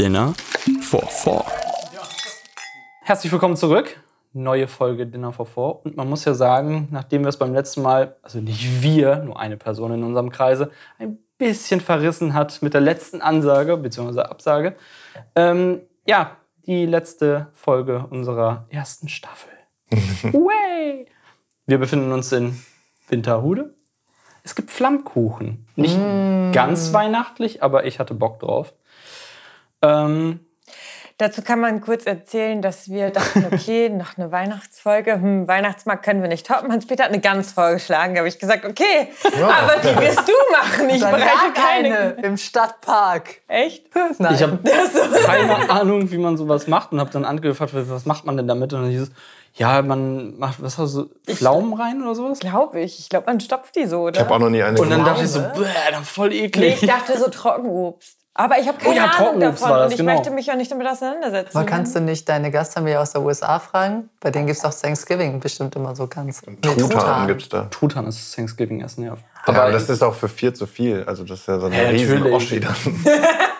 Dinner for Four. Herzlich willkommen zurück. Neue Folge Dinner for Four. Und man muss ja sagen, nachdem wir es beim letzten Mal, also nicht wir, nur eine Person in unserem Kreise, ein bisschen verrissen hat mit der letzten Ansage bzw. Absage, ähm, ja, die letzte Folge unserer ersten Staffel. Way! Wir befinden uns in Winterhude. Es gibt Flammkuchen. Nicht ganz weihnachtlich, aber ich hatte Bock drauf. Ähm, Dazu kann man kurz erzählen, dass wir dachten, okay, noch eine Weihnachtsfolge. Hm, Weihnachtsmarkt können wir nicht toppen. Hans-Peter hat eine Gans vorgeschlagen. Da habe ich gesagt, okay, aber die wirst du machen. Ich Dann bereite keine. im Stadtpark. Echt? Nein. Ich habe keine Ahnung, wie man sowas macht und habe dann angefragt, was macht man denn damit? Und dann hieß es, ja, man macht, was hast du, Pflaumen rein oder sowas? Glaube ich. Ich glaube, man stopft die so, oder? Ich habe auch noch nie eine Und dann dachte ich so, bäh, dann voll nee, eklig. ich dachte so Trockenobst. Aber ich habe keine Oh ja, Ahnung davon das, und ich genau. möchte mich auch nicht damit auseinandersetzen. Aber kannst du nicht deine Gastfamilie aus der USA fragen? Bei denen gibt es doch Thanksgiving bestimmt immer so ganz. Truthahn gibt's da. Truthahn ist Thanksgiving-Essen, ja. Aber Aber das ist auch für viel zu viel. Also das ist ja so eine Ja, riesen. Oschi dann.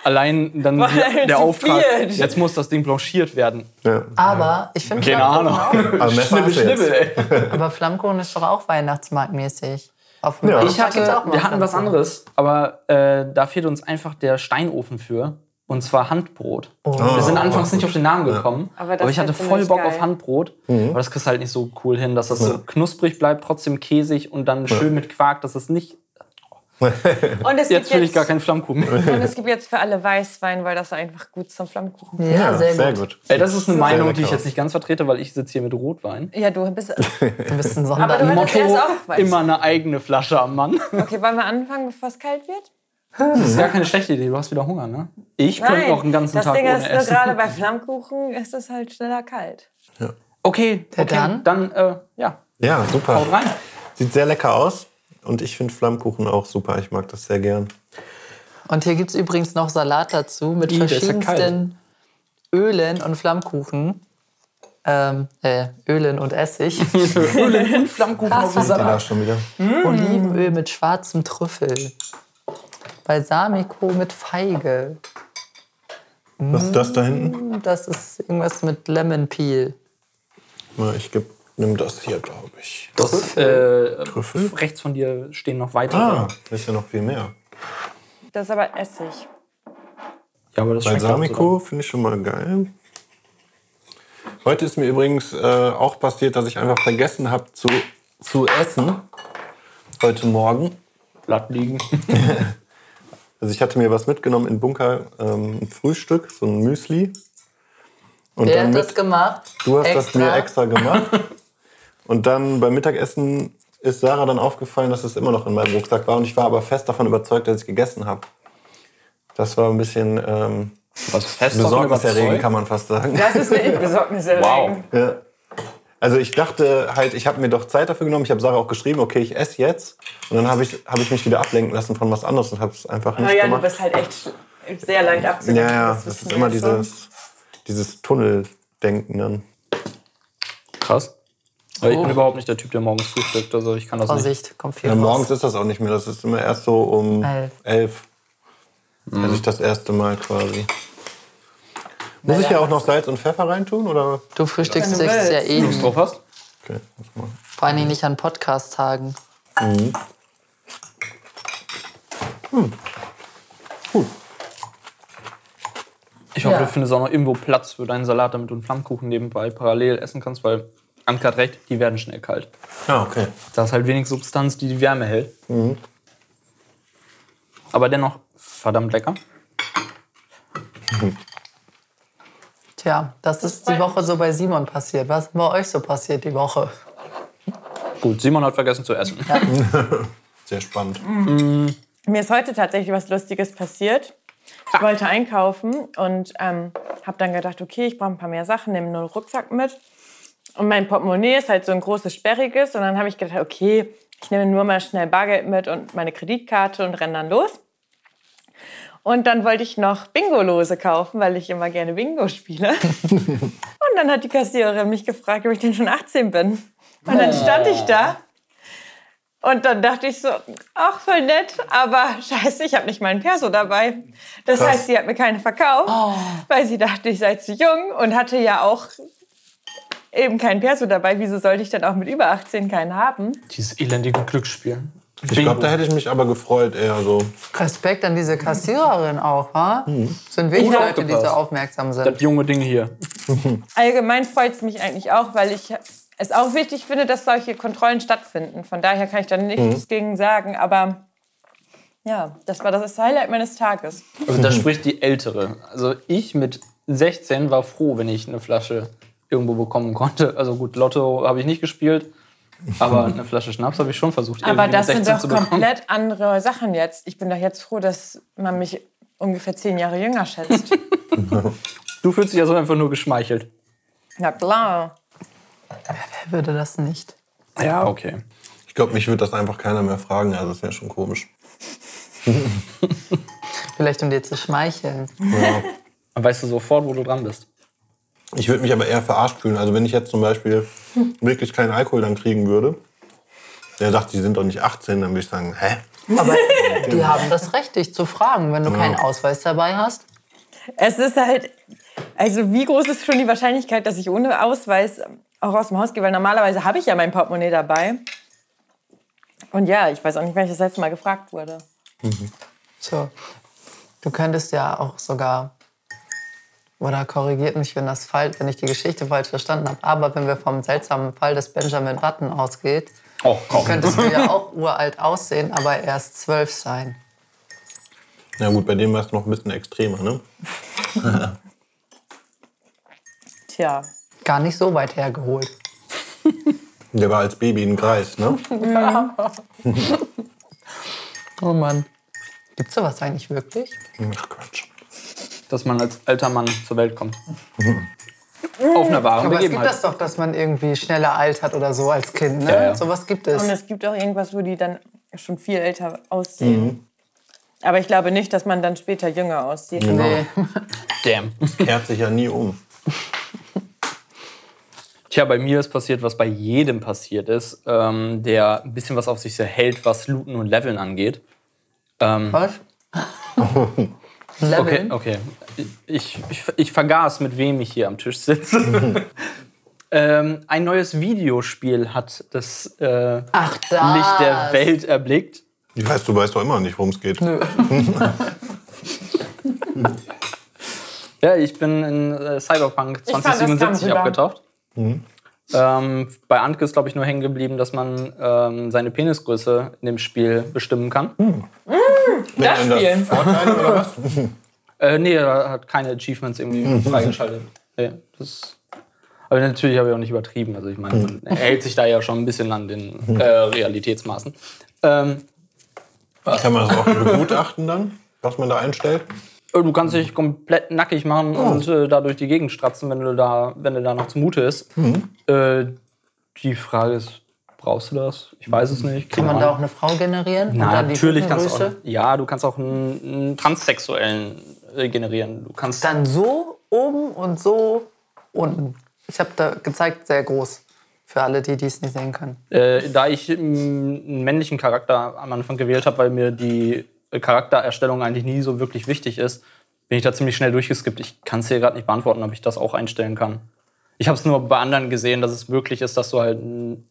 allein dann die, der Auftrag, viel. jetzt muss das Ding blanchiert werden. Ja. Aber ich finde Keine Flammkuchen Ahnung. Ey. aber Flammkuchen ist doch auch weihnachtsmarktmäßig. Auf Ja. Ich hatte, wir hatten was anderes, aber äh, da fehlt uns einfach der Steinofen für. Und zwar Handbrot. wir sind anfangs nicht auf den Namen gekommen, Aber aber, das ich hatte voll Bock geil. auf Handbrot. Aber das kriegst du halt nicht so cool hin, dass das so knusprig bleibt, trotzdem käsig und dann schön mit Quark, dass es nicht. Und es Jetzt gibt will ich gar keinen Flammkuchen. Und es gibt jetzt für alle Weißwein, weil das einfach gut zum Flammkuchen Ja, sehr, gut. Ey, das ist eine Meinung, die ich jetzt nicht ganz vertrete, weil ich sitze hier mit Rotwein. Ja, du bist. Ein bisschen Aber du Sonder. erst auch Weiß. immer eine eigene Flasche am Mann. Okay, wollen wir anfangen, bevor es kalt wird? Das ist gar keine schlechte Idee, du hast wieder Hunger, ne? Ich könnte noch einen ganzen das Tag Ding ohne ist essen. gerade bei Flammkuchen ist es halt schneller kalt. Okay, Ja, okay, dann? dann, äh, ja, Ja, super. haut rein. Sieht sehr lecker aus. Und ich finde Flammkuchen auch super. Ich mag das sehr gern. Und hier gibt es übrigens noch Salat dazu mit Ih, der ist ja verschiedensten Ölen und Flammkuchen. Ähm, äh, Ölen und Essig. Flammkuchen auf dem Die Salat. da schon wieder. Olivenöl mit schwarzem Trüffel. Balsamico mit Feige. Was ist das da hinten? Das ist irgendwas mit Lemon Peel. Mal, Ich geb, nimm das hier, glaube ich. Das, äh, Trüffel? rechts von dir stehen noch weitere. Ah, da ist ja noch viel mehr. Das ist aber Essig. Ja, aber das Balsamico finde ich schon mal geil. Heute ist mir übrigens äh, auch passiert, dass ich einfach vergessen habe zu, zu essen. Heute Morgen. Blatt liegen. Also ich hatte mir was mitgenommen in Bunker, ähm, ein Frühstück, so ein Müsli. Und Wer dann hat mit, das gemacht? du hast das Extra? mir extra gemacht. Und dann beim Mittagessen ist Sarah dann aufgefallen, dass es immer noch in meinem Rucksack war. Und ich war aber fest davon überzeugt, dass ich gegessen habe. Das war ein bisschen ähm, Was fest besorgniserregend, kann man fast sagen. Das ist eine besorgniserregend. Wow. Ja. Also ich dachte halt, ich habe mir doch Zeit dafür genommen. Ich habe Sarah auch geschrieben, okay, ich esse jetzt. Und dann habe ich, hab ich mich wieder ablenken lassen von was anderes und habe es einfach nicht Naja, du gemacht. bist halt echt sehr leicht abzulenken. ja, ja, das wissen ist immer dieses, dieses Tunneldenken dann. Krass. Ich Oh. bin überhaupt nicht der Typ, der morgens frühstückt. Also ich kann das nicht. Vorsicht, kommt viel Ja, raus. morgens ist das auch nicht mehr. Das ist immer erst so um Elf. elf. Also ich das erste Mal quasi. Muss ich ja auch noch Salz und Pfeffer reintun? Oder? Du frühstückst Wenn du dich ja willst. eh Lust nie. drauf hast? Okay, lass mal. Vor allem nicht an Podcast-Tagen. Ich hoffe, Ja. du findest auch noch irgendwo Platz für deinen Salat, damit du einen Flammkuchen nebenbei parallel essen kannst, weil Anke hat recht, die werden schnell kalt. Ja, okay. Da ist halt wenig Substanz, die die Wärme hält. Aber dennoch verdammt lecker. Tja, das ist die Woche so bei Simon passiert. Was ist bei euch so passiert die Woche? Gut, Simon hat vergessen zu essen. Sehr spannend. Mir ist heute tatsächlich was Lustiges passiert. Ich wollte einkaufen und ähm, habe dann gedacht, okay, ich brauche ein paar mehr Sachen, nehme nur einen Rucksack mit. Und mein Portemonnaie ist halt so ein großes, sperriges. Und dann habe ich gedacht, okay, ich nehme nur mal schnell Bargeld mit und meine Kreditkarte und renne dann los. Und dann wollte ich noch Bingo-Lose kaufen, weil ich immer gerne Bingo spiele. und dann hat die Kassiererin mich gefragt, ob ich denn schon 18 bin. Und dann stand ich da Und dann dachte ich so, ach, voll nett, aber scheiße, ich habe nicht ein Perso dabei. Das Krass. heißt, sie hat mir keine verkauft, weil sie dachte, ich sei zu jung und hatte ja auch eben kein Perso dabei. Wieso sollte ich dann auch mit über 18 keinen haben? Dieses elendige Glücksspiel. Ich glaube, da hätte ich mich aber gefreut, eher so. Respekt an diese Kassiererin auch, wa? Sind wirklich Gut Leute, die aufgepasst. so aufmerksam sind. Das junge Ding hier. Allgemein freut es mich eigentlich auch, weil ich es auch wichtig finde, dass solche Kontrollen stattfinden. Von daher kann ich da nichts gegen sagen, aber ja, das war das Highlight meines Tages. Also da spricht die Ältere. Also ich mit 16 war froh, wenn ich eine Flasche irgendwo bekommen konnte. Also gut, Lotto habe ich nicht gespielt, aber eine Flasche Schnaps habe ich schon versucht, Aber das mit sind 16 doch komplett andere Sachen jetzt. Ich bin doch jetzt froh, dass man mich ungefähr zehn Jahre jünger schätzt. Du fühlst dich also einfach nur geschmeichelt. Na klar. Wer würde das nicht? Ja, okay. Ich glaube, mich würde das einfach keiner mehr fragen. Also, das wäre schon komisch. Vielleicht um dir zu schmeicheln. Ja. Dann weißt du sofort, wo du dran bist. Ich würde mich aber eher verarscht fühlen. Also, wenn ich jetzt zum Beispiel wirklich keinen Alkohol dann kriegen würde, der sagt, die sind doch nicht 18, dann würde ich sagen, hä? Aber die haben das Recht, dich zu fragen, wenn du keinen Ausweis dabei hast. Es ist halt, also wie groß ist schon die Wahrscheinlichkeit, dass ich ohne Ausweis auch aus dem Haus gehe? Weil normalerweise habe ich ja mein Portemonnaie dabei. Und ja, ich weiß auch nicht, wann ich das letzte Mal gefragt wurde. So. Du könntest ja auch sogar, oder korrigiert mich, wenn, das falsch, wenn ich die Geschichte falsch verstanden habe, aber wenn wir vom seltsamen Fall des Benjamin Button ausgeht, Oh, könntest du ja auch uralt aussehen, aber erst zwölf sein. Na gut, bei dem war es noch ein bisschen extremer, ne? Tja. Gar nicht so weit hergeholt. Der war als Baby ein Greis, ne? Oh Mann. Gibt's sowas eigentlich wirklich? Ach Quatsch. Dass man als alter Mann zur Welt kommt. Auf einer wahren Aber es gibt das doch, dass man irgendwie schneller altert oder so als Kind. Ne? Ja, ja. Sowas gibt es. Und es gibt auch irgendwas, wo die dann schon viel älter aussehen. Aber ich glaube nicht, dass man dann später jünger aussieht. Nee. Damn. Kehrt sich ja nie um. Tja, bei mir ist passiert, was bei jedem passiert ist, ähm, der ein bisschen was auf sich hält, was Looten und Leveln angeht. Ähm, Was? okay, Leveln? okay. Ich, ich, ich vergaß, mit wem ich hier am Tisch sitze. ähm, ein neues Videospiel hat das äh, Ach, das. Licht der Welt erblickt. Ich weiß, du weißt doch immer nicht, worum es geht. Ja, ich bin in äh, Cyberpunk fand, das 2077 kam rüber. abgetaucht. Ähm, bei Antke ist, glaube ich, nur hängen geblieben, dass man ähm, seine Penisgröße in dem Spiel bestimmen kann. Das Spiel. Vorteile oder was? Äh, nee, er hat keine Achievements irgendwie freigeschaltet. Nee, das aber natürlich habe ich auch nicht übertrieben. Also ich meine, man hält sich da ja schon ein bisschen an den äh, Realitätsmaßen. Ähm, Kann man das auch begutachten dann, was man da einstellt? äh, du kannst dich komplett nackig machen und äh, da durch die Gegend stratzen, wenn du da, wenn du da noch zumute ist. Äh, die Frage ist, brauchst du das? Ich weiß es nicht. Kann man da auch eine Frau generieren? Und Na, dann die natürlich kannst du auch. Ja, du kannst auch einen, einen Transsexuellen äh, generieren. Du kannst Dann so oben und so unten. Ich habe da gezeigt, sehr groß. Für alle, die dies nicht sehen können. Äh, da ich ähm, einen männlichen Charakter am Anfang gewählt habe, weil mir die äh, Charaktererstellung eigentlich nie so wirklich wichtig ist, bin ich da ziemlich schnell durchgeskippt. Ich kann es dir gerade nicht beantworten, ob ich das auch einstellen kann. Ich habe es nur bei anderen gesehen, dass es möglich ist, dass du halt einen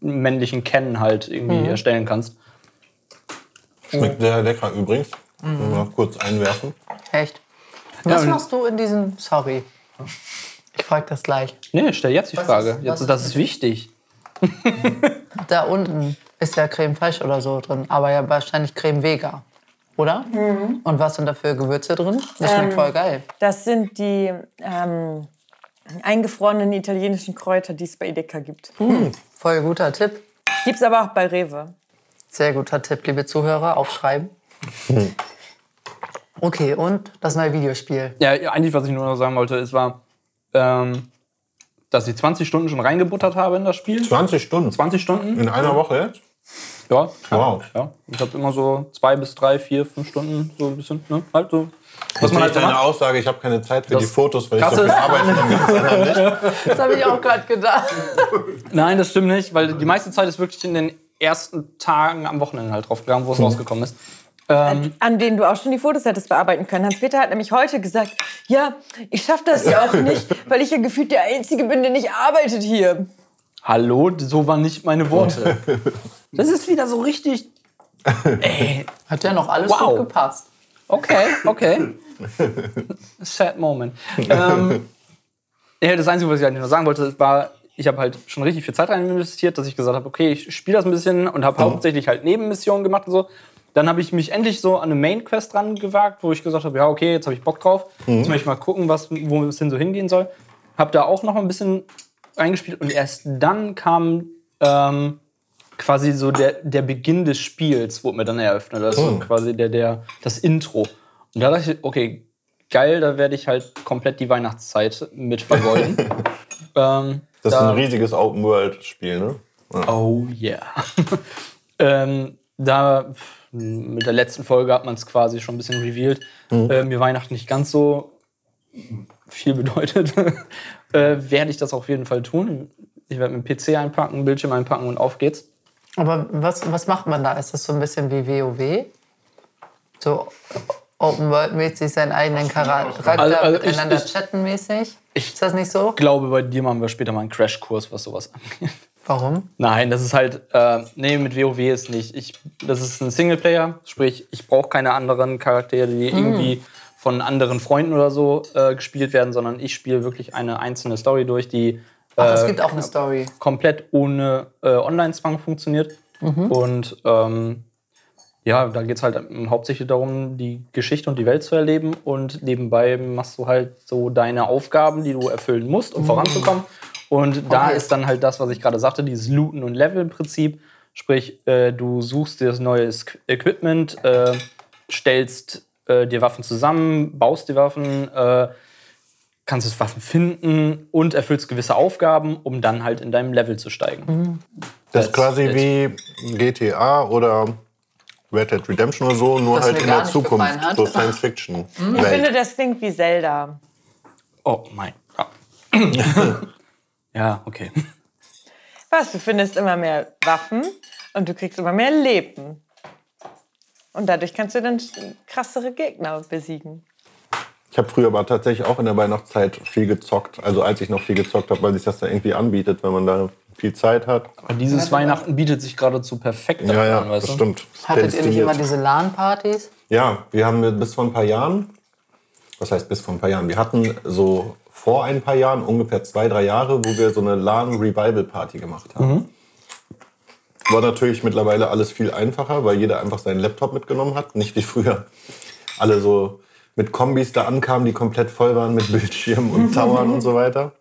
männlichen Ken halt irgendwie erstellen kannst. Schmeckt sehr lecker übrigens. Mal kurz einwerfen. Echt? Was und- machst du in diesem... Sorry. Ich frage das gleich. Nee, stell jetzt die Was Frage. ist- jetzt, ist das ist wichtig. Da unten ist ja Creme Fraiche oder so drin, aber ja wahrscheinlich Creme Vega. Oder? Und was sind da für Gewürze drin? Das schmeckt voll geil. Das sind die ähm, eingefrorenen italienischen Kräuter, die es bei Edeka gibt. Voll guter Tipp. Gibt's aber auch bei Rewe. Sehr guter Tipp, liebe Zuhörer. Aufschreiben. Okay, und das neue Videospiel. Ja, ja, eigentlich, was ich nur noch sagen wollte, ist, war, ähm, dass ich 20 Stunden schon reingebuttert habe in das Spiel. 20 Stunden. 20 Stunden? In einer Woche jetzt? Ja. Wow. ja. Ich habe immer so zwei bis drei, vier, fünf Stunden, so ein bisschen, ne? Halt so. Was man halt deine macht. Aussage, ich habe keine Zeit für Das- die Fotos, weil ich Das so viel arbeite. Das habe ich auch gerade gedacht. Nein, das stimmt nicht, weil die meiste Zeit ist wirklich in den ersten Tagen am Wochenende halt drauf gegangen, wo es rausgekommen ist. Ähm, An denen du auch schon die Fotos hättest bearbeiten können. Hans-Peter hat nämlich heute gesagt, ja, ich schaffe das ja auch nicht, weil ich ja gefühlt der Einzige bin, der nicht arbeitet hier. hallo, so waren nicht meine Worte. Das ist wieder so richtig. Ey, Hat ja noch alles Wow. gut gepasst. Okay, okay. Sad moment. Ähm, ja, das Einzige, was ich eigentlich noch sagen wollte, war, ich habe halt schon richtig viel Zeit rein investiert, dass ich gesagt habe, okay, ich spiele das ein bisschen und habe hauptsächlich halt Nebenmissionen gemacht und so. Dann habe ich mich endlich so an eine Main-Quest dran gewagt, wo ich gesagt habe, ja, okay, jetzt habe ich Bock drauf. Jetzt möchte ich mal gucken, was, wo es hin so hingehen soll. Habe da auch noch ein bisschen reingespielt und erst dann kam ähm, quasi so der, der Beginn des Spiels, wurde mir dann eröffnet. Das ist so quasi der, der, das Intro. Und da dachte ich, okay, geil, da werde ich halt komplett die Weihnachtszeit mit vergeuden. ähm, Das ist da- ein riesiges Open-World-Spiel, ne? Oh yeah. ähm, da mit der letzten Folge hat man es quasi schon ein bisschen revealed. Äh, mir Weihnachten nicht ganz so viel bedeutet, äh, werde ich das auf jeden Fall tun. Ich werde dem PC einpacken, Bildschirm einpacken und auf geht's. Aber was, was macht man da? Ist das so ein bisschen wie WoW? So Open World-mäßig seinen eigenen Charakter Also- also ich- miteinander ich- chatten mäßig? Ist das nicht so? Ich glaube, bei dir machen wir später mal einen Crashkurs, was sowas angeht. Warum? Nein, das ist halt, äh, nee, mit WoW ist nicht. Ich, das ist ein Singleplayer, sprich, ich brauche keine anderen Charaktere, die irgendwie von anderen Freunden oder so äh, gespielt werden, sondern ich spiele wirklich eine einzelne Story durch, die Ach, es äh, gibt auch eine Story. komplett ohne äh, Online-Zwang funktioniert. Und ähm, ja, da geht es halt hauptsächlich darum, die Geschichte und die Welt zu erleben. Und nebenbei machst du halt so deine Aufgaben, die du erfüllen musst, um voranzukommen. Und da Okay. ist dann halt das, was ich gerade sagte, dieses Looten- und Level-Prinzip. Sprich, äh, du suchst dir das neue Equipment, äh, stellst äh, dir Waffen zusammen, baust die Waffen, äh, kannst es Waffen finden und erfüllst gewisse Aufgaben, um dann halt in deinem Level zu steigen. Das ist quasi it. wie GTA oder Red Dead Redemption oder so, nur Was halt in der Zukunft. So Science Fiction. Ich finde, das klingt wie Zelda. Oh mein Gott. ja, okay. Was? Du findest immer mehr Waffen und du kriegst immer mehr Leben. Und dadurch kannst du dann krassere Gegner besiegen. Ich habe früher aber tatsächlich auch in der Weihnachtszeit viel gezockt. Also als ich noch viel gezockt habe, weil sich das da irgendwie anbietet, wenn man da viel Zeit hat. Aber dieses Weihnachten bietet sich geradezu perfekt Ja, dafür ja, an, weißt das du? stimmt. Hattet ihr nicht immer diese LAN-Partys? Ja, wir haben bis vor ein paar Jahren, was heißt bis vor ein paar Jahren? Wir hatten so vor ein paar Jahren, ungefähr zwei, drei Jahre, wo wir so eine LAN-Revival-Party gemacht haben. War natürlich mittlerweile alles viel einfacher, weil jeder einfach seinen Laptop mitgenommen hat. Nicht wie früher alle so mit Kombis da ankamen, die komplett voll waren mit Bildschirmen und Towern und so weiter.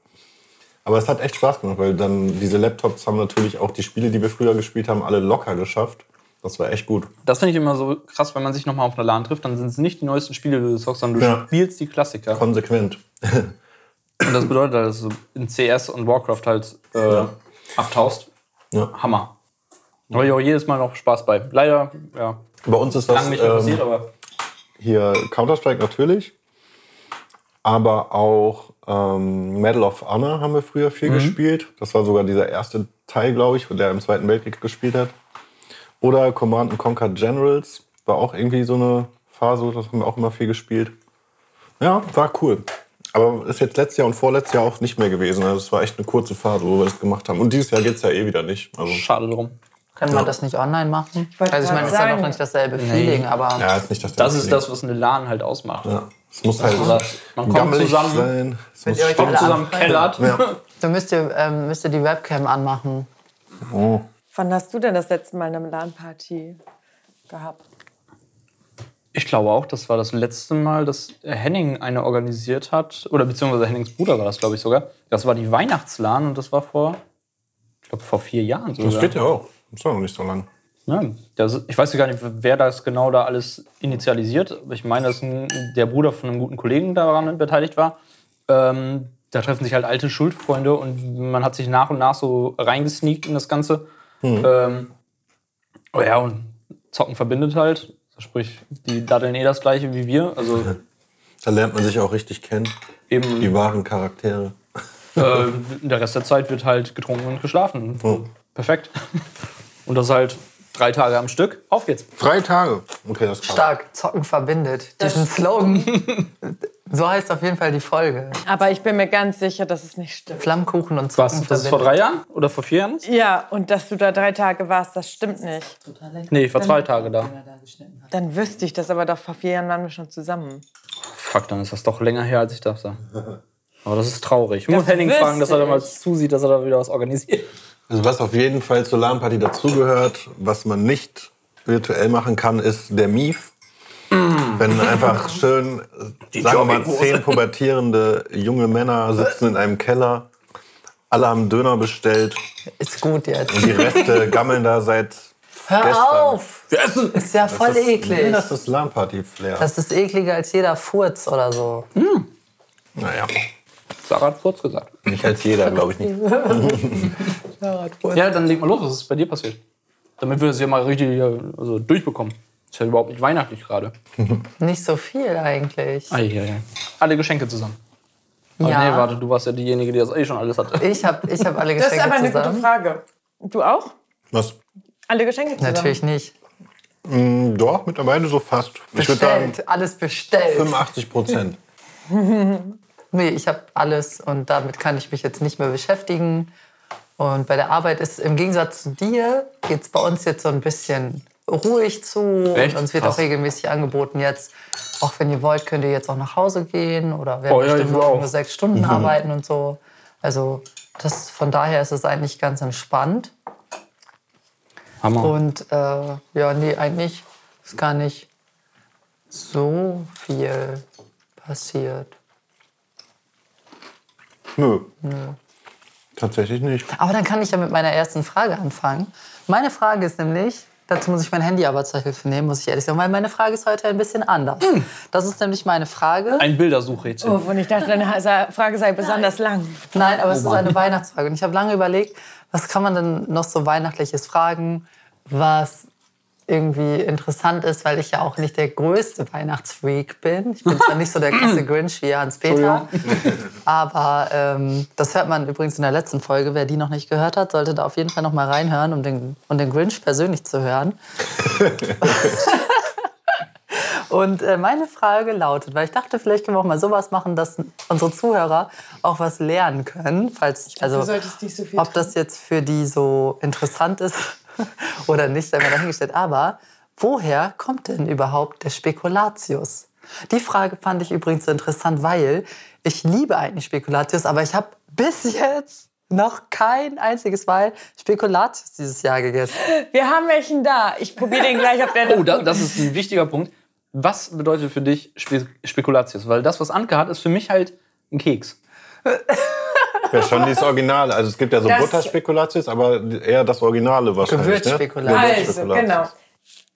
Aber es hat echt Spaß gemacht, weil dann diese Laptops haben natürlich auch die Spiele, die wir früher gespielt haben, alle locker geschafft. Das war echt gut. Das finde ich immer so krass, wenn man sich nochmal auf einer LAN trifft, dann sind es nicht die neuesten Spiele, die du zockst, sondern du Ja. spielst die Klassiker. Konsequent. Und das bedeutet halt, dass du in CS und Warcraft halt äh, abtaust. Ja. Hammer. Aber ich auch jedes Mal noch Spaß bei. Leider, ja, Bei uns ist das lange nicht mehr passiert, ähm, aber hier Counter-Strike natürlich, aber auch ähm, Medal of Honor haben wir früher viel gespielt. Das war sogar dieser erste Teil, glaube ich, der im Zweiten Weltkrieg gespielt hat. Oder Command and Conquer Generals war auch irgendwie so eine Phase, das haben wir auch immer viel gespielt. Ja, war cool. Aber ist jetzt letztes Jahr und vorletztes Jahr auch nicht mehr gewesen. Also es war echt eine kurze Phase, wo wir das gemacht haben. Und dieses Jahr geht es ja eh wieder nicht. Also, schade drum. Kann man das nicht online machen? wollte also ich meine, es ist ja noch nicht dasselbe Feeling, aber ja, ist nicht das Das ist das, was eine LAN halt ausmacht. Ja, es muss halt sagst, man kommt zusammen. sein. Es muss ihr euch Kommt zusammen, kellert. Ja. dann müsst ihr, ähm, müsst ihr die Webcam anmachen. Oh. Wann hast du denn das letzte Mal eine LAN-Party gehabt? Ich glaube auch, das war das letzte Mal, dass Henning eine organisiert hat. Oder beziehungsweise Hennings Bruder war das, glaube ich, sogar. Das war die Weihnachtslan und das war vor, ich glaube, vor vier Jahren sogar. Das geht ja auch. Das war noch nicht so lang. Ja, das, ich weiß gar nicht, wer das genau da alles initialisiert. Ich meine, dass ein, der Bruder von einem guten Kollegen daran beteiligt war. Ähm, da treffen sich halt alte Schulfreunde und man hat sich nach und nach so reingesneakt in das Ganze. Ähm, oh ja, und Zocken verbindet halt. Sprich, die daddeln eh das gleiche wie wir. Also Da lernt man sich auch richtig kennen. eben Die wahren Charaktere. äh, der Rest der Zeit wird halt getrunken und geschlafen. Oh. Perfekt. Und das halt drei Tage am Stück. Auf geht's. Drei Tage. Okay, das ist krass. Stark, Zocken verbindet. Diesen Slogan. so heißt auf jeden Fall die Folge. Aber ich bin mir ganz sicher, dass es nicht stimmt. Flammkuchen und Zocken Was? Das ist vor drei Jahren? Oder vor vier Jahren? Ja, und dass du da drei Tage warst, das stimmt nicht. Nee, ich war zwei Tage da. Dann wüsste ich das, aber doch vor vier Jahren waren wir schon zusammen. Fuck, dann ist das doch länger her, als ich dachte. Aber das ist traurig. Ich muss Das Henning fragen, dass er da mal zusieht, dass er da wieder was organisiert. Also was auf jeden Fall zur LAN-Party dazugehört, was man nicht virtuell machen kann, ist der Mief. Wenn einfach schön, äh, sagen wir mal, zehn pubertierende junge Männer sitzen in einem Keller, alle haben Döner bestellt Ist gut jetzt. und die Reste gammeln da seit Hör gestern. auf! Wir essen! Ist ja voll Das ist- eklig. Das ist LAN-Party-Flair. Das ist ekliger als jeder Furz oder so. Naja, Sarah hat kurz gesagt. nicht als jeder, glaube ich nicht. Ja, dann leg mal los, was ist bei dir passiert? Damit wir das ja mal richtig äh, also, durchbekommen. Ist ja überhaupt nicht weihnachtlich gerade. Nicht so viel eigentlich. Eieiei. Alle Geschenke zusammen. Aber Ja. nee, warte, du warst ja diejenige, die das eh schon alles hatte. Ich habe ich hab alle Das Geschenke ist aber eine gute zusammen. Frage. Du auch? Was? Alle Geschenke zusammen? Natürlich nicht. Mm, Doch, mittlerweile so fast. Ich würde sagen Bestellt, alles bestellt. 85 Prozent. Nee, ich habe alles und damit kann ich mich jetzt nicht mehr beschäftigen. Und bei der Arbeit ist im Gegensatz zu dir, geht es bei uns jetzt so ein bisschen ruhig zu. Echt? Und uns wird Krass. auch regelmäßig angeboten, jetzt, auch wenn ihr wollt, könnt ihr jetzt auch nach Hause gehen oder wir Oh ja, bestimmt noch nur sechs Stunden arbeiten und so. Also das, von daher ist es eigentlich ganz entspannt. Hammer. Und äh, ja, nee, eigentlich ist gar nicht so viel passiert. Nö. Tatsächlich nicht. Aber dann kann ich ja mit meiner ersten Frage anfangen. Meine Frage ist nämlich, dazu muss ich mein Handy aber zur Hilfe nehmen, muss ich ehrlich sagen, weil meine Frage ist heute ein bisschen anders. Das ist nämlich meine Frage. Ein Bildersuchrätsel. Oh, und ich dachte, deine Frage sei besonders lang. Nein, aber es ist eine Weihnachtsfrage. Und ich habe lange überlegt, was kann man denn noch so Weihnachtliches fragen, was irgendwie interessant ist, weil ich ja auch nicht der größte Weihnachtsfreak bin. Ich bin zwar nicht so der krasse Grinch wie Hans-Peter, aber ähm, das hört man übrigens in der letzten Folge. Wer die noch nicht gehört hat, sollte da auf jeden Fall noch mal reinhören, um den, um den Grinch persönlich zu hören. Und äh, meine Frage lautet, weil ich dachte, vielleicht können wir auch mal sowas machen, dass unsere Zuhörer auch was lernen können, falls also du solltest nicht so viel ob das jetzt für die so interessant ist oder nicht, sei mal dahingestellt. Aber woher kommt denn überhaupt der Spekulatius? Die Frage fand ich übrigens so interessant, weil ich liebe eigentlich Spekulatius, aber ich habe bis jetzt noch kein einziges Mal Spekulatius dieses Jahr gegessen. Wir haben welchen da. Ich probiere den gleich, ob der Oh, da, das ist ein wichtiger Punkt. Was bedeutet für dich Spe Spekulatius? Weil das, was Anke hat, ist für mich halt ein Keks. Ja, schon dieses Original. Also es gibt ja so Das- Butterspekulatius, aber eher das Originale wahrscheinlich. Gewürzspekulatius. Ne? Also, genau.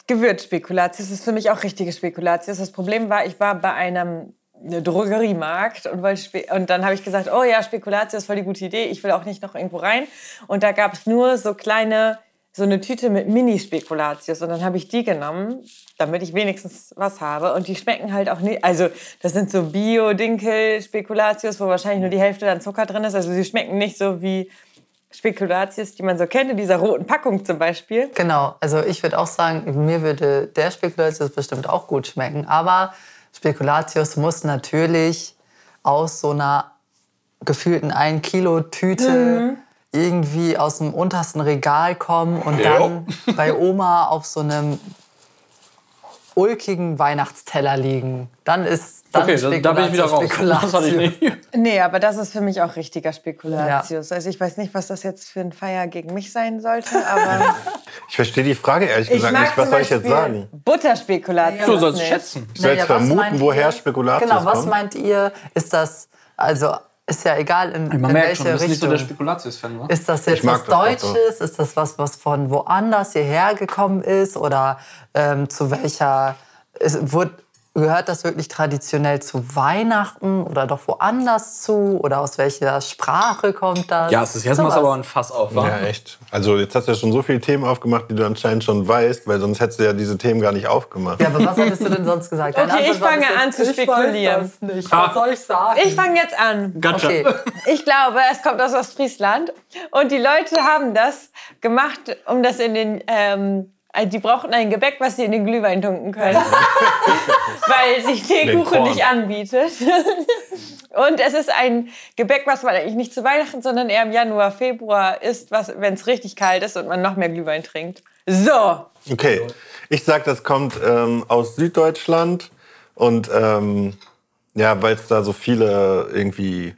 Gewürzspekulatius ist für mich auch richtige Spekulatius. Das Problem war, ich war bei einem eine Drogeriemarkt und, und dann habe ich gesagt, oh ja, Spekulatius ist voll die gute Idee, ich will auch nicht noch irgendwo rein. Und da gab es nur so kleine, so eine Tüte mit Mini-Spekulatius und dann habe ich die genommen, damit ich wenigstens was habe. Und die schmecken halt auch nicht, also das sind so Bio-Dinkel-Spekulatius, wo wahrscheinlich nur die Hälfte dann Zucker drin ist. Also sie schmecken nicht so wie Spekulatius, die man so kennt, in dieser roten Packung zum Beispiel. Genau, also ich würde auch sagen, mir würde der Spekulatius bestimmt auch gut schmecken. Aber Spekulatius muss natürlich aus so einer gefühlten 1 Kilo Tüte irgendwie aus dem untersten Regal kommen und Ja. dann bei Oma auf so einem ulkigen Weihnachtsteller liegen. Dann ist dann Okay, da, da bin ich wieder raus. Spekulatius. Das hatte ich nicht. Nee, aber das ist für mich auch richtiger Spekulatius. Also ich weiß nicht, was das jetzt für ein Feier gegen mich sein sollte, aber Ich verstehe die Frage ehrlich ich gesagt nicht. Was soll ich jetzt sagen? Butterspekulatius. Du sollst schätzen. Ich soll jetzt Naja, vermuten, woher ihr? Spekulatius Genau, was kommt. meint ihr? Ist das, also ist ja egal, in, in welche schon, bist nicht so Richtung. der Spekulatius-Fan, wa? Ist das jetzt was das Deutsches? Ist das was, was von woanders hierher gekommen ist? Oder ähm, zu welcher. Es, wurde, gehört das wirklich traditionell zu Weihnachten oder doch woanders zu? Oder aus welcher Sprache kommt das? Ja, es ist jetzt mal Sowas. aber ein Fass auf, wa? Ja, echt. Also jetzt hast du ja schon so viele Themen aufgemacht, die du anscheinend schon weißt, weil sonst hättest du ja diese Themen gar nicht aufgemacht. Ja, aber was hättest du denn sonst gesagt? Deine Okay, ich Antwort war fange an zu ich weiß spekulieren. nicht. Was soll ich sagen? Ich fange jetzt an. Gotcha. Okay. Ich glaube, es kommt aus Ostfriesland und die Leute haben das gemacht, um das in den. Ähm, äh, die brauchten ein Gebäck, was sie in den Glühwein tunken können, weil sich Teekuchen nicht anbietet. Und es ist ein Gebäck, was man eigentlich nicht zu Weihnachten, sondern eher im Januar, Februar isst, wenn es richtig kalt ist und man noch mehr Glühwein trinkt. So, Okay, ich sag, das kommt ähm, aus Süddeutschland. Und ähm, ja, weil es da so viele irgendwie,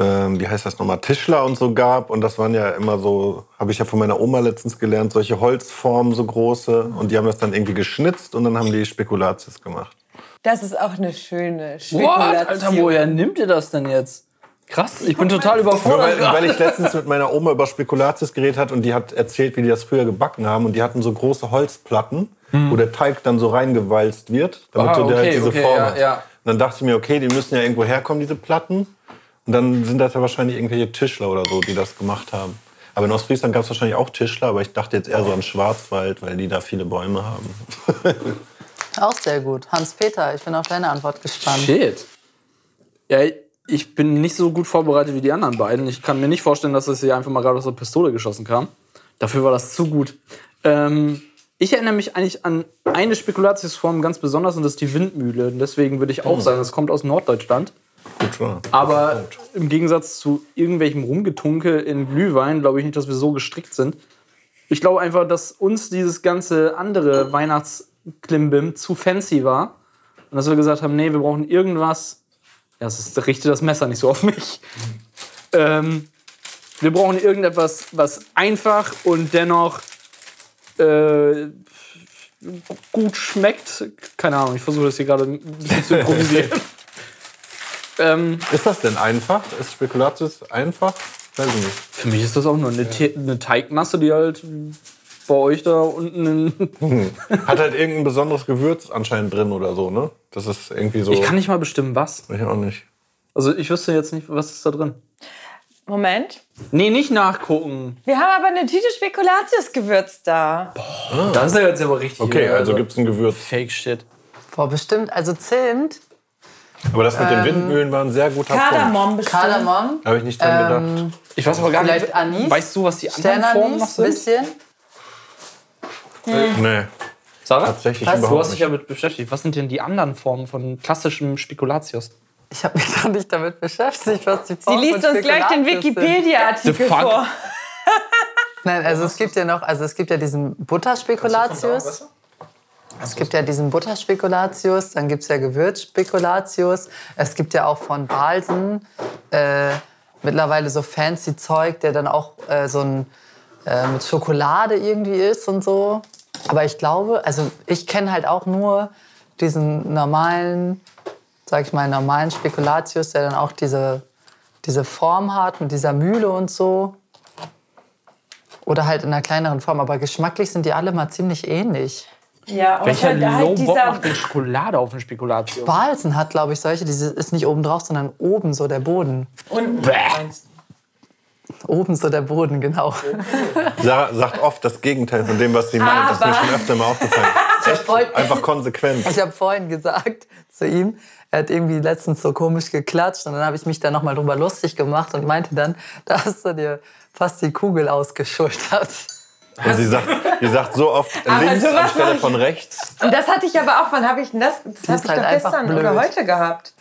ähm, wie heißt das nochmal, Tischler und so gab und das waren ja immer so, habe ich ja von meiner Oma letztens gelernt, solche Holzformen so große und die haben das dann irgendwie geschnitzt und dann haben die Spekulatius gemacht. das ist auch eine schöne What? Spekulation. Alter, woher nimmt ihr das denn jetzt? Krass, ich bin total Nur überfordert. weil, weil ich letztens mit meiner Oma über Spekulatius geredet hat und die hat erzählt, wie die das früher gebacken haben und die hatten so große Holzplatten, wo der Teig dann so reingewalzt wird, damit Ah, du da halt okay, diese okay, Form ja, hast. ja. Und dann dachte ich mir, okay, die müssen ja irgendwo herkommen, diese Platten. Und dann sind das ja wahrscheinlich irgendwelche Tischler oder so, die das gemacht haben. Aber in Ostfriesland gab es wahrscheinlich auch Tischler, aber ich dachte jetzt eher so an Schwarzwald, weil die da viele Bäume haben. Auch sehr gut. Hans-Peter, ich bin auf deine Antwort gespannt. Shit. Ja, ich bin nicht so gut vorbereitet wie die anderen beiden. Ich kann mir nicht vorstellen, dass das hier einfach mal gerade aus der Pistole geschossen kam. Dafür war das zu gut. Ähm, ich erinnere mich eigentlich an eine Spekulatiusform ganz besonders und das ist die Windmühle. Und deswegen würde ich auch sagen, es kommt aus Norddeutschland. Gut. Aber im Gegensatz zu irgendwelchem Rumgetunkel in Glühwein glaube ich nicht, dass wir so gestrickt sind. Ich glaube einfach, dass uns dieses ganze andere Weihnachtsklimbim zu fancy war. Und dass wir gesagt haben, nee, wir brauchen irgendwas. Ja, es ist, richte das Messer nicht so auf mich. Ähm, wir brauchen irgendetwas, was einfach und dennoch äh, gut schmeckt. Keine Ahnung, ich versuche das hier gerade ein bisschen zu improvisieren. ähm, Ist das denn einfach? Ist Spekulatius einfach? Weiß ich nicht. Für mich ist das auch nur eine, Te eine Teigmasse, die halt bei euch da unten in. Hat halt irgendein besonderes Gewürz anscheinend drin oder so, ne? Das ist irgendwie so. Ich kann nicht mal bestimmen, was. ich auch nicht. Also ich wüsste jetzt nicht, was ist da drin. Moment. Nee, nicht nachgucken. Wir haben aber eine Tüte Spekulatiusgewürz da. Das ist ja jetzt aber richtig. Okay, also gibt's ein Gewürz. Fake Shit. Boah, bestimmt, also Zimt, Aber das mit den Windmühlen war ein sehr guter Punkt. Kardamom bestimmt. Kardamom, Habe ich nicht dran gedacht. Ich weiß aber gar nicht. vielleicht Anis. Weißt du, was die anderen Formen noch Sternanis, sind? bisschen. Nee, Sarah? tatsächlich Was? Du überhaupt hast dich nicht. damit beschäftigt. Was sind denn die anderen Formen von klassischem Spekulatius? Ich habe mich gar nicht damit beschäftigt, was die Sie Formen liest von uns gleich den Spekulatius sind. Wikipedia-Artikel fuck? vor. Nein, also es gibt ja noch, also es gibt ja diesen Butterspekulatius. Es gibt ja diesen Butterspekulatius, dann gibt es ja Gewürzspekulatius. Es gibt ja auch von Balsen äh, mittlerweile so fancy Zeug, der dann auch äh, so ein äh, mit Schokolade irgendwie ist und so. Aber ich glaube, also ich kenne halt auch nur diesen normalen, sag ich mal, normalen Spekulatius, der dann auch diese, diese Form hat mit dieser Mühle und so. Oder halt in einer kleineren Form. Aber geschmacklich sind die alle mal ziemlich ähnlich. Ja, und Welcher halt, halt Low-Bock dieser, macht denn Schokolade auf den Spekulatius? Balsen hat, glaube ich, solche, diese ist nicht oben drauf, sondern oben so der Boden. und, Oben so der Boden, genau. Sarah sagt oft das Gegenteil von dem, was sie meint. Das ist mir Aber- schon öfter mal aufgefallen. Echt? Einfach konsequent. Ich habe vorhin gesagt zu ihm, er hat irgendwie letztens so komisch geklatscht und dann habe ich mich da nochmal drüber lustig gemacht und meinte dann, da hast du dir fast die Kugel ausgeschultert. Und sie sagt, sie sagt so oft links anstelle von rechts. und das hatte ich aber auch, wann habe ich denn das? Das habe ist ich halt doch gestern blöd. oder heute gehabt.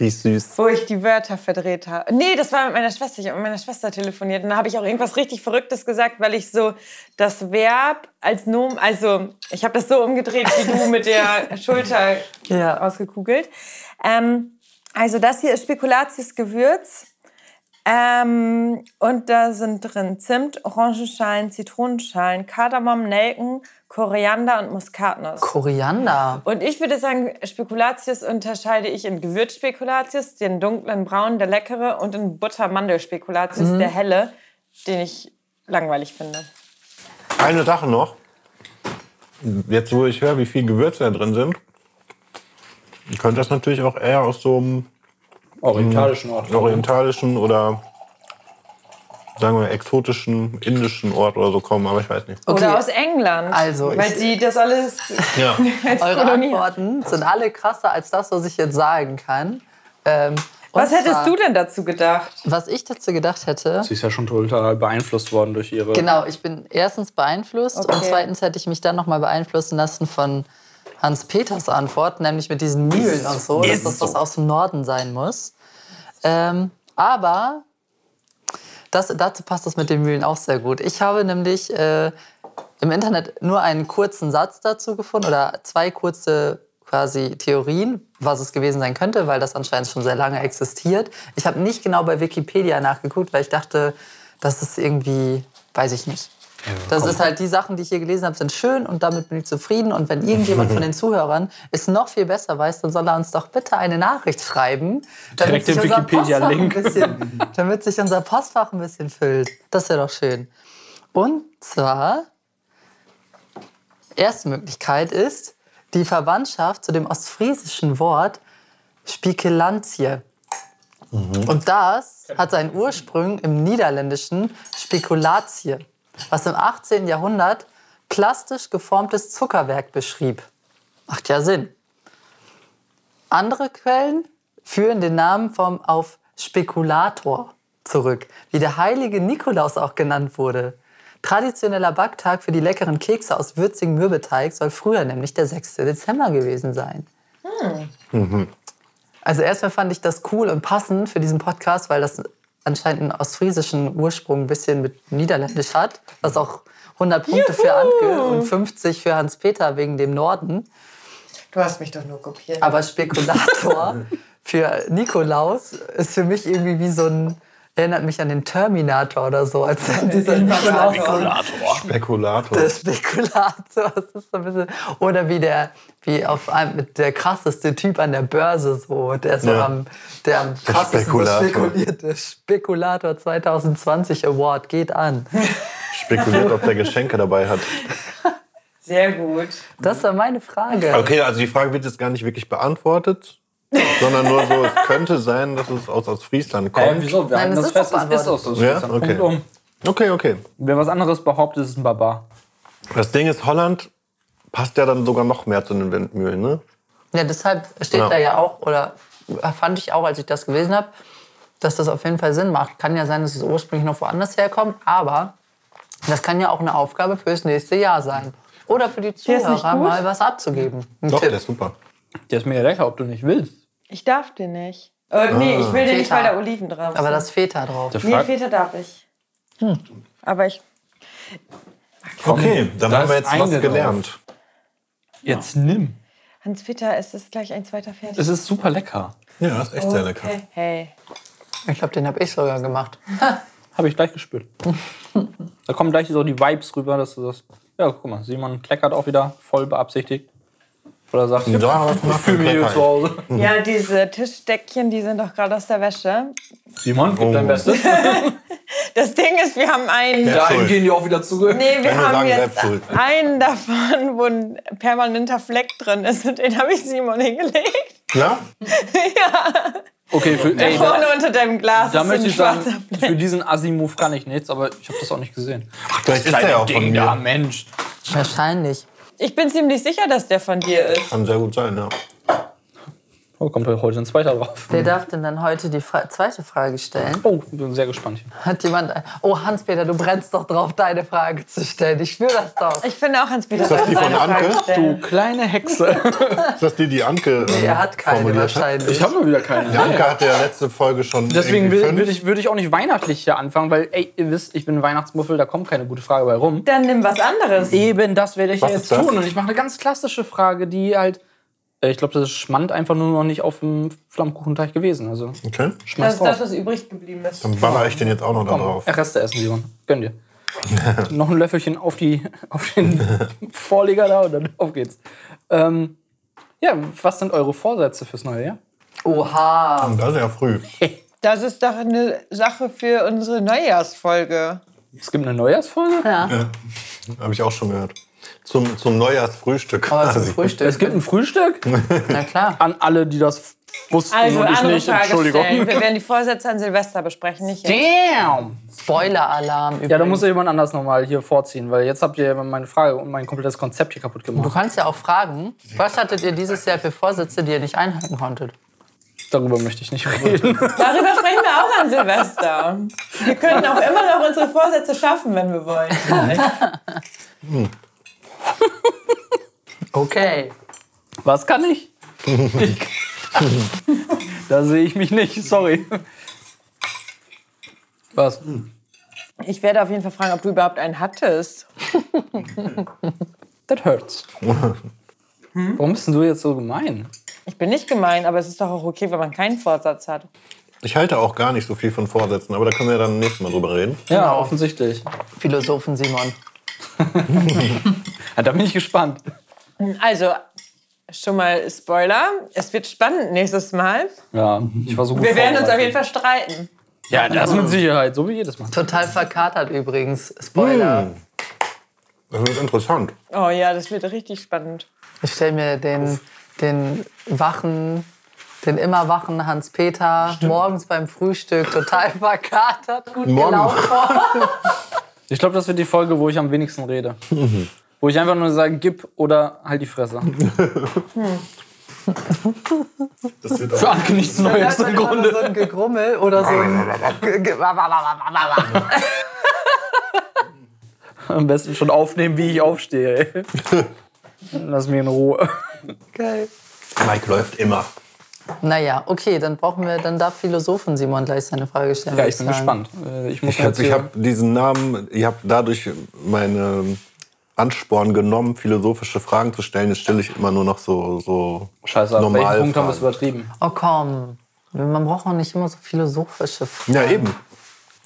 Die ist süß. Wo ich die Wörter verdreht habe. Nee, das war mit meiner Schwester. Ich habe mit meiner Schwester telefoniert. Und da habe ich auch irgendwas richtig Verrücktes gesagt, weil ich so das Verb als Nomen, also ich habe das so umgedreht wie du mit der Schulter Ja. ausgekugelt. Ähm, also das hier ist Spekulatius Gewürz. Ähm, und da sind drin Zimt, Orangenschalen, Zitronenschalen, Kardamom, Nelken, Koriander und Muskatnuss. Koriander. Und ich würde sagen, Spekulatius unterscheide ich in Gewürzspekulatius, den dunklen Braun, der leckere, und in Buttermandelspekulatius, der helle, den ich langweilig finde. Eine Sache noch. Jetzt, wo ich höre, wie viel Gewürze da drin sind. Ihr könnt das natürlich auch eher aus so einem Orientalischen Ort. orientalischen oder sagen wir exotischen indischen Ort oder so kommen, aber ich weiß nicht. Okay. Oder aus England. Also, Weil ich- die das alles Ja. Eure. Antworten sind alle krasser als das, was ich jetzt sagen kann. Ähm, Was hättest zwar, du denn dazu gedacht? Was ich dazu gedacht hätte, Sie ist ja schon total beeinflusst worden durch ihre. genau, ich bin erstens beeinflusst Okay. und zweitens hätte ich mich dann nochmal beeinflussen lassen von Hans Peters Antwort, nämlich mit diesen Mühlen und so, dass das was aus dem Norden sein muss. Ähm, aber das, dazu passt das mit den Mühlen auch sehr gut. Ich habe nämlich äh, im Internet nur einen kurzen Satz dazu gefunden oder zwei kurze quasi Theorien, was es gewesen sein könnte, weil das anscheinend schon sehr lange existiert. Ich habe nicht genau bei Wikipedia nachgeguckt, weil ich dachte, das ist irgendwie, weiß ich nicht. Das ist halt die Sachen, die ich hier gelesen habe, sind schön und damit bin ich zufrieden. Und wenn irgendjemand von den Zuhörern es noch viel besser weiß, dann soll er uns doch bitte eine Nachricht schreiben, damit Direkt sich unser Wikipedia-Link. Postfach ein bisschen, damit sich unser Postfach ein bisschen füllt. Das wäre doch schön. Und zwar erste Möglichkeit ist die Verwandtschaft zu dem ostfriesischen Wort Spikelantie. Und das hat seinen Ursprung im niederländischen Spekulatie, was im 18. Jahrhundert plastisch geformtes Zuckerwerk beschrieb. Macht ja Sinn. Andere Quellen führen den Namen vom auf Spekulator zurück, wie der heilige Nikolaus auch genannt wurde. Traditioneller Backtag für die leckeren Kekse aus würzigem Mürbeteig soll früher nämlich der 6. Dezember gewesen sein. Also erstmal fand ich das cool und passend für diesen Podcast, weil das anscheinend einen ostfriesischen Ursprung ein bisschen mit Niederländisch hat, was auch 100 Punkte für Antke und 50 für Hans-Peter wegen dem Norden. Du hast mich doch nur kopiert. Aber Spekulator für Nikolaus ist für mich irgendwie wie so ein, erinnert mich an den Terminator oder so, als dann dieser Nikolaus. Spekulator. Der Spekulator, das ist so ein bisschen, oder wie der, wie auf einem, der krasseste Typ an der Börse so, der so Ja. am, der am krassesten so Spekulator. spekuliert. Der Spekulator 2020 Award geht an. Spekuliert, ob der Geschenke dabei hat. Sehr gut. Das war meine Frage. Okay, also die Frage wird jetzt gar nicht wirklich beantwortet, sondern nur so, es könnte sein, dass es aus, aus Friesland kommt. Äh, wieso? Wir Nein, halten das das ist fest, ist aus Ja? Deutschland. Okay. Punkt um. Okay, okay. Wer was anderes behauptet, ist ein Barbar. Das Ding ist, Holland passt ja dann sogar noch mehr zu den Windmühlen, ne? Ja, deshalb steht Ja. da ja auch, oder fand ich auch, als ich das gelesen habe, dass das auf jeden Fall Sinn macht. Kann ja sein, dass es ursprünglich noch woanders herkommt, aber das kann ja auch eine Aufgabe fürs nächste Jahr sein. Oder für die Zuhörer mal was abzugeben. Ein Doch, Tipp. der ist super. Der ist mir lecker, ob du nicht willst. Ich darf den nicht. Äh, nee, ich will den nicht, Feta. weil da Oliven drauf sind. Aber das Feta drauf. Der Nee, Feta darf ich. Aber ich. Okay, dann da haben wir ist jetzt was eine gelernt. Jetzt nimm. Hans-Peter, es ist gleich ein zweiter fertig. Es ist super lecker. Ja, das ist echt sehr lecker. Okay. Hey. Ich glaube, den habe ich sogar gemacht. Habe ich gleich gespürt. da kommen gleich so die Vibes rüber, dass du das. Ja, guck mal, Simon kleckert auch wieder voll beabsichtigt. Oder sagt, Ja, was ich fühle mich hier zu Hause. Ja, diese Tischdeckchen, die sind doch gerade aus der Wäsche. Simon, gib dein Oh. Bestes. Das Ding ist, wir haben einen. Ja. Da gehen die auch wieder zurück. Nee, wir haben sagen, jetzt einen davon, wo ein permanenter Fleck drin ist. Und den habe ich Simon hingelegt. Ja? Okay, für, ey, da, Vorne unter deinem Glas da ist möchte ich sagen, für diesen Assi-Move kann ich nichts, aber ich habe das auch nicht gesehen. Vielleicht ist der ja auch von Ding da, mir. Mensch. Wahrscheinlich. Ich bin ziemlich sicher, dass der von dir ist. Kann sehr gut sein, ja. Oh, kommt heute ein zweiter drauf. Wer darf denn dann heute die Fra zweite Frage stellen? Oh, bin sehr gespannt. Hat jemand. Oh, Hans-Peter, du brennst doch drauf, deine Frage zu stellen. Ich spüre das doch. Ich finde auch Hans-Peter das die von Anke? Du kleine Hexe. Ist das die, die Anke Nee, ähm, er hat keine formuliert hat? wahrscheinlich. Ich habe mal wieder keine. Die Anke hatte ja letzte Folge schon Deswegen würde ich, würd ich auch nicht weihnachtlich hier anfangen, weil, ey, ihr wisst, ich bin ein Weihnachtsmuffel, da kommt keine gute Frage bei rum. Dann nimm was anderes. Eben, das werde ich Was ist jetzt tun. Und ich mache eine ganz klassische Frage, die halt, ich glaube, das ist Schmand einfach nur noch nicht auf dem Flammkuchenteig gewesen. Also, Okay. Das ist das, was übrig geblieben ist. Dann baller ich den jetzt auch noch da Komm, drauf. Reste essen, Simon. Gönn dir. noch ein Löffelchen auf, die, auf den Vorleger da und dann auf geht's. Ähm, ja, was sind eure Vorsätze fürs neue Jahr? Oha. Das ist ja früh. Das ist doch eine Sache für unsere Neujahrsfolge. Es gibt eine Neujahrsfolge? Ja. Habe ich auch schon gehört. Zum, zum Neujahrsfrühstück Aber zum quasi. Frühstück. Es gibt ein Frühstück? Na klar. An alle, die das wussten Also, und ich andere nicht. Frage Entschuldigung. stellen. Wir werden die Vorsätze an Silvester besprechen, nicht jetzt. Damn! Spoiler-Alarm. Ja, da muss ja jemand anders nochmal hier vorziehen, weil jetzt habt ihr meine Frage und mein komplettes Konzept hier kaputt Du gemacht. kannst ja auch fragen, was hattet ihr dieses Jahr für Vorsätze, die ihr nicht einhalten konntet? Darüber möchte ich nicht reden. Darüber sprechen wir auch an Silvester. Wir können auch immer noch unsere Vorsätze schaffen, wenn wir wollen. Okay. Was kann ich? ich da sehe ich mich nicht, sorry. Was? Ich werde auf jeden Fall fragen, ob du überhaupt einen hattest. That hurts. Warum bist denn du jetzt so gemein? Ich bin nicht gemein, aber es ist doch auch okay, wenn man keinen Vorsatz hat. Ich halte auch gar nicht so viel von Vorsätzen, aber da können wir dann nächstes Mal drüber reden. Ja, Genau. offensichtlich. Philosophen Simon. Ja, da bin ich gespannt. Also, schon mal Spoiler. Es wird spannend nächstes Mal. Ja, ich war so gut Wir werden uns auf jeden. Fall streiten. Ja, das mit Sicherheit, so wie jedes Mal. Total verkatert übrigens. Spoiler. Das wird interessant. Oh ja, das wird richtig spannend. Ich stelle mir den, den wachen, den immer wachen Hans-Peter morgens beim Frühstück total verkatert, gut Morgen. gelaunt vor. Ich glaube, das wird die Folge, wo ich am wenigsten rede. Wo ich einfach nur sage, gib oder halt die Fresse. Das wird Für Anke nichts Neues im Grunde. So ein Gegrummel oder so ein. Am besten schon aufnehmen, wie ich aufstehe. ey. Lass mich in Ruhe. Geil. Mike läuft immer. Naja, okay, dann brauchen wir, dann darf Philosophen Simon gleich seine Frage stellen. Ja, ich bin sagen. gespannt. Äh, Ich Ich habe hab diesen Namen, ich habe dadurch meine Ansporn genommen, philosophische Fragen zu stellen. Jetzt stelle ich immer nur noch so, so Scheiße, normal Punkt haben wir es übertrieben? Oh komm, man braucht auch nicht immer so philosophische Fragen. Ja, eben.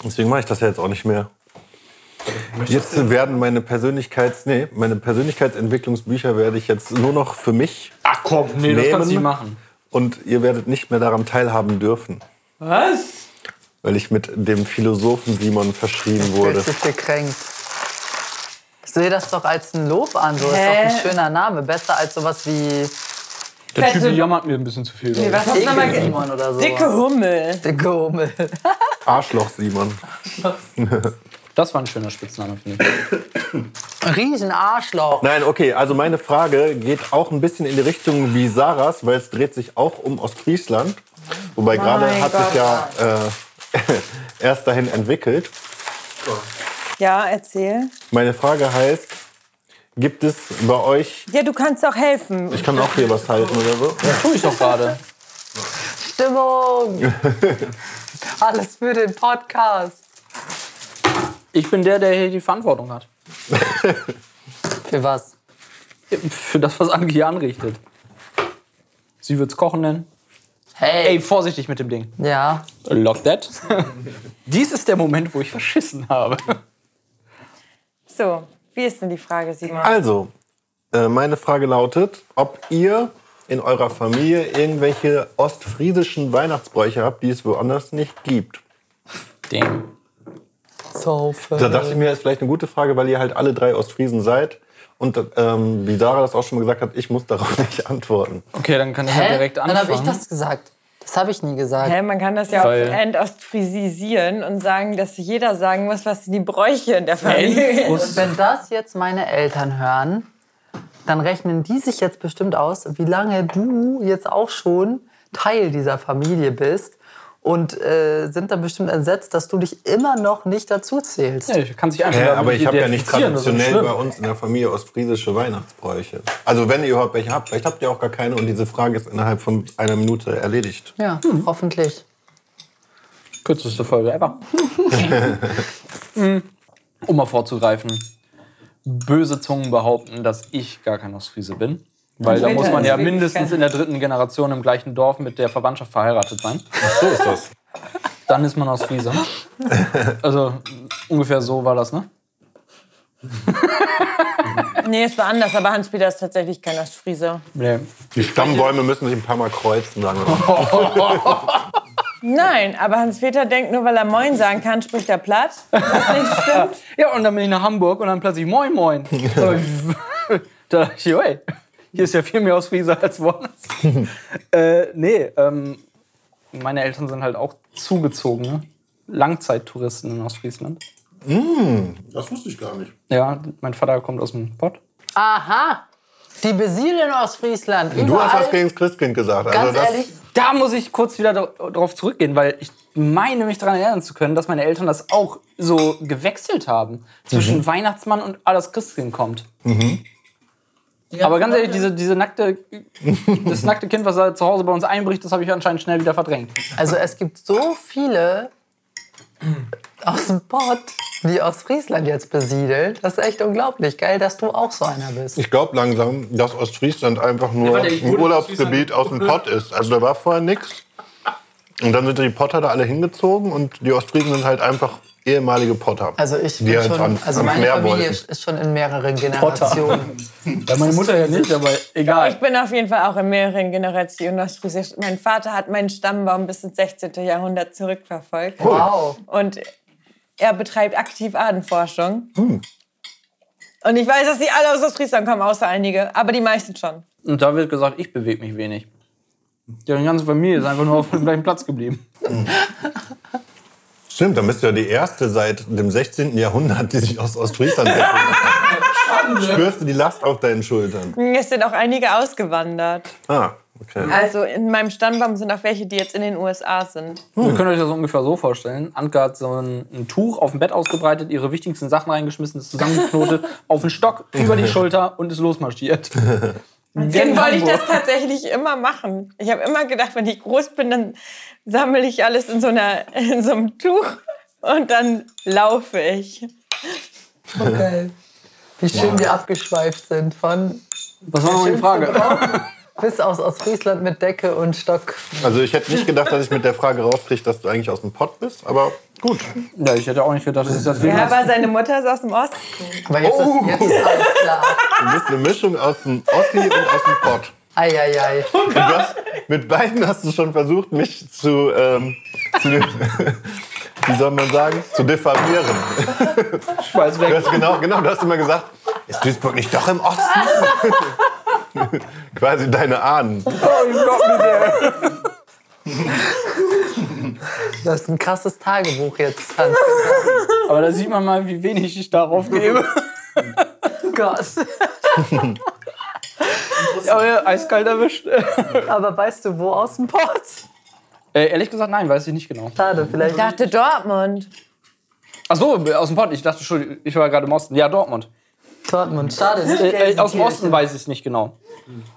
Deswegen mache ich das ja jetzt auch nicht mehr. Jetzt werden meine Persönlichkeits, nee, meine Persönlichkeitsentwicklungsbücher werde ich jetzt nur noch für mich Ach komm, nee, das nehmen. kannst du nicht machen. Und ihr werdet nicht mehr daran teilhaben dürfen, Was? weil ich mit dem Philosophen Simon verschrien wurde. Fühlt sich gekränkt. Ich sehe das doch als ein Lob an, so ist doch Hä? ein schöner Name. Besser als sowas wie Der Typ jammert mir ein bisschen zu viel. Nee, was hast du ge- Simon oder so. Dicke Hummel. Dicke Hummel. Arschloch Simon. ich. Das war ein schöner Spitzname, finde ich. Riesen Arschloch. Nein, okay, also meine Frage geht auch ein bisschen in die Richtung wie Sarahs, weil es dreht sich auch um Ostfriesland. Wobei gerade hat Gott. sich ja äh, erst dahin entwickelt. Ja, erzähl. Meine Frage heißt, gibt es bei euch, Ja, du kannst auch helfen. ich kann auch hier was halten oder so, Tue ich doch gerade. Stimmung. Alles für den Podcast. Ich bin der, der hier die Verantwortung hat. Für was? Für das, was Anke hier anrichtet. Sie wird's kochen nennen. Hey. Ey, vorsichtig mit dem Ding. Ja. Lock that. Dies ist der Moment, wo ich verschissen habe. So, wie ist denn die Frage, Simon? Also, äh, meine Frage lautet, ob ihr in eurer Familie irgendwelche ostfriesischen Weihnachtsbräuche habt, die es woanders nicht gibt. Damn. So Da dachte ich mir, ist vielleicht eine gute Frage, weil ihr halt alle drei Ostfriesen seid. Und ähm, wie Sarah das auch schon mal gesagt hat, ich muss darauf nicht antworten. Okay, dann kann ich ja Hä? direkt Dann anfangen. habe ich das gesagt. Das habe ich nie gesagt. Hä, man kann das ja auch Weil- entostfriesisieren und sagen, dass jeder sagen muss, was sind die Bräuche in der Familie. Und wenn das jetzt meine Eltern hören, dann rechnen die sich jetzt bestimmt aus, wie lange du jetzt auch schon Teil dieser Familie bist und äh, sind dann bestimmt entsetzt, dass du dich immer noch nicht dazu zählst. Ja, ich kann sich einfach Ja, aber ich habe ja nicht traditionell bei uns in der Familie ostfriesische Weihnachtsbräuche. Also wenn ihr überhaupt welche habt. Vielleicht habt ihr auch gar keine und diese Frage ist innerhalb von einer Minute erledigt. Ja, hoffentlich. Kürzeste Folge ever. um mal vorzugreifen. Böse Zungen behaupten, dass ich gar kein Ostfriese bin. Weil da muss man ja mindestens in der dritten Generation im gleichen Dorf mit der Verwandtschaft verheiratet sein. So ist das. Dann ist man Ostfriese. Also ungefähr so war das, ne? Nee, es war anders, aber Hans-Peter ist tatsächlich kein Ostfriese. Nee. Die Stammbäume müssen sich ein paar Mal kreuzen, sagen wir mal. Nein, aber Hans-Peter denkt, nur weil er Moin sagen kann, spricht er platt. Was nicht stimmt. Ja, und dann bin ich nach Hamburg und dann plötzlich Moin Moin. da dachte ich, ey, hier ist ja viel mehr Ostfriese als woanders. äh, nee, ähm, meine Eltern sind halt auch zugezogen, ne? Langzeittouristen in Ostfriesland. Das wusste ich gar nicht. Ja, mein Vater kommt aus dem Pott. Aha. Die besiedeln Ostfriesland. Du hast was gegen das Christkind gesagt. Ganz das, ehrlich, Da muss ich kurz wieder drauf zurückgehen, weil ich meine mich daran erinnern zu können, dass meine Eltern das auch so gewechselt haben. Zwischen Weihnachtsmann und alles Christkind kommt. Aber ganz ehrlich, diese, diese nackte, das nackte Kind, was da zu Hause bei uns einbricht, das habe ich anscheinend schnell wieder verdrängt. also es gibt so viele aus dem Pott, die Ostfriesland jetzt besiedeln. Das ist echt unglaublich. Geil, dass du auch so einer bist. Ich glaube langsam, dass Ostfriesland einfach nur warte, ich ein Urlaubsgebiet aus dem Pott ist. Also da war vorher nichts. Und dann sind die Potter da alle hingezob und die Ostfriesen sind halt einfach ehemalige Potter. Also ich bin halt schon, ans- also ans meine Meer Familie wollten. ist schon in mehreren Generationen. Ja, meine Mutter ja nicht, aber egal. Ich bin auf jeden Fall auch in mehreren Generationen Ostfriesisch. Mein Vater hat meinen Stammbaum bis ins 16. Jahrhundert zurückverfolgt. Wow. Und er betreibt aktiv Ahnenforschung. Und ich weiß, dass die alle aus Ostfriesland kommen, außer einige. Aber die meisten schon. Und da wird gesagt, ich bewege mich wenig. Die ganze Familie ist einfach nur auf dem gleichen Platz geblieben. Stimmt, dann bist du ja die erste seit dem 16. Jahrhundert, die sich aus Ostfriesland setzt. Spürst du die Last auf deinen Schultern? Es sind auch einige ausgewandert. Ah, okay. Also in meinem Stammbaum sind auch welche, die jetzt in den USA sind. Ihr könnt euch das ungefähr so vorstellen. Anke hat so ein, ein Tuch auf dem Bett ausgebreitet, ihre wichtigsten Sachen reingeschmissen, ist zusammengeknotet, auf den Stock, über die Schulter und ist losmarschiert. Deswegen wollte ich das tatsächlich immer machen. Ich habe immer gedacht, wenn ich groß bin, dann sammle ich alles in so, einer, in so einem Tuch und dann laufe ich. Geil. Wie schön wir abgeschweift sind von Was war nochmal die Frage? Bis aus Ostfriesland mit Decke und Stock. Also ich hätte nicht gedacht, dass ich mit der Frage rauskriege, dass du eigentlich aus dem Pott bist, aber gut. Ja, ich hätte auch nicht gedacht, dass ich das Ja, aber seine Mutter ist aus dem Osten. Aber jetzt, Oh. ist, jetzt ist alles klar. Du bist eine Mischung aus dem Ossi und aus dem Pott. Eieiei. Und du hast, mit beiden hast du schon versucht, mich zu, ähm, zu wie soll man sagen, zu diffamieren. Schweiß Du weg. hast genau, genau, du hast immer gesagt, ist Duisburg nicht doch im Osten? Quasi deine Ahnen. Das ist ein krasses Tagebuch jetzt, Hans. Aber da sieht man mal, wie wenig ich darauf gebe. Gott. Aber ja, eiskalt erwischt. Aber weißt du, wo aus dem Pott? Äh, ehrlich gesagt, nein, weiß ich nicht genau. Schade, vielleicht. Ich dachte Dortmund. Ach so, aus dem Pott. Ich dachte schon, ich war gerade im Osten. Ja, Dortmund. Dortmund. Schade, Äh, äh, aus dem. Osten weiß ich es nicht genau.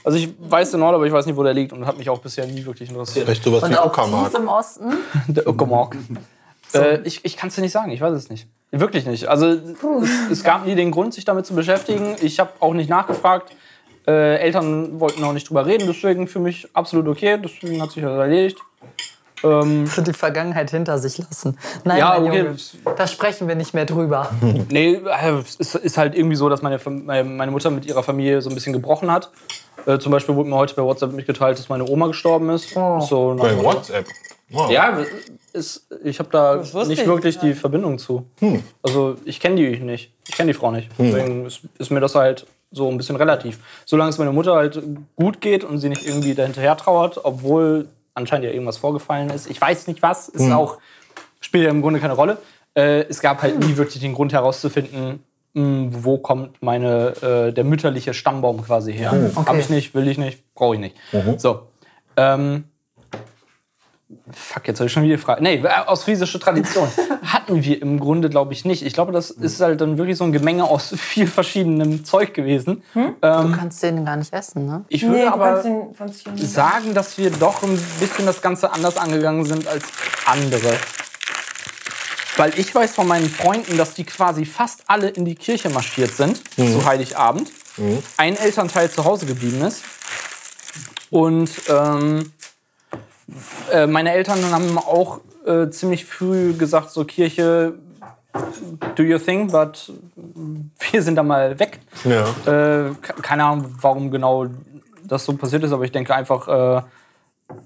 Also ich weiß den Ort, aber ich weiß nicht, wo der liegt und hat mich auch bisher nie wirklich interessiert. Vielleicht sowas Und wie auch Uckermark. im Osten? Der Uckermark. Äh, ich ich kann es dir nicht sagen, ich weiß es nicht. Wirklich nicht. Also es, es gab nie den Grund, sich damit zu beschäftigen. Ich habe auch nicht nachgefragt. Äh, Eltern wollten auch nicht drüber reden, deswegen für mich absolut okay. Deswegen hat sich das erledigt. Ähm, Für die Vergangenheit hinter sich lassen. Nein, Ja, mein okay. Junge, da sprechen wir nicht mehr drüber. nee, äh, es ist, halt irgendwie so, dass meine, meine Mutter mit ihrer Familie so ein bisschen gebrochen hat. Äh, zum Beispiel wurde mir heute bei WhatsApp mitgeteilt, dass meine Oma gestorben ist. So nach- Bei WhatsApp. Wow. Ja, ist, ich habe da nicht ich wirklich die Verbindung zu. Also ich kenne die nicht. Ich kenne die Frau nicht. Deswegen ist, ist mir das halt so ein bisschen relativ. Solange es meiner Mutter halt gut geht und sie nicht irgendwie dahinterher trauert, obwohl anscheinend ja irgendwas vorgefallen ist. Ich weiß nicht was, ist auch, spielt ja im Grunde keine Rolle. Äh, es gab halt nie wirklich den Grund herauszufinden, mh, wo kommt meine, äh, der mütterliche Stammbaum quasi her. Okay. Hab ich nicht, will ich nicht, brauche ich nicht. So. Ähm, Fuck, jetzt habe ich schon wieder gefragt. Nee, äh, ostfriesische Tradition hatten wir im Grunde, glaube ich, nicht. Ich glaube, das ist halt dann wirklich so ein Gemenge aus viel verschiedenem Zeug gewesen. Du Ähm, kannst den gar nicht essen, ne? ich würde Nee, du aber kannst den von sich nicht. sagen, dass wir doch ein bisschen das Ganze anders angegangen sind als andere. Weil ich weiß von meinen Freunden, dass die quasi fast alle in die Kirche marschiert sind zu Heiligabend. Ein Elternteil zu Hause geblieben ist. Und ähm, äh, meine Eltern haben auch äh, ziemlich früh gesagt, so Kirche, do your thing, but wir sind da mal weg. Ja. Äh, ke- keine Ahnung, warum genau das so passiert ist, aber ich denke einfach, äh,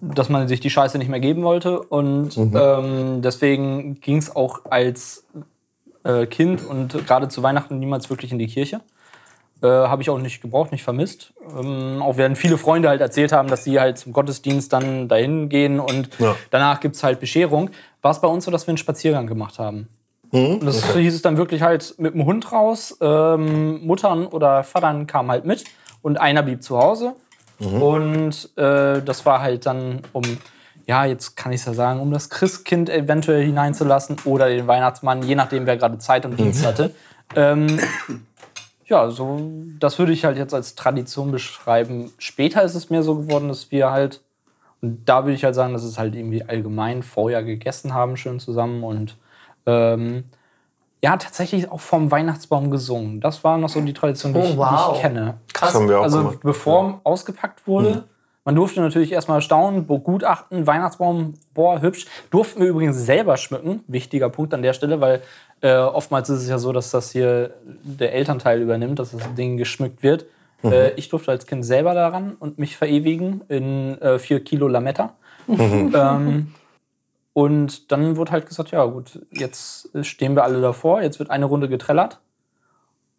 dass man sich die Scheiße nicht mehr geben wollte. Und ähm, deswegen ging es auch als äh, Kind und gerade zu Weihnachten niemals wirklich in die Kirche. Äh, Habe ich auch nicht gebraucht, nicht vermisst. Ähm, auch während viele Freunde halt erzählt haben, dass sie halt zum Gottesdienst dann dahin gehen und Ja. danach gibt es halt Bescherung, war es bei uns so, dass wir einen Spaziergang gemacht haben. Mhm. Und das hieß es dann wirklich halt mit dem Hund raus. Ähm, Muttern oder Vatern kamen halt mit und einer blieb zu Hause. Und äh, das war halt dann um, ja, jetzt kann ich es ja sagen, um das Christkind eventuell hineinzulassen oder den Weihnachtsmann, je nachdem, wer gerade Zeit und Dienst hatte. Ähm, ja, so, das würde ich halt jetzt als Tradition beschreiben. Später ist es mir so geworden, dass wir halt, und da würde ich halt sagen, dass es halt irgendwie allgemein vorher gegessen haben, schön zusammen und ähm, ja, tatsächlich auch vom Weihnachtsbaum gesungen. Das war noch so die Tradition, die, Oh, ich, die wow. ich kenne. Das haben wir auch Also gemacht. bevor ausgepackt wurde, man durfte natürlich erstmal staunen, begutachten, Weihnachtsbaum, boah, hübsch. Durften wir übrigens selber schmücken. Wichtiger Punkt an der Stelle, weil äh, oftmals ist es ja so, dass das hier der Elternteil übernimmt, dass das Ding geschmückt wird. Äh, ich durfte als Kind selber daran und mich verewigen in äh, vier Kilo Lametta. ähm, und dann wurde halt gesagt, ja gut, jetzt stehen wir alle davor, jetzt wird eine Runde getrellert.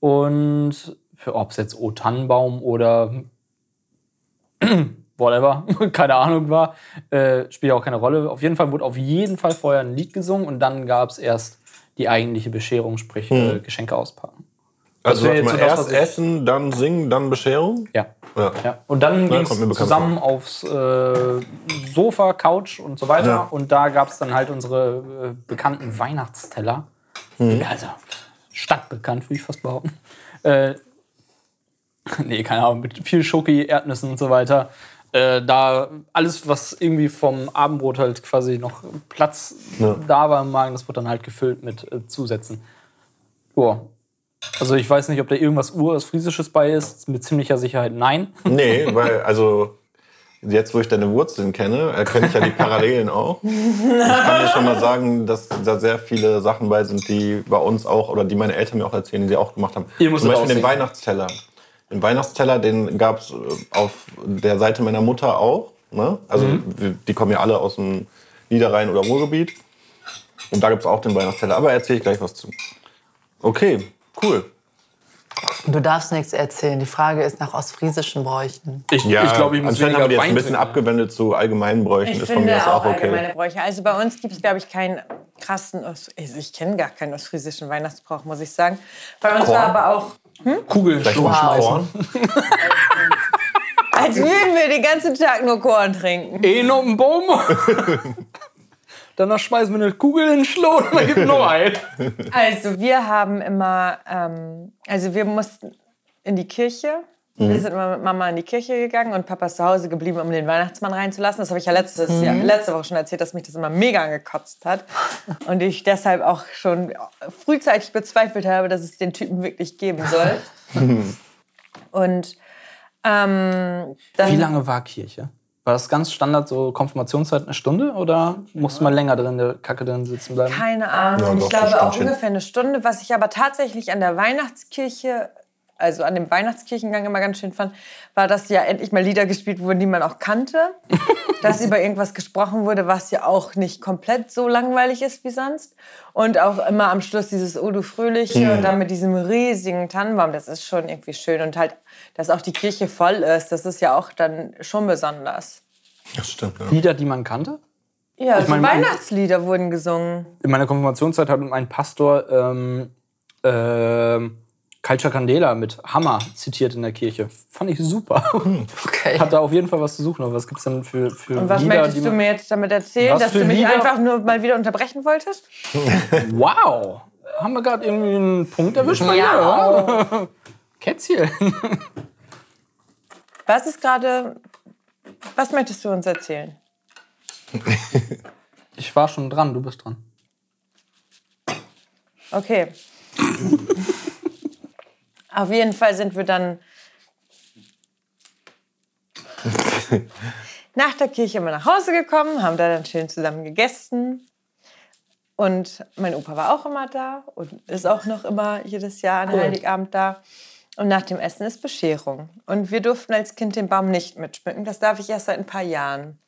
Und für ob es jetzt O Tannenbaum oder whatever, keine Ahnung war, äh, spielt auch keine Rolle. Auf jeden Fall wurde auf jeden Fall vorher ein Lied gesungen und dann gab es erst die eigentliche Bescherung, sprich äh, Geschenke auspacken. Also wär warte jetzt mal, so das, erst Essen, dann singen, dann Bescherung? Ja. Ja. Ja. Und dann ging es zusammen aufs äh, Sofa, Couch und so weiter. Ja. Und da gab es dann halt unsere äh, bekannten Weihnachtsteller. Mhm. Also stadtbekannt, würde ich fast behaupten. Äh, nee, keine Ahnung, mit viel Schoki, Erdnüssen und so weiter. Äh, da alles, was irgendwie vom Abendbrot halt quasi noch Platz Ja. da war im Magen, das wurde dann halt gefüllt mit äh, Zusätzen. Joa. Also ich weiß nicht, ob da irgendwas Urfriesisches bei ist. Mit ziemlicher Sicherheit nein. Nee, weil, also, jetzt wo ich deine Wurzeln kenne, erkenne ich ja die Parallelen auch. Ich kann dir schon mal sagen, dass da sehr viele Sachen bei sind, die bei uns auch, oder die meine Eltern mir auch erzählen, die sie auch gemacht haben. Ihr Zum Beispiel den. Weihnachtsteller. Den Weihnachtsteller, den gab es auf der Seite meiner Mutter auch. Ne? Also Mhm. die kommen ja alle aus dem Niederrhein oder Ruhrgebiet. Und da gibt es auch den Weihnachtsteller. Aber erzähle ich gleich was zu. Okay, cool. Du darfst nichts erzählen. Die Frage ist nach ostfriesischen Bräuchen. Ich, Ja, ich glaube, ich muss anscheinend weniger haben wir jetzt ein bisschen abgewendet zu allgemeinen Bräuchen. Ich ist von finde mir aus auch auch okay. allgemeine Bräuche. Also bei uns gibt es, glaube ich, keinen krassen, Ost also ich kenne gar keinen ostfriesischen Weihnachtsbrauch, muss ich sagen. Bei uns Korn? war aber auch, Kugeln Vielleicht schmeißen. als würden wir den ganzen Tag nur Korn trinken. Eh noch einen Baum. Danach schmeißen wir eine Kugel in den Schlot und dann gibt noch ein. Also wir haben immer, ähm, also wir mussten in die Kirche. Wir sind immer mit Mama in die Kirche gegangen und Papa ist zu Hause geblieben, um den Weihnachtsmann reinzulassen. Das habe ich ja letztes Jahr, letzte Woche schon erzählt, dass mich das immer mega angekotzt hat. Und ich deshalb auch schon frühzeitig bezweifelt habe, dass es den Typen wirklich geben soll. und ähm, dann, Wie lange war Kirche? War das ganz Standard, so Konfirmationszeit eine Stunde oder musste man länger drin in der Kacke drin sitzen bleiben? Keine Ahnung. Ja, doch, ich glaube auch ungefähr eine Stunde. Was ich aber tatsächlich an der Weihnachtskirche, also an dem Weihnachtskirchengang immer ganz schön fand, war, dass ja endlich mal Lieder gespielt wurden, die man auch kannte. dass über irgendwas gesprochen wurde, was ja auch nicht komplett so langweilig ist wie sonst. Und auch immer am Schluss dieses O du Fröhliche und dann mit diesem riesigen Tannenbaum. Das ist schon irgendwie schön. Und halt, dass auch die Kirche voll ist, das ist ja auch dann schon besonders. Das stimmt, ja. Lieder, die man kannte? Ja, so meine, Weihnachtslieder wurden gesungen. In meiner Konfirmationszeit hat ein Pastor ähm, ähm, Culture Candela mit Hammer zitiert in der Kirche. Fand ich super. Okay. Hat da auf jeden Fall was zu suchen. Aber was gibt es denn für, für Und was Lieder, möchtest du mir jetzt damit erzählen? Dass du mich Lieder? einfach nur mal wieder unterbrechen wolltest? Wow! Haben wir gerade irgendwie einen Punkt erwischt? bei Ja. dir? Kätzchen. Was ist gerade. Was möchtest du uns erzählen? Ich war schon dran, du bist dran. Okay. Auf jeden Fall sind wir dann nach der Kirche immer nach Hause gekommen, haben da dann schön zusammen gegessen. Und mein Opa war auch immer da und ist auch noch immer jedes Jahr an Heiligabend da. Und nach dem Essen ist Bescherung. Und wir durften als Kind den Baum nicht mitschmücken. Das darf ich erst seit ein paar Jahren.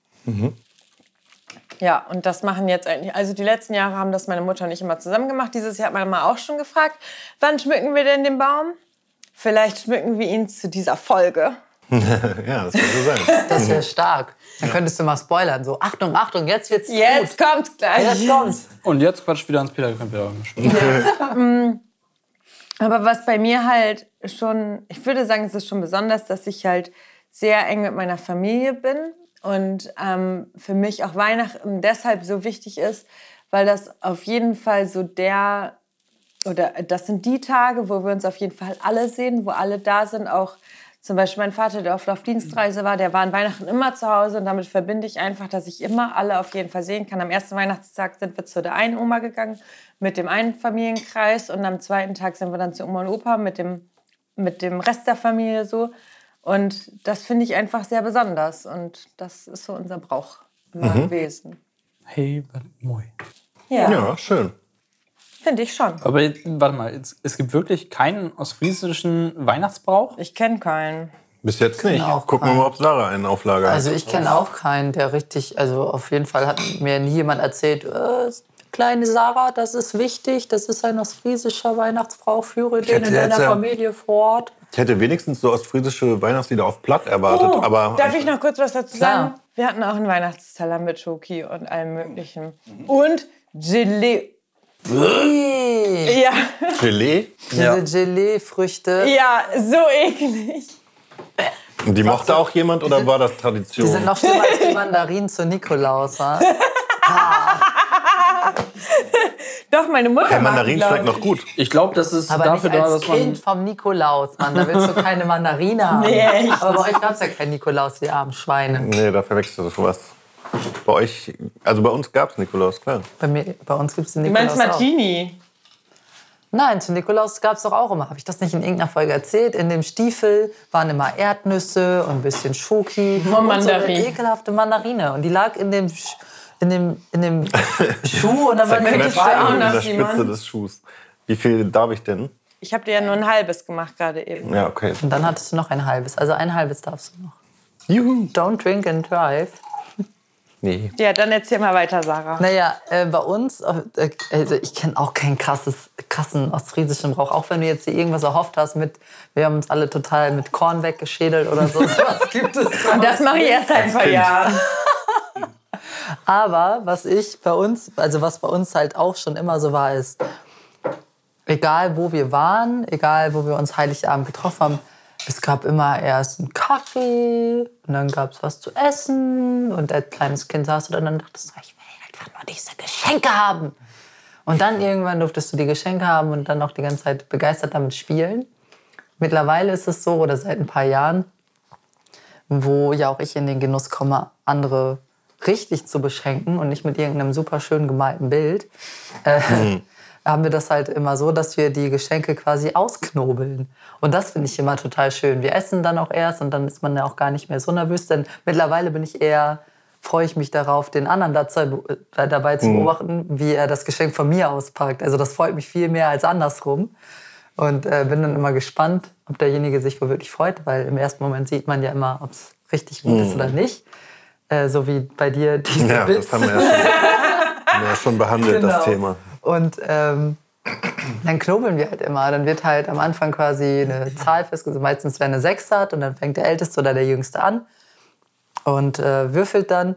Ja, und das machen jetzt eigentlich, also die letzten Jahre haben das meine Mutter und ich immer zusammen gemacht. Dieses Jahr hat meine Mama auch schon gefragt, wann schmücken wir denn den Baum? Vielleicht schmücken wir ihn zu dieser Folge. Ja, das könnte sein. Das wäre stark. Dann könntest du mal spoilern. So, Achtung, Achtung, jetzt wird's Jetzt gut. kommt's gleich. Jetzt kommt's. Und jetzt quatscht wieder ans Peter. Könnt ihr Aber was bei mir halt schon, ich würde sagen, es ist schon besonders, dass ich halt sehr eng mit meiner Familie bin und ähm, für mich auch Weihnachten deshalb so wichtig ist, weil das auf jeden Fall so der, oder das sind die Tage, wo wir uns auf jeden Fall alle sehen, wo alle da sind, auch zum Beispiel mein Vater, der oft auf Dienstreise war, der war an Weihnachten immer zu Hause und damit verbinde ich einfach, dass ich immer alle auf jeden Fall sehen kann. Am ersten Weihnachtstag sind wir zu der einen Oma gegangen mit dem einen Familienkreis und am zweiten Tag sind wir dann zu Oma und Opa mit dem, mit dem Rest der Familie so. Und das finde ich einfach sehr besonders und das ist so unser Brauch immer gewesen. Hey, moi. Ja, Ja, schön. Finde ich schon. Aber jetzt, warte mal, es gibt wirklich keinen ostfriesischen Weihnachtsbrauch? Ich kenne keinen. Bis jetzt nicht. auch Gucken wir mal, ob Sarah einen Auflage hat. Also ich kenne auch keinen, der richtig, also auf jeden Fall hat mir nie jemand erzählt, äh, kleine Sarah, das ist wichtig, das ist ein ostfriesischer Weihnachtsbrauch, führe den in deiner ja- Familie fort. Ich hätte wenigstens so ostfriesische Weihnachtslieder auf Platt erwartet, Oh, aber darf ich noch kurz was dazu Klar. sagen? Wir hatten auch einen Weihnachtsteller mit Schoki und allem Möglichen. Und Gelee. Ja, Gelee, Diese Gelee-Früchte, ja, so eklig. die mochte auch jemand oder war das die Tradition? sind noch schlimmer als die Mandarinen zu Nikolaus. Ha? Doch, meine Mutter Der mag Mandarin die, schmeckt noch gut. Ich glaube, das ist Aber dafür nicht da, als dass man. Kind vom Nikolaus, Mann. Da willst du keine Mandarine haben. Nee, echt. Aber bei euch gab es ja keinen Nikolaus, die armen Schweine. Nee, da verwechselst du schon was. Bei euch, also bei uns gab es Nikolaus, klar. Bei, mir, bei uns gibt es den Du Nikolaus meinst auch. Martini? Nein, zu Nikolaus gab es doch auch immer. Habe ich das nicht in irgendeiner Folge erzählt? In dem Stiefel waren immer Erdnüsse und ein bisschen Schoki. Und so eine ekelhafte Mandarine. Und die lag in dem, Sch- in dem, in dem Schuh und dann war die auch an der. Spitze des Schuhs. Wie viel darf ich denn? Ich habe dir ja nur ein halbes gemacht gerade eben. Ja, okay. Und dann hattest du noch ein halbes. Also ein halbes darfst du noch. Juhu. Don't drink and drive. Nee. Ja, dann erzähl mal weiter, Sarah. Naja, äh, bei uns, äh, also ich kenne auch keinen krasses, krassen ostfriesischen Brauch. Auch wenn du jetzt hier irgendwas erhofft hast mit, wir haben uns alle total mit Korn weggeschädelt oder so. Was gibt es bei Und das mache ich erst seit ein paar Kind. Jahren. Aber was ich bei uns, also was bei uns halt auch schon immer so war, ist, egal wo wir waren, egal wo wir uns Heiligabend getroffen haben, es gab immer erst einen Kaffee und dann gab es was zu essen und als kleines Kind saß du dann und dachtest, ich will einfach nur diese Geschenke haben. Und dann irgendwann durftest du die Geschenke haben und dann auch die ganze Zeit begeistert damit spielen. Mittlerweile ist es so, oder seit ein paar Jahren, wo ja auch ich in den Genuss komme, andere richtig zu beschenken und nicht mit irgendeinem super schön gemalten Bild, äh, haben wir das halt immer so, dass wir die Geschenke quasi ausknobeln. Und das finde ich immer total schön. Wir essen dann auch erst und dann ist man ja auch gar nicht mehr so nervös, denn mittlerweile bin ich eher, freue ich mich darauf, den anderen dazu, äh, dabei zu beobachten, wie er das Geschenk von mir auspackt. Also das freut mich viel mehr als andersrum. Und äh, bin dann immer gespannt, ob derjenige sich wohl wirklich freut, weil im ersten Moment sieht man ja immer, ob es richtig gut ist oder nicht. Äh, so wie bei dir diese Ja, Bits. das haben wir ja schon, wir ja schon behandelt, das Genau. Thema. Und ähm, dann knobeln wir halt immer. Dann wird halt am Anfang quasi eine Zahl festgesetzt. Meistens, wer eine 6 hat und dann fängt der Älteste oder der Jüngste an und äh, würfelt dann.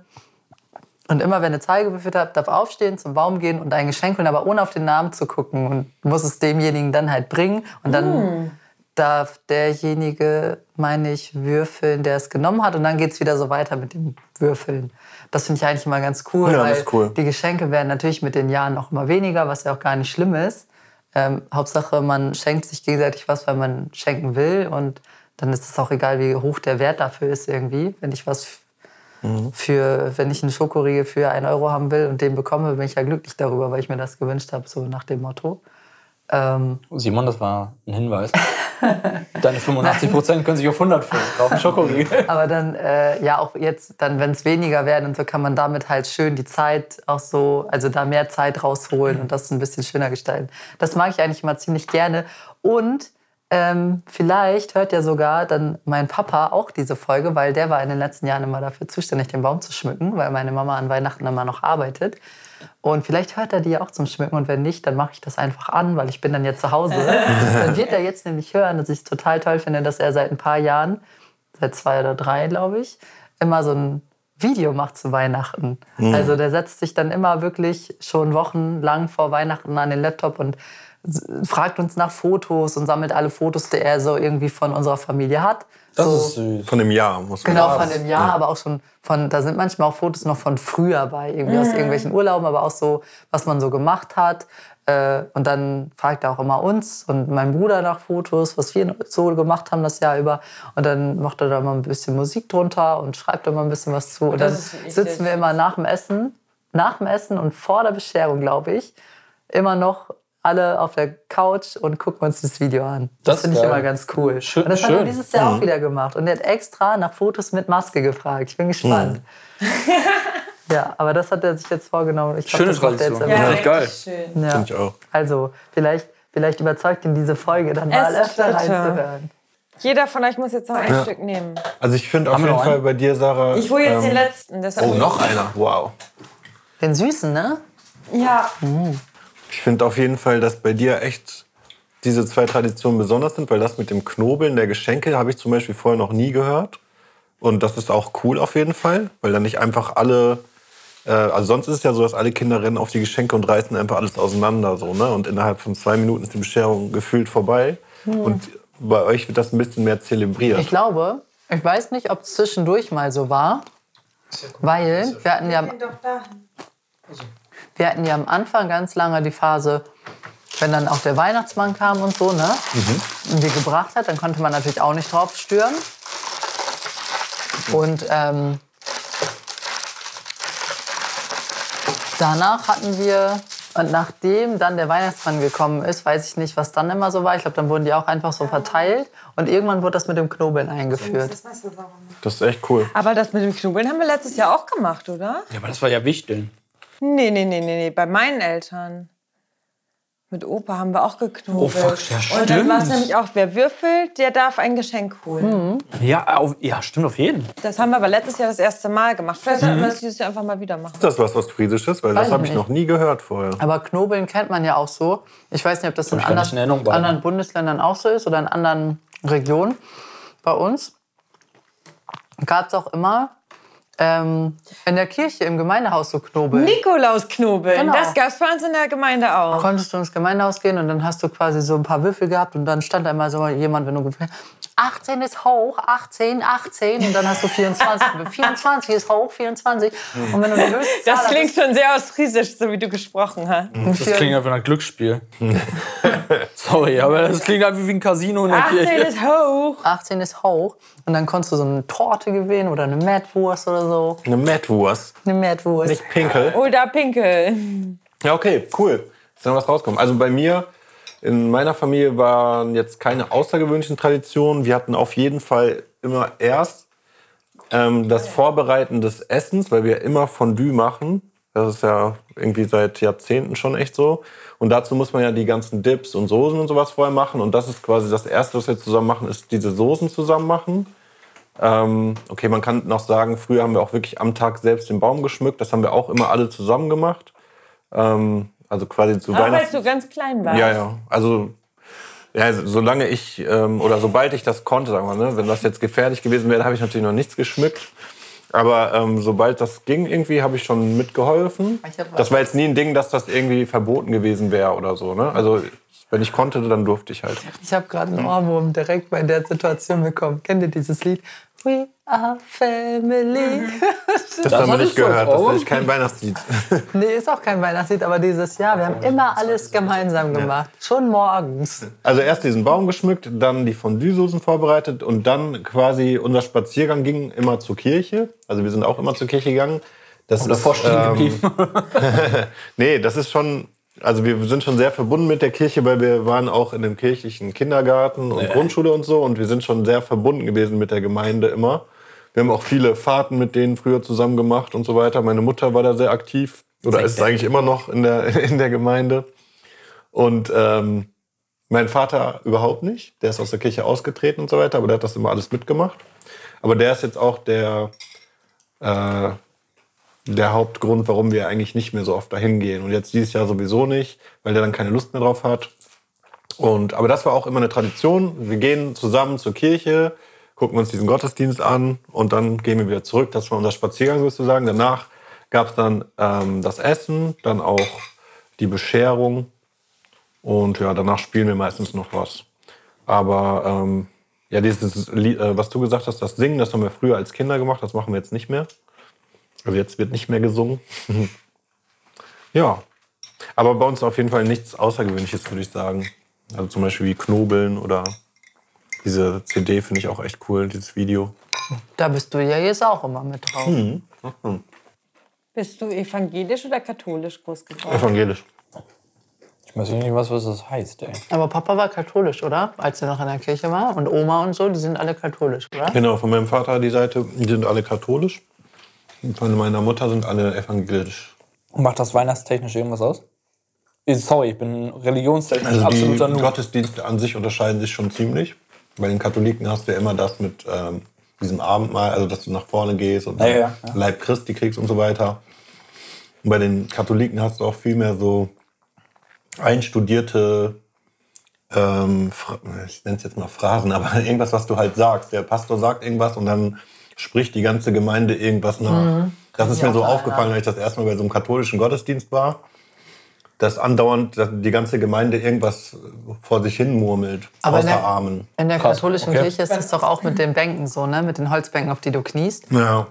Und immer, wenn eine Zahl gewürfelt hat, darf aufstehen, zum Baum gehen und ein Geschenk holen, aber ohne auf den Namen zu gucken und muss es demjenigen dann halt bringen. Und dann darf derjenige, meine ich, würfeln, der es genommen hat. Und dann geht es wieder so weiter mit dem Würfeln. Das finde ich eigentlich immer ganz cool, Ja, weil cool. die Geschenke werden natürlich mit den Jahren noch immer weniger, was ja auch gar nicht schlimm ist. Ähm, Hauptsache, man schenkt sich gegenseitig was, weil man schenken will. Und dann ist es auch egal, wie hoch der Wert dafür ist irgendwie. Wenn ich was für, wenn ich einen Schokoriegel für einen Euro haben will und den bekomme, bin ich ja glücklich darüber, weil ich mir das gewünscht habe, so nach dem Motto. Ähm, Simon, das war ein Hinweis. Deine 85% können sich auf 100 füllen. Auf Schokoriegel. aber dann, äh, ja, auch jetzt, dann, wenn es weniger werden und so, kann man damit halt schön die Zeit auch so, also da mehr Zeit rausholen und das ein bisschen schöner gestalten. Das mag ich eigentlich immer ziemlich gerne. Und ähm, vielleicht hört ja sogar dann mein Papa auch diese Folge, weil der war in den letzten Jahren immer dafür zuständig, den Baum zu schmücken, weil meine Mama an Weihnachten immer noch arbeitet. Und vielleicht hört er die auch zum Schmücken und wenn nicht, dann mache ich das einfach an, weil ich bin dann jetzt zu Hause. dann wird er jetzt nämlich hören, dass ich es total toll finde, dass er seit ein paar Jahren, seit zwei oder drei, glaube ich, immer so ein Video macht zu Weihnachten. Also der setzt sich dann immer wirklich schon wochenlang vor Weihnachten an den Laptop und fragt uns nach Fotos und sammelt alle Fotos, die er so irgendwie von unserer Familie hat. Das so, ist süß. Von dem Jahr muss man Genau, sagen. von dem Jahr, aber auch schon von, da sind manchmal auch Fotos noch von früher bei, irgendwie aus irgendwelchen Urlauben, aber auch so, was man so gemacht hat. Äh, Und dann fragt er auch immer uns und mein Bruder nach Fotos, was wir so gemacht haben das Jahr über. Und dann macht er da mal ein bisschen Musik drunter und schreibt da mal ein bisschen was zu. Und dann sitzen wir immer nach dem Essen, nach dem Essen und vor der Bescherung, glaube ich, immer noch alle auf der Couch und gucken uns das Video an. Das Das, ist finde ich immer ganz cool. Schön- und das hat er schön. dieses Jahr auch wieder gemacht. Und er hat extra nach Fotos mit Maske gefragt. Ich bin gespannt. ja, aber das hat er sich jetzt vorgenommen. Ich glaub, Schöne das macht jetzt Tradition. immer. Ja, richtig geil. schön. Ja. Finde ich auch. Also, vielleicht, vielleicht überzeugt ihn diese Folge dann mal Es öfter reinzuhören. Jeder von euch muss jetzt noch ein Stück nehmen. Also ich finde auf jeden noch Fall einen? bei dir, Sarah. Ich hole jetzt ähm, den letzten. Oh, noch einer. Wow. Den Süßen, ne? Ja, Ich finde auf jeden Fall, dass bei dir echt diese zwei Traditionen besonders sind, weil das mit dem Knobeln der Geschenke habe ich zum Beispiel vorher noch nie gehört. Und das ist auch cool auf jeden Fall, weil dann nicht einfach alle, äh, also sonst ist es ja so, dass alle Kinder rennen auf die Geschenke und reißen einfach alles auseinander so, ne? Und innerhalb von zwei Minuten ist die Bescherung gefühlt vorbei. Und bei euch wird das ein bisschen mehr zelebriert. Ich glaube, ich weiß nicht, ob es zwischendurch mal so war, weil wir hatten ja Wir hatten ja am Anfang ganz lange die Phase, wenn dann auch der Weihnachtsmann kam und so, ne? Und die gebracht hat, dann konnte man natürlich auch nicht drauf stören. Und ähm, danach hatten wir, und nachdem dann der Weihnachtsmann gekommen ist, weiß ich nicht, was dann immer so war. Ich glaube, dann wurden die auch einfach so verteilt. Und irgendwann wurde das mit dem Knobeln eingeführt. Das ist echt cool. aber das mit dem Knobeln haben wir letztes Jahr auch gemacht, oder? Ja, aber das war ja wichtig. Nee, nee, nee, nee, nee. Bei meinen Eltern. Mit Opa haben wir auch geknobelt. Oh, fuck, ja, Und dann war es stimmt. nämlich auch, wer würfelt, der darf ein Geschenk holen. Ja, auf, ja, stimmt auf jeden. Das haben wir aber letztes Jahr das erste Mal gemacht. Vielleicht sollten wir das dieses Jahr einfach mal wieder machen. Ist das was Ostfriesisches? Weil Weiß das habe ich noch nie gehört vorher. Aber Knobeln kennt man ja auch so. Ich weiß nicht, ob das in in anderen, behalten. anderen Bundesländern auch so ist oder in anderen Regionen. Bei uns gab es auch immer ähm, in der Kirche im Gemeindehaus so Knobeln. Nikolausknobeln, Genau. das gab es bei uns in der Gemeinde auch. konntest du ins Gemeindehaus gehen und dann hast du quasi so ein paar Würfel gehabt und dann stand immer so jemand, wenn du gefragt hast, 18 ist hoch, 18, 18 und dann hast du 24. 24 ist hoch, 24. Und wenn du die höchste Zahl Das klingt schon sehr ostfriesisch, so wie du gesprochen hast. hattest, Das klingt einfach nach Glücksspiel. Sorry, aber das klingt einfach wie ein Casino in der 18 Kirche. ist hoch. 18 ist hoch und dann konntest du so eine Torte gewinnen oder eine Mettwurst oder so. Eine Mettwurst. Eine Mettwurst. Nicht Pinkel. Oder Pinkel. Ja, okay, cool. Ist dann was rausgekommen. Also bei mir, in meiner Familie waren jetzt keine außergewöhnlichen Traditionen. Wir hatten auf jeden Fall immer erst ähm, das Vorbereiten des Essens, weil wir immer Fondue machen. Das ist ja irgendwie seit Jahrzehnten schon echt so. Und dazu muss man ja die ganzen Dips und Soßen und sowas vorher machen. Und das ist quasi das Erste, was wir zusammen machen, ist diese Soßen zusammen machen. Ähm, okay, man kann noch sagen, früher haben wir auch wirklich am Tag selbst den Baum geschmückt. Das haben wir auch immer alle zusammen gemacht. Ähm, also quasi zu Auch als Weihnachten. du ganz klein warst. Ja, ja. Also, ja, solange ich, ähm, oder sobald ich das konnte, sagen wir, ne, wenn das jetzt gefährlich gewesen wäre, habe ich natürlich noch nichts geschmückt. Aber ähm, sobald das ging, irgendwie, habe ich schon mitgeholfen. Ich Das war jetzt nie ein Ding, dass das irgendwie verboten gewesen wäre oder so. Ne? Also, wenn ich konnte, dann durfte ich halt. Ich habe gerade einen Ohrwurm direkt bei der Situation bekommen. Kennt ihr dieses Lied? We are family. Das, haben wir nicht gehört. Das ist kein Weihnachtslied. nee, ist auch kein Weihnachtslied, aber dieses Jahr, wir haben immer alles gemeinsam gemacht. Schon morgens. Also erst diesen Baum geschmückt, dann die Fondue-Soßen vorbereitet und dann quasi unser Spaziergang ging immer zur Kirche. Also wir sind auch immer zur Kirche gegangen. Das Davor ist, stehen ähm, geblieben. Nee, das ist schon, also wir sind schon sehr verbunden mit der Kirche, weil wir waren auch in einem kirchlichen Kindergarten und Grundschule und so und wir sind schon sehr verbunden gewesen mit der Gemeinde immer. Wir haben auch viele Fahrten mit denen früher zusammen gemacht und so weiter. Meine Mutter war da sehr aktiv oder ist eigentlich immer noch in der, in der Gemeinde. Und ähm, Mein Vater überhaupt nicht. Der ist aus der Kirche ausgetreten und so weiter, aber der hat das immer alles mitgemacht. Aber der ist jetzt auch der, äh, der Hauptgrund, warum wir eigentlich nicht mehr so oft dahin gehen. Und jetzt dieses Jahr sowieso nicht, weil der dann keine Lust mehr drauf hat. Und, aber das war auch immer eine Tradition. Wir gehen zusammen zur Kirche, gucken uns diesen Gottesdienst an und dann gehen wir wieder zurück. Das war unser Spaziergang sozusagen. Danach gab es dann ähm, das Essen, dann auch die Bescherung und ja, danach spielen wir meistens noch was. Aber ähm, ja, dieses äh, was du gesagt hast, das Singen, das haben wir früher als Kinder gemacht, das machen wir jetzt nicht mehr. Also jetzt wird nicht mehr gesungen. ja, aber bei uns auf jeden Fall nichts Außergewöhnliches, würde ich sagen. Also zum Beispiel wie Knobeln oder diese CD finde ich auch echt cool, dieses Video. Da bist du ja jetzt auch immer mit drauf. Mhm. Bist du evangelisch oder katholisch groß geworden? Evangelisch. Ich weiß nicht, was, was das heißt, ey. Aber Papa war katholisch, oder? Als er noch in der Kirche war. Und Oma und so, die sind alle katholisch, oder? Genau, von meinem Vater die Seite, die sind alle katholisch. Und von meiner Mutter sind alle evangelisch. Macht das weihnachtstechnisch irgendwas aus? Äh, Sorry, ich bin religionstechnisch Also die absoluter Noob. Gottesdienste an sich unterscheiden sich schon ziemlich. Bei den Katholiken hast du ja immer das mit ähm, diesem Abendmahl, also dass du nach vorne gehst und Ja, ja, ja. Leib Christi kriegst und so weiter. Und bei den Katholiken hast du auch viel mehr so einstudierte, ähm, ich nenne es jetzt mal Phrasen, aber irgendwas, was du halt sagst. Der Pastor sagt irgendwas und dann spricht die ganze Gemeinde irgendwas nach. Das ist mir so aufgefallen, als ich das erste Mal bei so einem katholischen Gottesdienst war dass andauernd dass die ganze Gemeinde irgendwas vor sich hin murmelt, Aber außer in der- Amen. In der Krass, katholischen okay. Kirche ist das doch auch mit den Bänken so, ne? Mit den Holzbänken, auf die du kniest. Ja.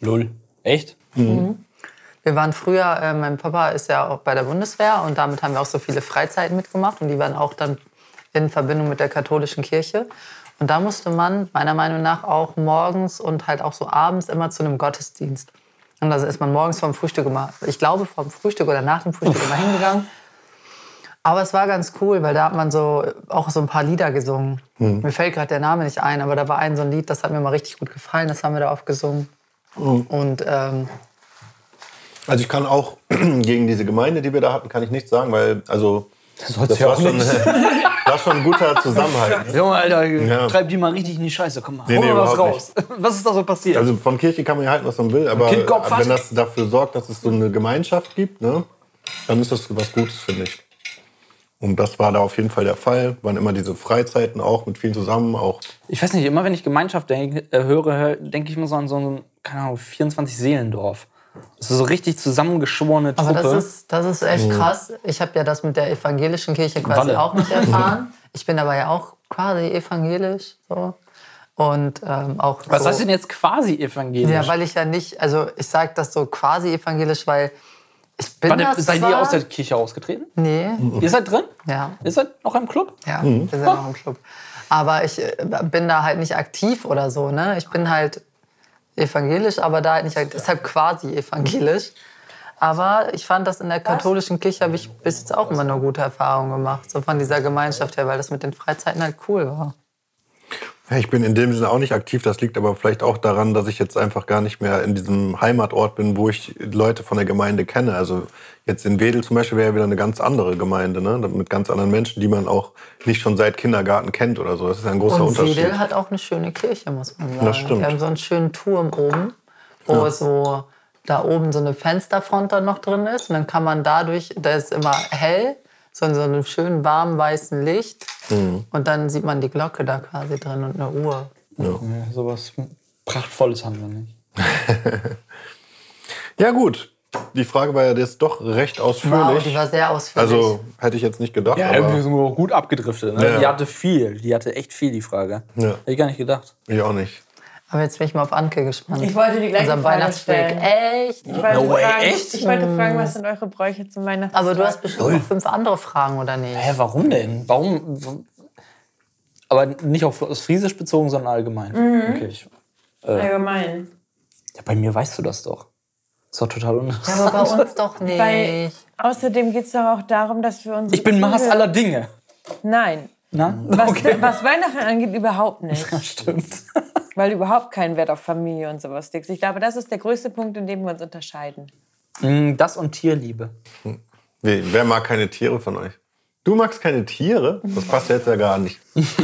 Lull. Echt? Wir waren früher, äh, mein Papa ist ja auch bei der Bundeswehr und damit haben wir auch so viele Freizeiten mitgemacht und die waren auch dann in Verbindung mit der katholischen Kirche. Und da musste man meiner Meinung nach auch morgens und halt auch so abends immer zu einem Gottesdienst. Und da ist man morgens vorm Frühstück immer, ich glaube vorm Frühstück oder nach dem Frühstück immer hingegangen. Aber es war ganz cool, weil da hat man so auch so ein paar Lieder gesungen. Mir fällt gerade der Name nicht ein, aber da war ein so ein Lied, das hat mir mal richtig gut gefallen, das haben wir da oft gesungen. Und ähm, Also ich kann auch gegen diese Gemeinde, die wir da hatten, kann ich nichts sagen, weil also soll's das ja war auch schon, nicht. war schon ein guter Zusammenhalt. Junge, Alter, Ja. treib die mal richtig in die Scheiße. Komm mal, Nee, hol nee, mal was raus. Was ist da so passiert? Also von Kirche kann man ja halten, was man will, aber wenn das dafür sorgt, dass es so eine Gemeinschaft gibt, ne, dann ist das was Gutes, finde ich. Und das war da auf jeden Fall der Fall. Waren immer diese Freizeiten auch mit vielen zusammen, auch ich weiß nicht, immer wenn ich Gemeinschaft denk, äh, höre, denke ich immer so an so ein, keine Ahnung, 24 Seelendorf. Das ist so richtig zusammengeschworene Truppe. Aber das ist, das ist echt krass. Ich habe ja das mit der evangelischen Kirche quasi Walle. auch nicht erfahren. Ich bin aber ja auch quasi evangelisch. So. Und ähm, auch was so, heißt denn jetzt quasi evangelisch? Ja, weil ich ja nicht, also ich sage das so quasi evangelisch, weil ich bin Warte, das seid ihr zwar- aus der Kirche ausgetreten? Nee, Ihr seid drin? ja, Ihr seid noch im Club? ja, wir sind noch im Club. Aber ich äh, bin da halt nicht aktiv oder so, ne? Ich bin halt evangelisch, aber da halt nicht. Deshalb quasi evangelisch. Aber ich fand das in der katholischen Kirche habe ich bis jetzt auch immer eine gute Erfahrung gemacht, so von dieser Gemeinschaft her, weil das mit den Freizeiten halt cool war. Ja, Ich bin in dem Sinne auch nicht aktiv. Das liegt aber vielleicht auch daran, dass ich jetzt einfach gar nicht mehr in diesem Heimatort bin, wo ich Leute von der Gemeinde kenne. Also jetzt in Wedel zum Beispiel wäre ja wieder eine ganz andere Gemeinde, ne? mit ganz anderen Menschen, die man auch nicht schon seit Kindergarten kennt oder so. Das ist ein großer Und Unterschied. Wedel hat auch eine schöne Kirche, muss man sagen. Das stimmt. Wir haben so einen schönen Turm oben, wo so da oben so eine Fensterfront dann noch drin ist. Und dann kann man dadurch, da ist immer hell, so in so einem schönen warmen weißen Licht. Mhm. Und dann sieht man die Glocke da quasi drin und eine Uhr. Ja, sowas Prachtvolles haben wir nicht. Ja gut, die Frage war ja jetzt doch recht Wow, ausführlich. die war sehr ausführlich. also hätte ich jetzt nicht gedacht. Ja, aber wir sind auch gut abgedriftet. Ne? Ja. Die hatte viel. Die hatte echt viel, die Frage. Ja. Hätte ich gar nicht gedacht. ich auch nicht. Aber jetzt bin ich mal auf Anke gespannt. Ich wollte die gleiche Unserem Frage Weihnachtsweg. stellen. Echt? Ich wollte, No way, fragen, echt? ich wollte fragen, was sind eure Bräuche zum Weihnachten? Aber du hast bestimmt noch fünf andere Fragen, oder nicht? Hä, warum denn? Warum? Aber nicht auf das Friesisch bezogen, sondern allgemein. Okay, ich, allgemein. ja, bei mir weißt du das doch. Ist doch total uninteressant. Ja, aber bei uns doch nicht. Bei, außerdem geht es doch auch darum, dass wir uns. Ich bin Maß aller Dinge. Nein. Na? Was, was Weihnachten angeht, überhaupt nicht. Stimmt. Weil du überhaupt keinen Wert auf Familie und sowas legst. Ich glaube, das ist der größte Punkt, in dem wir uns unterscheiden. Mm, Das und Tierliebe. Wer wer mag keine Tiere von euch? Du magst keine Tiere? Das passt jetzt ja gar nicht. Ich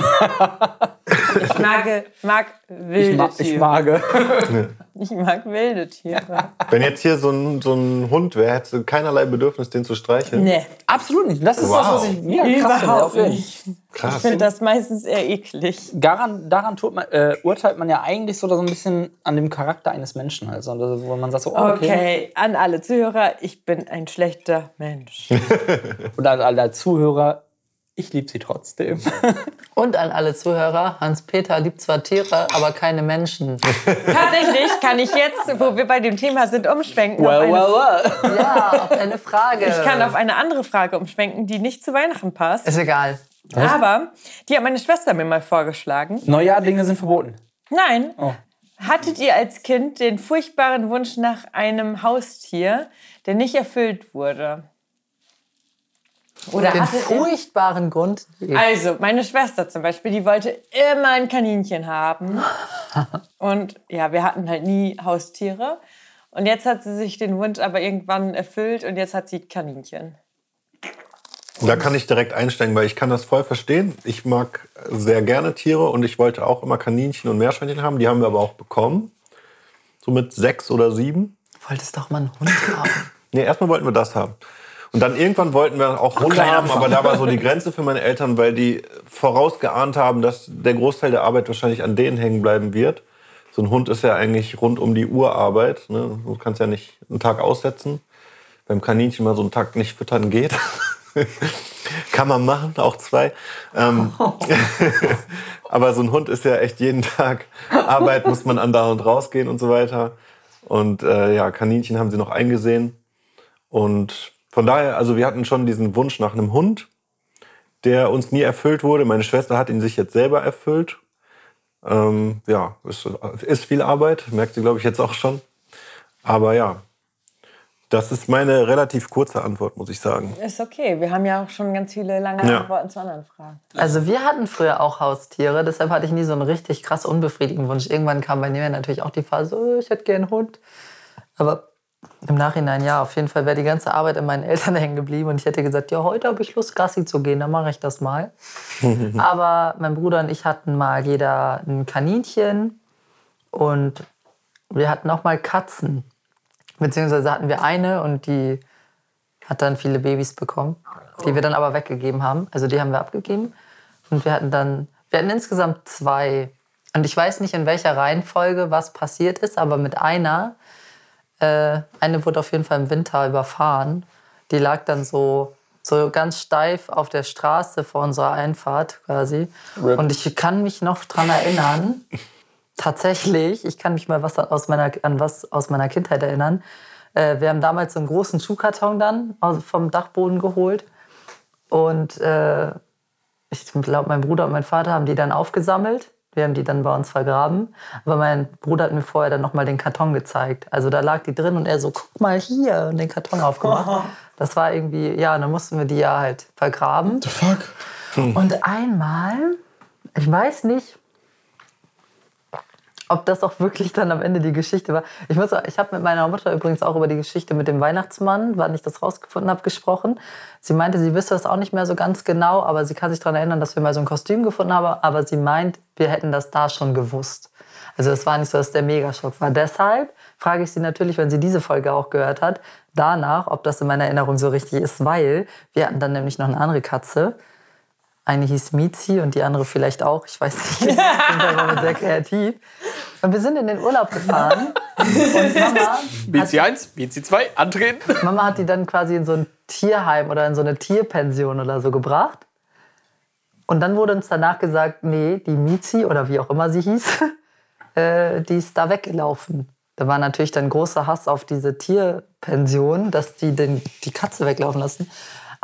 mag, mag wilde Ich, ma ich Tiere. mag. Ich mag wilde Tiere. Wenn jetzt hier so ein, so ein Hund wäre, hättest du keinerlei Bedürfnis, den zu streicheln. Nee, Absolut nicht. Das ist Wow. das, was ich ja, krass finde. überhaupt nicht. Ich finde das meistens eher eklig. Daran, daran tut man, äh, urteilt man ja eigentlich so, so ein bisschen an dem Charakter eines Menschen. Also, wo man sagt so, oh, okay. Okay, an alle Zuhörer, ich bin ein schlechter Mensch. Und an alle Zuhörer, ich liebe sie trotzdem. Und an alle Zuhörer, Hans-Peter liebt zwar Tiere, aber keine Menschen. Tatsächlich kann ich jetzt, wo wir bei dem Thema sind, umschwenken. auf well, eine, well, well. Ja, auf eine Frage. Ich kann auf eine andere Frage umschwenken, die nicht zu Weihnachten passt. Ist egal. Aber die hat meine Schwester mir mal vorgeschlagen. Neujahr-Dinge sind verboten. Nein. Oh. Hattet ihr als Kind den furchtbaren Wunsch nach einem Haustier, der nicht erfüllt wurde? Oder Den furchtbaren Grund. also, meine Schwester zum Beispiel, die wollte immer ein Kaninchen haben. Und ja, wir hatten halt nie Haustiere. Und jetzt hat sie sich den Wunsch aber irgendwann erfüllt und jetzt hat sie Kaninchen. Da kann ich direkt einsteigen, weil ich kann das voll verstehen. Ich mag sehr gerne Tiere und ich wollte auch immer Kaninchen und Meerschweinchen haben. Die haben wir aber auch bekommen. So mit sechs oder sieben. Du wolltest doch mal einen Hund haben. Nee, erstmal wollten wir das haben. Und dann irgendwann wollten wir auch Hunde kleiner haben, Anfang. aber da war so die Grenze für meine Eltern, weil die vorausgeahnt haben, dass der Großteil der Arbeit wahrscheinlich an denen hängen bleiben wird. So ein Hund ist ja eigentlich rund um die Uhr Arbeit. Ne? Du kannst ja nicht einen Tag aussetzen. Beim Kaninchen mal so einen Tag nicht füttern geht. Kann man machen, auch zwei. Ähm, aber so ein Hund ist ja echt jeden Tag Arbeit, muss man andauernd rausgehen und so weiter. Und äh, ja, Kaninchen haben sie noch eingesehen. Und von daher, also wir hatten schon diesen Wunsch nach einem Hund, der uns nie erfüllt wurde. Meine Schwester hat ihn sich jetzt selber erfüllt. Ähm, ja, ist, ist viel Arbeit, merkt sie, glaube ich, jetzt auch schon. Aber ja, das ist meine relativ kurze Antwort, muss ich sagen. Ist okay. Wir haben ja auch schon ganz viele lange Ja. Antworten zu anderen Fragen. Also wir hatten früher auch Haustiere, deshalb hatte ich nie so einen richtig krass unbefriedigenden Wunsch. Irgendwann kam bei mir natürlich auch die Phase, oh, ich hätte gern einen Hund. Aber im Nachhinein, ja, auf jeden Fall wäre die ganze Arbeit in meinen Eltern hängen geblieben und ich hätte gesagt, ja, heute habe ich Lust, Gassi zu gehen, dann mache ich das mal. Aber mein Bruder und ich hatten mal jeder ein Kaninchen und wir hatten auch mal Katzen. Beziehungsweise hatten wir eine und die hat dann viele Babys bekommen, die wir dann aber weggegeben haben. Also die haben wir abgegeben. Und wir hatten dann, wir hatten insgesamt zwei. Und ich weiß nicht, in welcher Reihenfolge was passiert ist, aber mit einer, äh, eine wurde auf jeden Fall im Winter überfahren. Die lag dann so, so ganz steif auf der Straße vor unserer Einfahrt quasi. Und ich kann mich noch dran erinnern, tatsächlich, ich kann mich mal was aus meiner, an was aus meiner Kindheit erinnern. Äh, wir haben damals so einen großen Schuhkarton dann vom Dachboden geholt. Und äh, ich glaube, mein Bruder und mein Vater haben die dann aufgesammelt. Wir haben die dann bei uns vergraben. Aber mein Bruder hat mir vorher dann nochmal den Karton gezeigt. Also da lag die drin und er so, guck mal hier, und den Karton aufgemacht. Das war irgendwie, ja, dann mussten wir die ja halt vergraben. Fuck. Und einmal, ich weiß nicht, ob das auch wirklich dann am Ende die Geschichte war. Ich, muss ich habe mit meiner Mutter übrigens auch über die Geschichte mit dem Weihnachtsmann, wann ich das rausgefunden habe, gesprochen. Sie meinte, sie wüsste das auch nicht mehr so ganz genau, aber sie kann sich daran erinnern, dass wir mal so ein Kostüm gefunden haben. Aber sie meint, wir hätten das da schon gewusst. Also es war nicht so, dass der Megaschock war. Deshalb frage ich sie natürlich, wenn sie diese Folge auch gehört hat, danach, ob das in meiner Erinnerung so richtig ist, weil wir hatten dann nämlich noch eine andere Katze. Eine hieß Mizi und die andere vielleicht auch. Ich weiß nicht. Fall waren wir sehr kreativ. Und wir sind in den Urlaub gefahren. Und Mama, BC 1, BC 2, antreten. Mama hat die dann quasi in so ein Tierheim oder in so eine Tierpension oder so gebracht. Und dann wurde uns danach gesagt, nee, die Mizi oder wie auch immer sie hieß, äh, die ist da weggelaufen. Da war natürlich dann großer Hass auf diese Tierpension, dass die den, die Katze weglaufen lassen.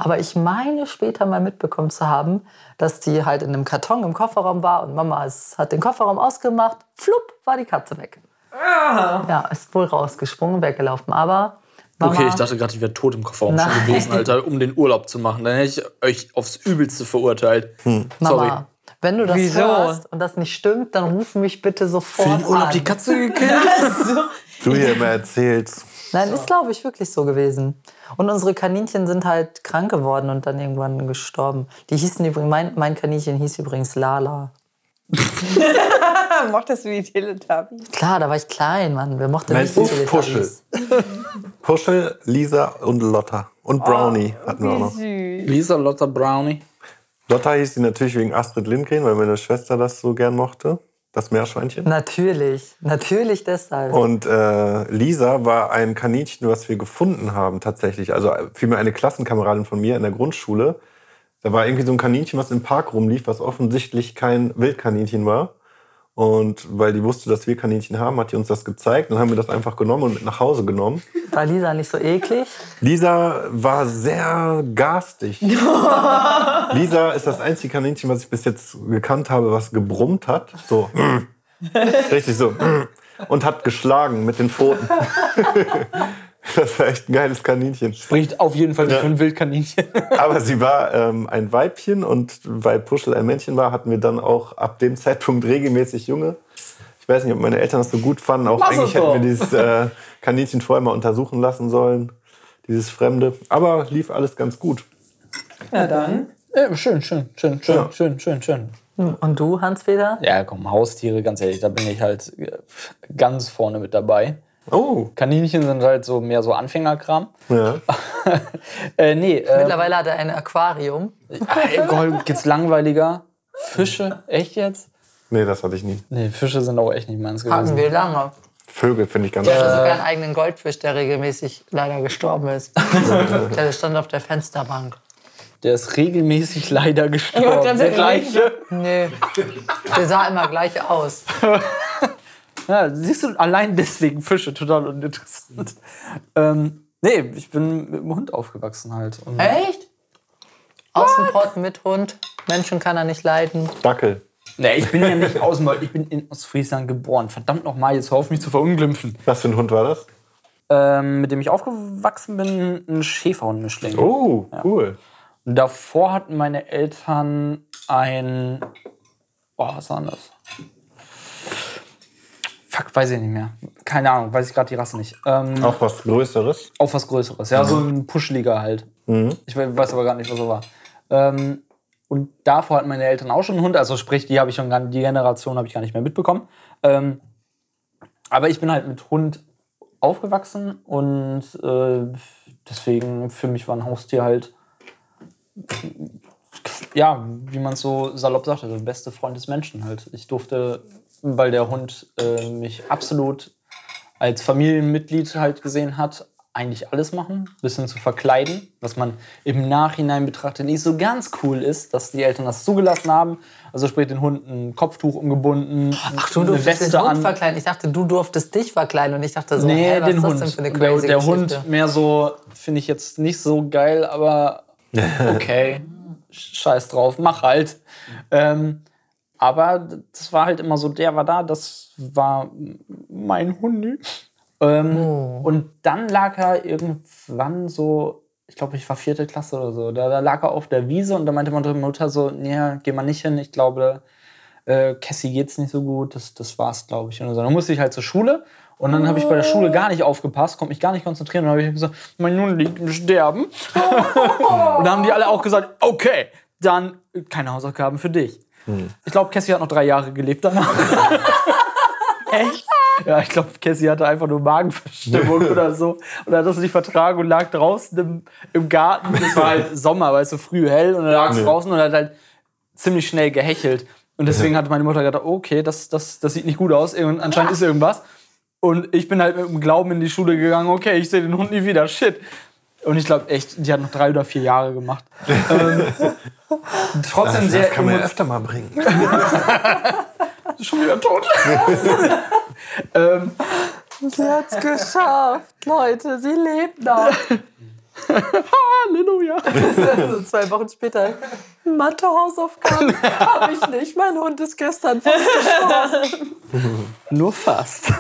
Aber ich meine später mal mitbekommen zu haben, dass die halt in einem Karton im Kofferraum war und Mama ist, hat den Kofferraum ausgemacht, flupp, war die Katze weg. Ja, ist wohl rausgesprungen, weggelaufen. Aber Mama, Okay, ich dachte gerade, ich wäre tot im Kofferraum schon Nein. gewesen, Alter, um den Urlaub zu machen. Dann hätte ich euch aufs Übelste verurteilt. Sorry. Mama, wenn du das Wieso? hörst und das nicht stimmt, dann ruf mich bitte sofort Für den Urlaub an. die Katze gekillt? Du hier immer erzählst. Nein, ist glaube ich wirklich so gewesen. Und unsere Kaninchen sind halt krank geworden und dann irgendwann gestorben. Die hießen übrigens, mein, mein Kaninchen hieß übrigens Lala. Mochtest du die Teletubbies? Klar, da war ich klein, Mann. Wer mochte Nein, nicht die ist Puschel. Teletubbies? Puschel, Lisa und Lotta. Und Brownie hatten wir auch noch. Süß. Lisa Lotta Brownie. Lotta hieß sie natürlich wegen Astrid Lindgren, weil meine Schwester das so gern mochte. Das Meerschweinchen. Natürlich, natürlich deshalb. Und äh, Lisa war ein Kaninchen, was wir gefunden haben tatsächlich. Also äh, vielmehr eine Klassenkameradin von mir in der Grundschule. Da war irgendwie so ein Kaninchen, was im Park rumlief, was offensichtlich kein Wildkaninchen war. Und weil die wusste, dass wir Kaninchen haben, hat die uns das gezeigt. Dann haben wir das einfach genommen und mit nach Hause genommen. War Lisa nicht so eklig? Lisa war sehr garstig. Lisa ist das einzige Kaninchen, was ich bis jetzt gekannt habe, was gebrummt hat. So. Richtig so. Und hat geschlagen mit den Pfoten. Das war echt ein geiles Kaninchen. Spricht auf jeden Fall nicht für ein Wildkaninchen. Aber sie war ähm, ein Weibchen und weil Puschel ein Männchen war, hatten wir dann auch ab dem Zeitpunkt regelmäßig Junge. Ich weiß nicht, ob meine Eltern das so gut fanden. Auch Lass eigentlich hätten wir dieses äh, Kaninchen vorher mal untersuchen lassen sollen. Dieses Fremde. Aber lief alles ganz gut. Na dann. Ja, schön, schön, schön, schön, Ja. schön, schön, schön. Und du, Hans-Peter? Ja, komm, Haustiere, ganz ehrlich, da bin ich halt äh, ganz vorne mit dabei. Oh, Kaninchen sind halt so mehr so Anfängerkram. ja. Äh, nee, äh, Mittlerweile hat er ein Aquarium. äh, Gott, geht's langweiliger? Fische? Echt jetzt? Nee, das hatte ich nie. Nee, Fische sind auch echt nicht meins Hatten gewesen. wir lange. Vögel finde ich ganz Ich hatte schön. sogar einen eigenen Goldfisch, der regelmäßig leider gestorben ist. der stand auf der Fensterbank. Der ist regelmäßig leider gestorben. gerade Der gleiche. Nee, der sah immer gleich aus. Ja, siehst du, allein deswegen Fische total uninteressant. ähm, nee, ich bin mit dem Hund aufgewachsen halt. Und Echt? Außenport mit Hund. Menschen kann er nicht leiden. Dackel. Nee, ich bin ja nicht aus dem ich bin in Ostfriesland geboren. Verdammt nochmal, jetzt hör auf mich zu verunglimpfen. Was für ein Hund war das? Ähm, mit dem ich aufgewachsen bin, ein Schäferhundmischling. Oh, cool. Und davor hatten meine Eltern ein. Boah, was war denn das? Fuck, weiß ich nicht mehr. Keine Ahnung, weiß ich gerade die Rasse nicht. Ähm, Auch was Größeres. Auf was Größeres. Ja, so ein Puscheliger halt. Ich we- weiß aber gar nicht, was er war. Ähm, und davor hatten meine Eltern auch schon einen Hund. Also sprich, die habe ich schon gar, die Generation habe ich gar nicht mehr mitbekommen. Ähm, aber ich bin halt mit Hund aufgewachsen und äh, deswegen für mich war ein Haustier halt ja, wie man so salopp sagte, der beste Freund des Menschen halt. Ich durfte, weil der Hund äh, mich absolut als Familienmitglied halt gesehen hat, eigentlich alles machen, bis hin zu verkleiden, was man im Nachhinein betrachtet nicht so ganz cool ist, dass die Eltern das zugelassen haben. Also sprich den Hund ein Kopftuch umgebunden, Ach, du eine durftest den Weste Hund an. verkleiden. Ich dachte, du durftest dich verkleiden. Und ich dachte so, Nee, hä, was den ist das Hund. denn für eine der crazy der Geschichte? Hund mehr so, finde ich jetzt nicht so geil, aber okay, scheiß drauf, mach halt. Ähm, aber das war halt immer so, der war da, das war mein Hund. Ähm, Oh. Und dann lag er irgendwann so, ich glaube, ich war vierte Klasse oder so, da, da lag er auf der Wiese und da meinte meine Mutter so, nee, geh mal nicht hin, ich glaube, äh, Cassie geht's nicht so gut, das, das war's, glaube ich. Und so. dann musste ich halt zur Schule und dann habe ich bei der Schule gar nicht aufgepasst, konnte mich gar nicht konzentrieren und dann habe ich gesagt, mein Hund liegt im Sterben. und dann haben die alle auch gesagt, okay, dann keine Hausaufgaben für dich. Ich glaube, Cassie hat noch drei Jahre gelebt danach. Echt? Ja, ich glaube, Cassie hatte einfach nur Magenverstimmung oder so. Und hat das nicht vertragen und lag draußen im, im Garten. Es war halt Sommer, weil es so früh hell. Und dann lag es draußen und hat halt ziemlich schnell gehechelt. Und deswegen hatte meine Mutter gedacht, okay, das, das, das sieht nicht gut aus. Irgend, anscheinend ist irgendwas. Und ich bin halt mit dem Glauben in die Schule gegangen, okay, ich sehe den Hund nie wieder. Shit. Und ich glaube echt, die hat noch drei oder vier Jahre gemacht. ähm, trotzdem sehr Das kann man ja öfter mal bringen. schon wieder tot. ähm, Sie hat's geschafft, Leute. Sie lebt noch. Halleluja. So zwei Wochen später. Mathe-Hausaufgaben habe ich nicht. Mein Hund ist gestern fast gestorben. Nur fast.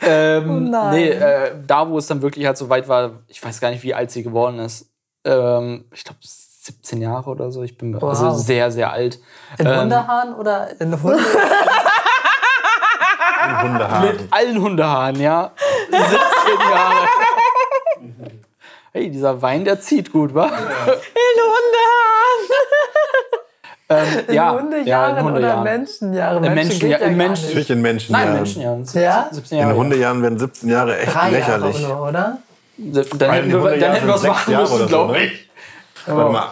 ähm, Oh nein. Nee, äh, da wo es dann wirklich halt so weit war, ich weiß gar nicht, wie alt sie geworden ist. Ähm, ich glaube 17 Jahre oder so. Ich bin also Wow. sehr, sehr alt. In Ähm, Hundehahn oder in Hunde? Hundehaaren. Mit allen Hundehaaren, ja. Jahre. Hey, dieser Wein, der zieht gut, wa? In Hundehaaren. Ähm, ja, Hundejahren ja, in oder Hundejahren. Menschenjahre? In Menschen, ja, in Menschen. Natürlich in Menschen. Nein, ja. Menschenjahren. Ja? 17 In Jahre. Hundejahren werden 17 Jahre echt Drei lächerlich. Jahre nur, oder? Dann hätten wir, dann hätten wir was machen müssen, oder so, glaube ne? Ich. Warte mal,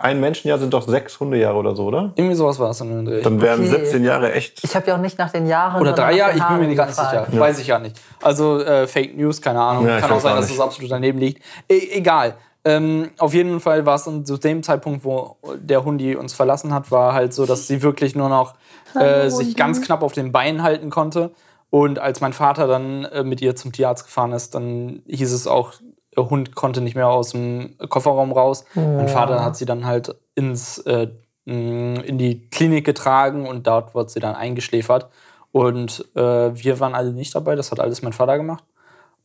ein Menschenjahr sind doch sechs Hundejahre oder so, oder? Irgendwie sowas war es in Dreh. Dann wären Okay. 17 Jahre echt. Ich habe ja auch nicht nach den Jahren. Oder sondern drei nach Jahre, den ich bin mir Haaren nicht ganz gefragt. sicher. Weiß ich ja nicht. Also äh, Fake News, keine Ahnung. Ja, ich Kann auch weiß sein, auch dass nicht. das absolut daneben liegt. E egal. Ähm, auf jeden Fall war es dann zu dem Zeitpunkt, wo der Hundi uns verlassen hat, war halt so, dass sie wirklich nur noch äh, sich ganz knapp auf den Beinen halten konnte. Und als mein Vater dann äh, mit ihr zum Tierarzt gefahren ist, dann hieß es auch, der Hund konnte nicht mehr aus dem Kofferraum raus. Mein Vater hat sie dann halt ins, äh, mh, in die Klinik getragen und dort wurde sie dann eingeschläfert. Und äh, wir waren alle nicht dabei, das hat alles mein Vater gemacht.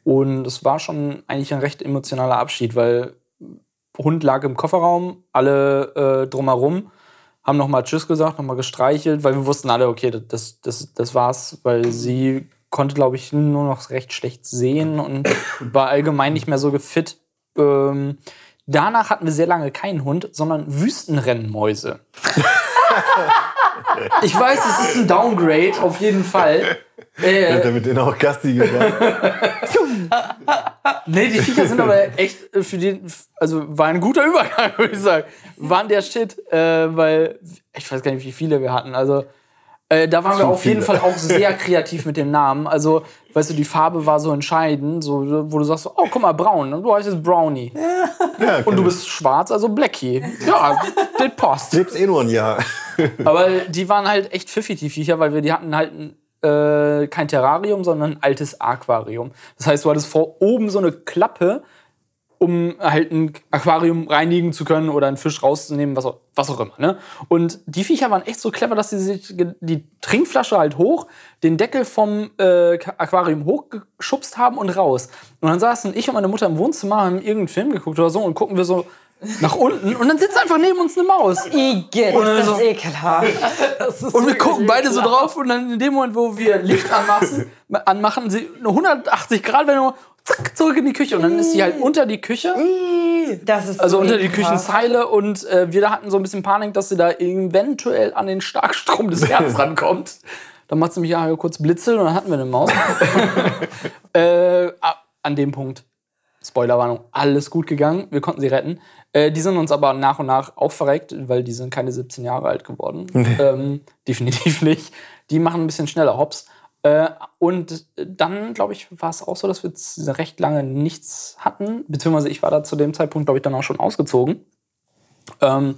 Und es war schon eigentlich ein recht emotionaler Abschied, weil Hund lag im Kofferraum, alle äh, drumherum haben nochmal Tschüss gesagt, nochmal gestreichelt, weil wir wussten alle, okay, das, das, das war's, weil sie konnte, glaube ich, nur noch recht schlecht sehen und war allgemein nicht mehr so gefit. Ähm, danach hatten wir sehr lange keinen Hund, sondern Wüstenrennmäuse. ich weiß, es ist ein Downgrade, auf jeden Fall. Äh, Hat er mit denen auch Gassi gesagt? Nee, die Viecher sind aber echt äh, für den, also war ein guter Übergang, würde ich sagen. Waren der Shit, äh, weil ich weiß gar nicht, wie viele wir hatten. Also äh, da waren wir Zu auf jeden viele. Fall auch sehr kreativ mit dem Namen. Also, weißt du, die Farbe war so entscheidend, so, wo du sagst, oh, guck mal, braun, und du heißt jetzt Brownie. Ja, Und du bist schwarz, also Blackie. Ja, das passt. lebst eh nur ein Jahr. Aber die waren halt echt pfiffig, die Viecher, weil wir die hatten halt ein, äh, kein Terrarium, sondern ein altes Aquarium. Das heißt, du hattest vor oben so eine Klappe, um halt ein Aquarium reinigen zu können oder einen Fisch rauszunehmen, was auch, was auch immer. Ne? Und die Viecher waren echt so clever, dass sie sich die Trinkflasche halt hoch, den Deckel vom äh, Aquarium hochgeschubst haben und raus. Und dann saßen ich und meine Mutter im Wohnzimmer, haben irgendeinen Film geguckt oder so und gucken wir so nach unten und dann sitzt einfach neben uns eine Maus. Igitt, Oder das so. ist ekelhaft. Und wir gucken beide so drauf und dann in dem Moment, wo wir Licht anmachen, anmachen sie eine 180 Grad Wendung, zack, zurück in die Küche. Und dann ist sie halt unter die Küche, Das ist also so unter die. Küchenzeile. Und äh, wir hatten so ein bisschen Panik, dass sie da eventuell an den Starkstrom des Herzens rankommt. Dann macht sie mich ja kurz blitzeln und dann hatten wir eine Maus. äh, ah, an dem Punkt, Spoilerwarnung, alles gut gegangen. Wir konnten sie retten. Äh, die sind uns aber nach und nach auch verreckt, weil die sind keine 17 Jahre alt geworden. ähm, definitiv nicht. Die machen ein bisschen schneller Hops. Äh, und dann, glaube ich, war es auch so, dass wir recht lange nichts hatten. Beziehungsweise ich war da zu dem Zeitpunkt, glaube ich, dann auch schon ausgezogen. Ähm,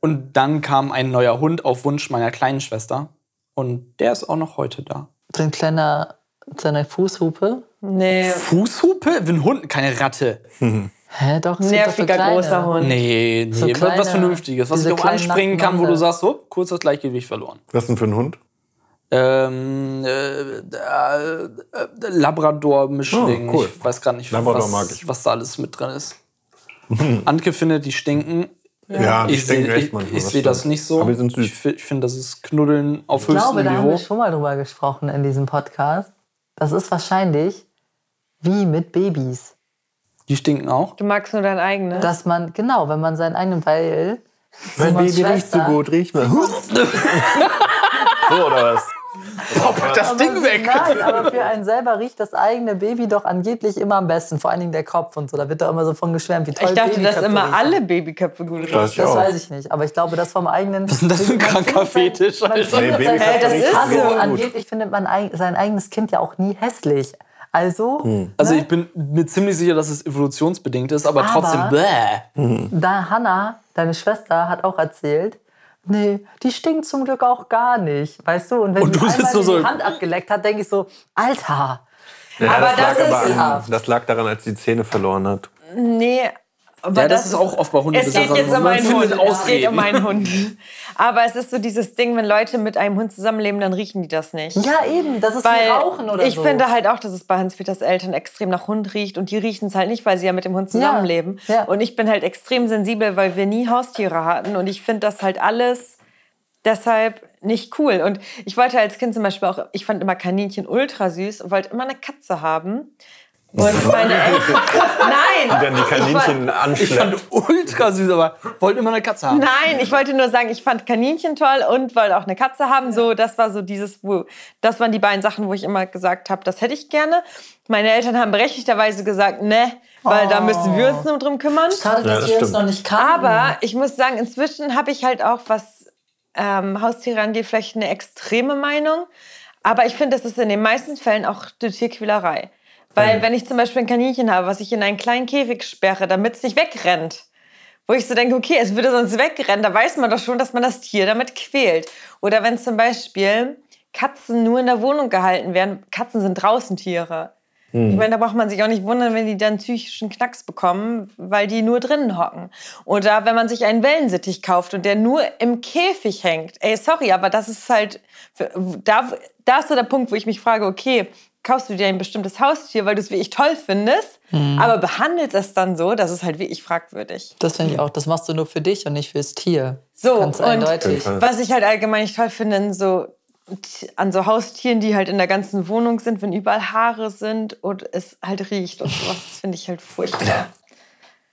und dann kam ein neuer Hund auf Wunsch meiner kleinen Schwester. Und der ist auch noch heute da. So ein kleiner, so eine Fußhupe. Nee, Fußhupe? Ein Hund, keine Ratte. Hä, doch, so nerviger großer Hund. Nee, nee, So was- kleine- was Vernünftiges. Was ich auch anspringen kann, wo du sagst, so, kurz das Gleichgewicht verloren. Was denn für ein Hund? Ähm, äh, äh, Labrador-Mischling. Oh, cool. Ich weiß gar nicht, Labrador was, mag ich. was da alles mit drin ist. Antke findet, die stinken. Ja, die ich stinken sehe echt ich, manchmal. ich seh das nicht so. Aber sind süß. Ich, ich finde, das ist Knuddeln auf Ich höchstem glaube, da haben Niveau. wir schon mal drüber gesprochen in diesem Podcast. Das ist wahrscheinlich wie mit Babys. Die stinken auch. Du magst nur dein eigenes. Dass man, genau, wenn man seinen eigenen, weil Mein Baby riecht so Schwester- gut, riech mal. so oder was? Das Ding weg! Nein, aber für einen selber riecht das eigene Baby doch angeblich immer am besten. Vor allen Dingen der Kopf und so. Da wird da immer so von geschwärmt, wie toll ich dachte, dass immer riechen. alle Babyköpfe gut riechen. Das, Das weiß ich nicht. Aber ich glaube, das vom eigenen. Was ist denn das für ein kranker Fetisch? Nee, das ist so. gut. Angeblich findet man sein eigenes Kind ja auch nie hässlich. Also, Hm. Also ich bin mir ziemlich sicher, dass es evolutionsbedingt ist, aber, Aber- trotzdem bäh. da Hannah, deine Schwester, hat auch erzählt, nee, die stinkt zum Glück auch gar nicht. Weißt du? Und wenn Und sie du einmal nur die so- Hand abgeleckt hat, denke ich so, Alter. Ja, Aber das, das lag aber ist- an, das lag daran, als sie die Zähne verloren hat. Nee. Aber Ja, das ist auch oft bei Es Hundebesitzern geht jetzt so. um Man einen findet Hund. Es geht um einen Hund. Aber es ist so dieses Ding, wenn Leute mit einem Hund zusammenleben, dann riechen die das nicht. Ja, eben, das ist Weil wie Rauchen oder ich so. finde halt auch, dass es bei Hans-Peters Eltern extrem nach Hund riecht und die riechen es halt nicht, weil sie ja mit dem Hund zusammenleben. ja. Und ich bin halt extrem sensibel, weil wir nie Haustiere hatten und ich finde das halt alles deshalb nicht cool. Und ich wollte als Kind zum Beispiel auch, ich fand immer Kaninchen ultra süß und wollte immer eine Katze haben. Und meine Eltern, nein, Dann die Kaninchen Ich anschleppt. fand ultra süß, aber wollte immer eine Katze haben. Nein, ich wollte nur sagen, ich fand Kaninchen toll und wollte auch eine Katze haben. So, das war so dieses, wo, das waren die beiden Sachen, wo ich immer gesagt habe, das hätte ich gerne. Meine Eltern haben berechtigterweise gesagt, ne, weil da müssen wir uns nur drum kümmern. Schade, Ja, dass das wir uns noch nicht kannten. Aber ich muss sagen, inzwischen habe ich halt auch, was ähm, Haustiere angeht, vielleicht eine extreme Meinung. Aber ich finde, das ist in den meisten Fällen auch eine Tierquälerei. Weil wenn ich zum Beispiel ein Kaninchen habe, was ich in einen kleinen Käfig sperre, damit es nicht wegrennt, wo ich so denke, okay, es würde sonst wegrennen, da weiß man doch schon, dass man das Tier damit quält. Oder wenn zum Beispiel Katzen nur in der Wohnung gehalten werden, Katzen sind draußen Tiere. Ich meine, da braucht man sich auch nicht wundern, wenn die dann psychischen Knacks bekommen, weil die nur drinnen hocken. Oder wenn man sich einen Wellensittich kauft und der nur im Käfig hängt. Ey, sorry, aber das ist halt, da, da ist so der Punkt, wo ich mich frage, okay, kaufst du dir ein bestimmtes Haustier, weil du es wirklich toll findest, aber behandelst es dann so, das ist halt wirklich fragwürdig. Das finde ich auch. Das machst du nur für dich und nicht fürs Tier. So, Ganz und eindeutig. was ich halt allgemein nicht toll finde, in so, an so Haustieren, die halt in der ganzen Wohnung sind, wenn überall Haare sind und es halt riecht und sowas, das finde ich halt furchtbar.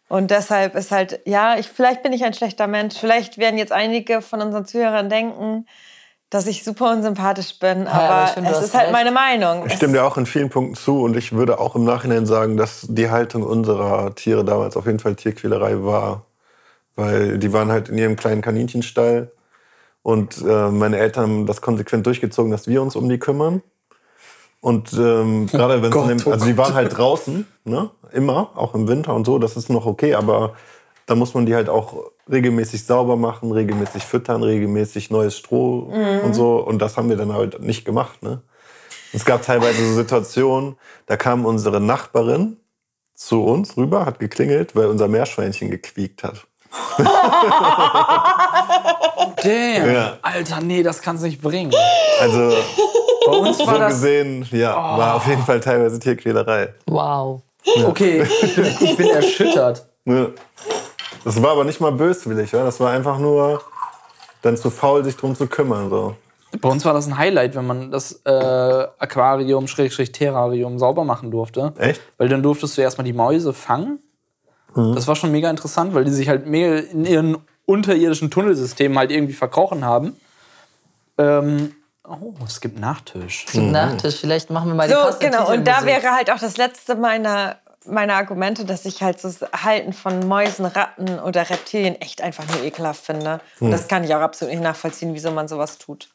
Und deshalb ist halt, ja, ich, vielleicht bin ich ein schlechter Mensch. Vielleicht werden jetzt einige von unseren Zuhörern denken, dass ich super unsympathisch bin, aber, aber du es ist halt recht. meine Meinung. Ich stimme dir auch in vielen Punkten zu und ich würde auch im Nachhinein sagen, dass die Haltung unserer Tiere damals auf jeden Fall Tierquälerei war. Weil die waren halt in ihrem kleinen Kaninchenstall und äh, meine Eltern haben das konsequent durchgezogen, dass wir uns um die kümmern. Und ähm, gerade wenn Gott, es oh also die waren halt draußen, ne? immer, auch im Winter und so, das ist noch okay, aber da muss man die halt auch regelmäßig sauber machen, regelmäßig füttern, regelmäßig neues Stroh und so. Und das haben wir dann halt nicht gemacht. Ne? Es gab teilweise so Situationen, da kam unsere Nachbarin zu uns rüber, hat geklingelt, weil unser Meerschweinchen gequiekt hat. Damn. Ja. Alter, nee, das kann's nicht bringen. Also Bei uns so war das. gesehen, ja, war auf jeden Fall teilweise Tierquälerei. Wow. Okay, ich bin, erschüttert. Ne? Das war aber nicht mal böswillig, ja? das war einfach nur dann zu faul, sich drum zu kümmern. So. Bei uns war das ein Highlight, wenn man das äh, Aquarium, Schrägstrich Terrarium sauber machen durfte. Echt? Weil dann durftest du erstmal die Mäuse fangen. Das war schon mega interessant, weil die sich halt mega in ihren unterirdischen Tunnelsystemen halt irgendwie verkrochen haben. Ähm, oh, es gibt Nachtisch. Zum Nachtisch. Vielleicht machen wir mal die So, passende genau. Und da wäre halt auch das letzte meiner, meiner Argumente, dass ich halt so das Halten von Mäusen, Ratten oder Reptilien echt einfach nur ekelhaft finde. Und das kann ich auch absolut nicht nachvollziehen, wieso man sowas tut.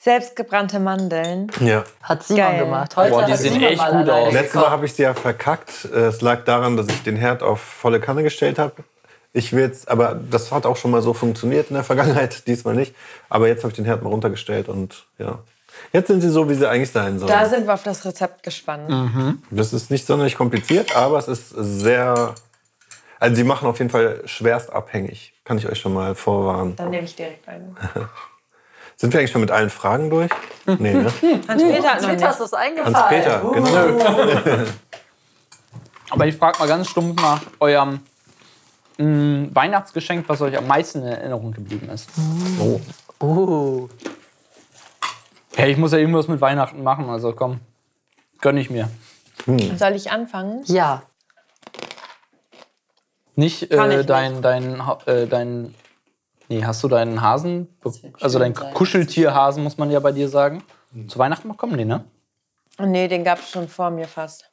Selbstgebrannte Mandeln. Ja. Hat Simon Geil. gemacht. Heute Boah, die sehen Simon echt gut aus. Letztes Mal habe ich sie ja verkackt. Es lag daran, dass ich den Herd auf volle Kanne gestellt habe. Ich will jetzt, aber das hat auch schon mal so funktioniert in der Vergangenheit, diesmal nicht. Aber jetzt habe ich den Herd mal runtergestellt und ja. Jetzt sind sie so, wie sie eigentlich sein sollen. Da sind wir auf das Rezept gespannt. Das ist nicht sonderlich kompliziert, aber es ist sehr. Also, sie machen auf jeden Fall schwerst abhängig. Kann ich euch schon mal vorwarnen. Dann nehme ich direkt eine. Sind wir eigentlich schon mit allen Fragen durch? Nee, ne? Hans-Peter hat Peter nicht. ist das eingefallen. Hans-Peter, genau. Aber ich frage mal ganz stumpf nach eurem mh, Weihnachtsgeschenk, was euch am meisten in Erinnerung geblieben ist. Oh. Uh, Hey, ich muss ja irgendwas mit Weihnachten machen, also komm, gönn ich mir. Soll ich anfangen? ja. Nicht äh, nicht. dein, dein, äh, dein, nee, hast du deinen Hasen, also dein. Kuscheltierhasen, muss man ja bei dir sagen. Zu Weihnachten bekommen, nee, ne? Nee, den gab es schon vor mir fast.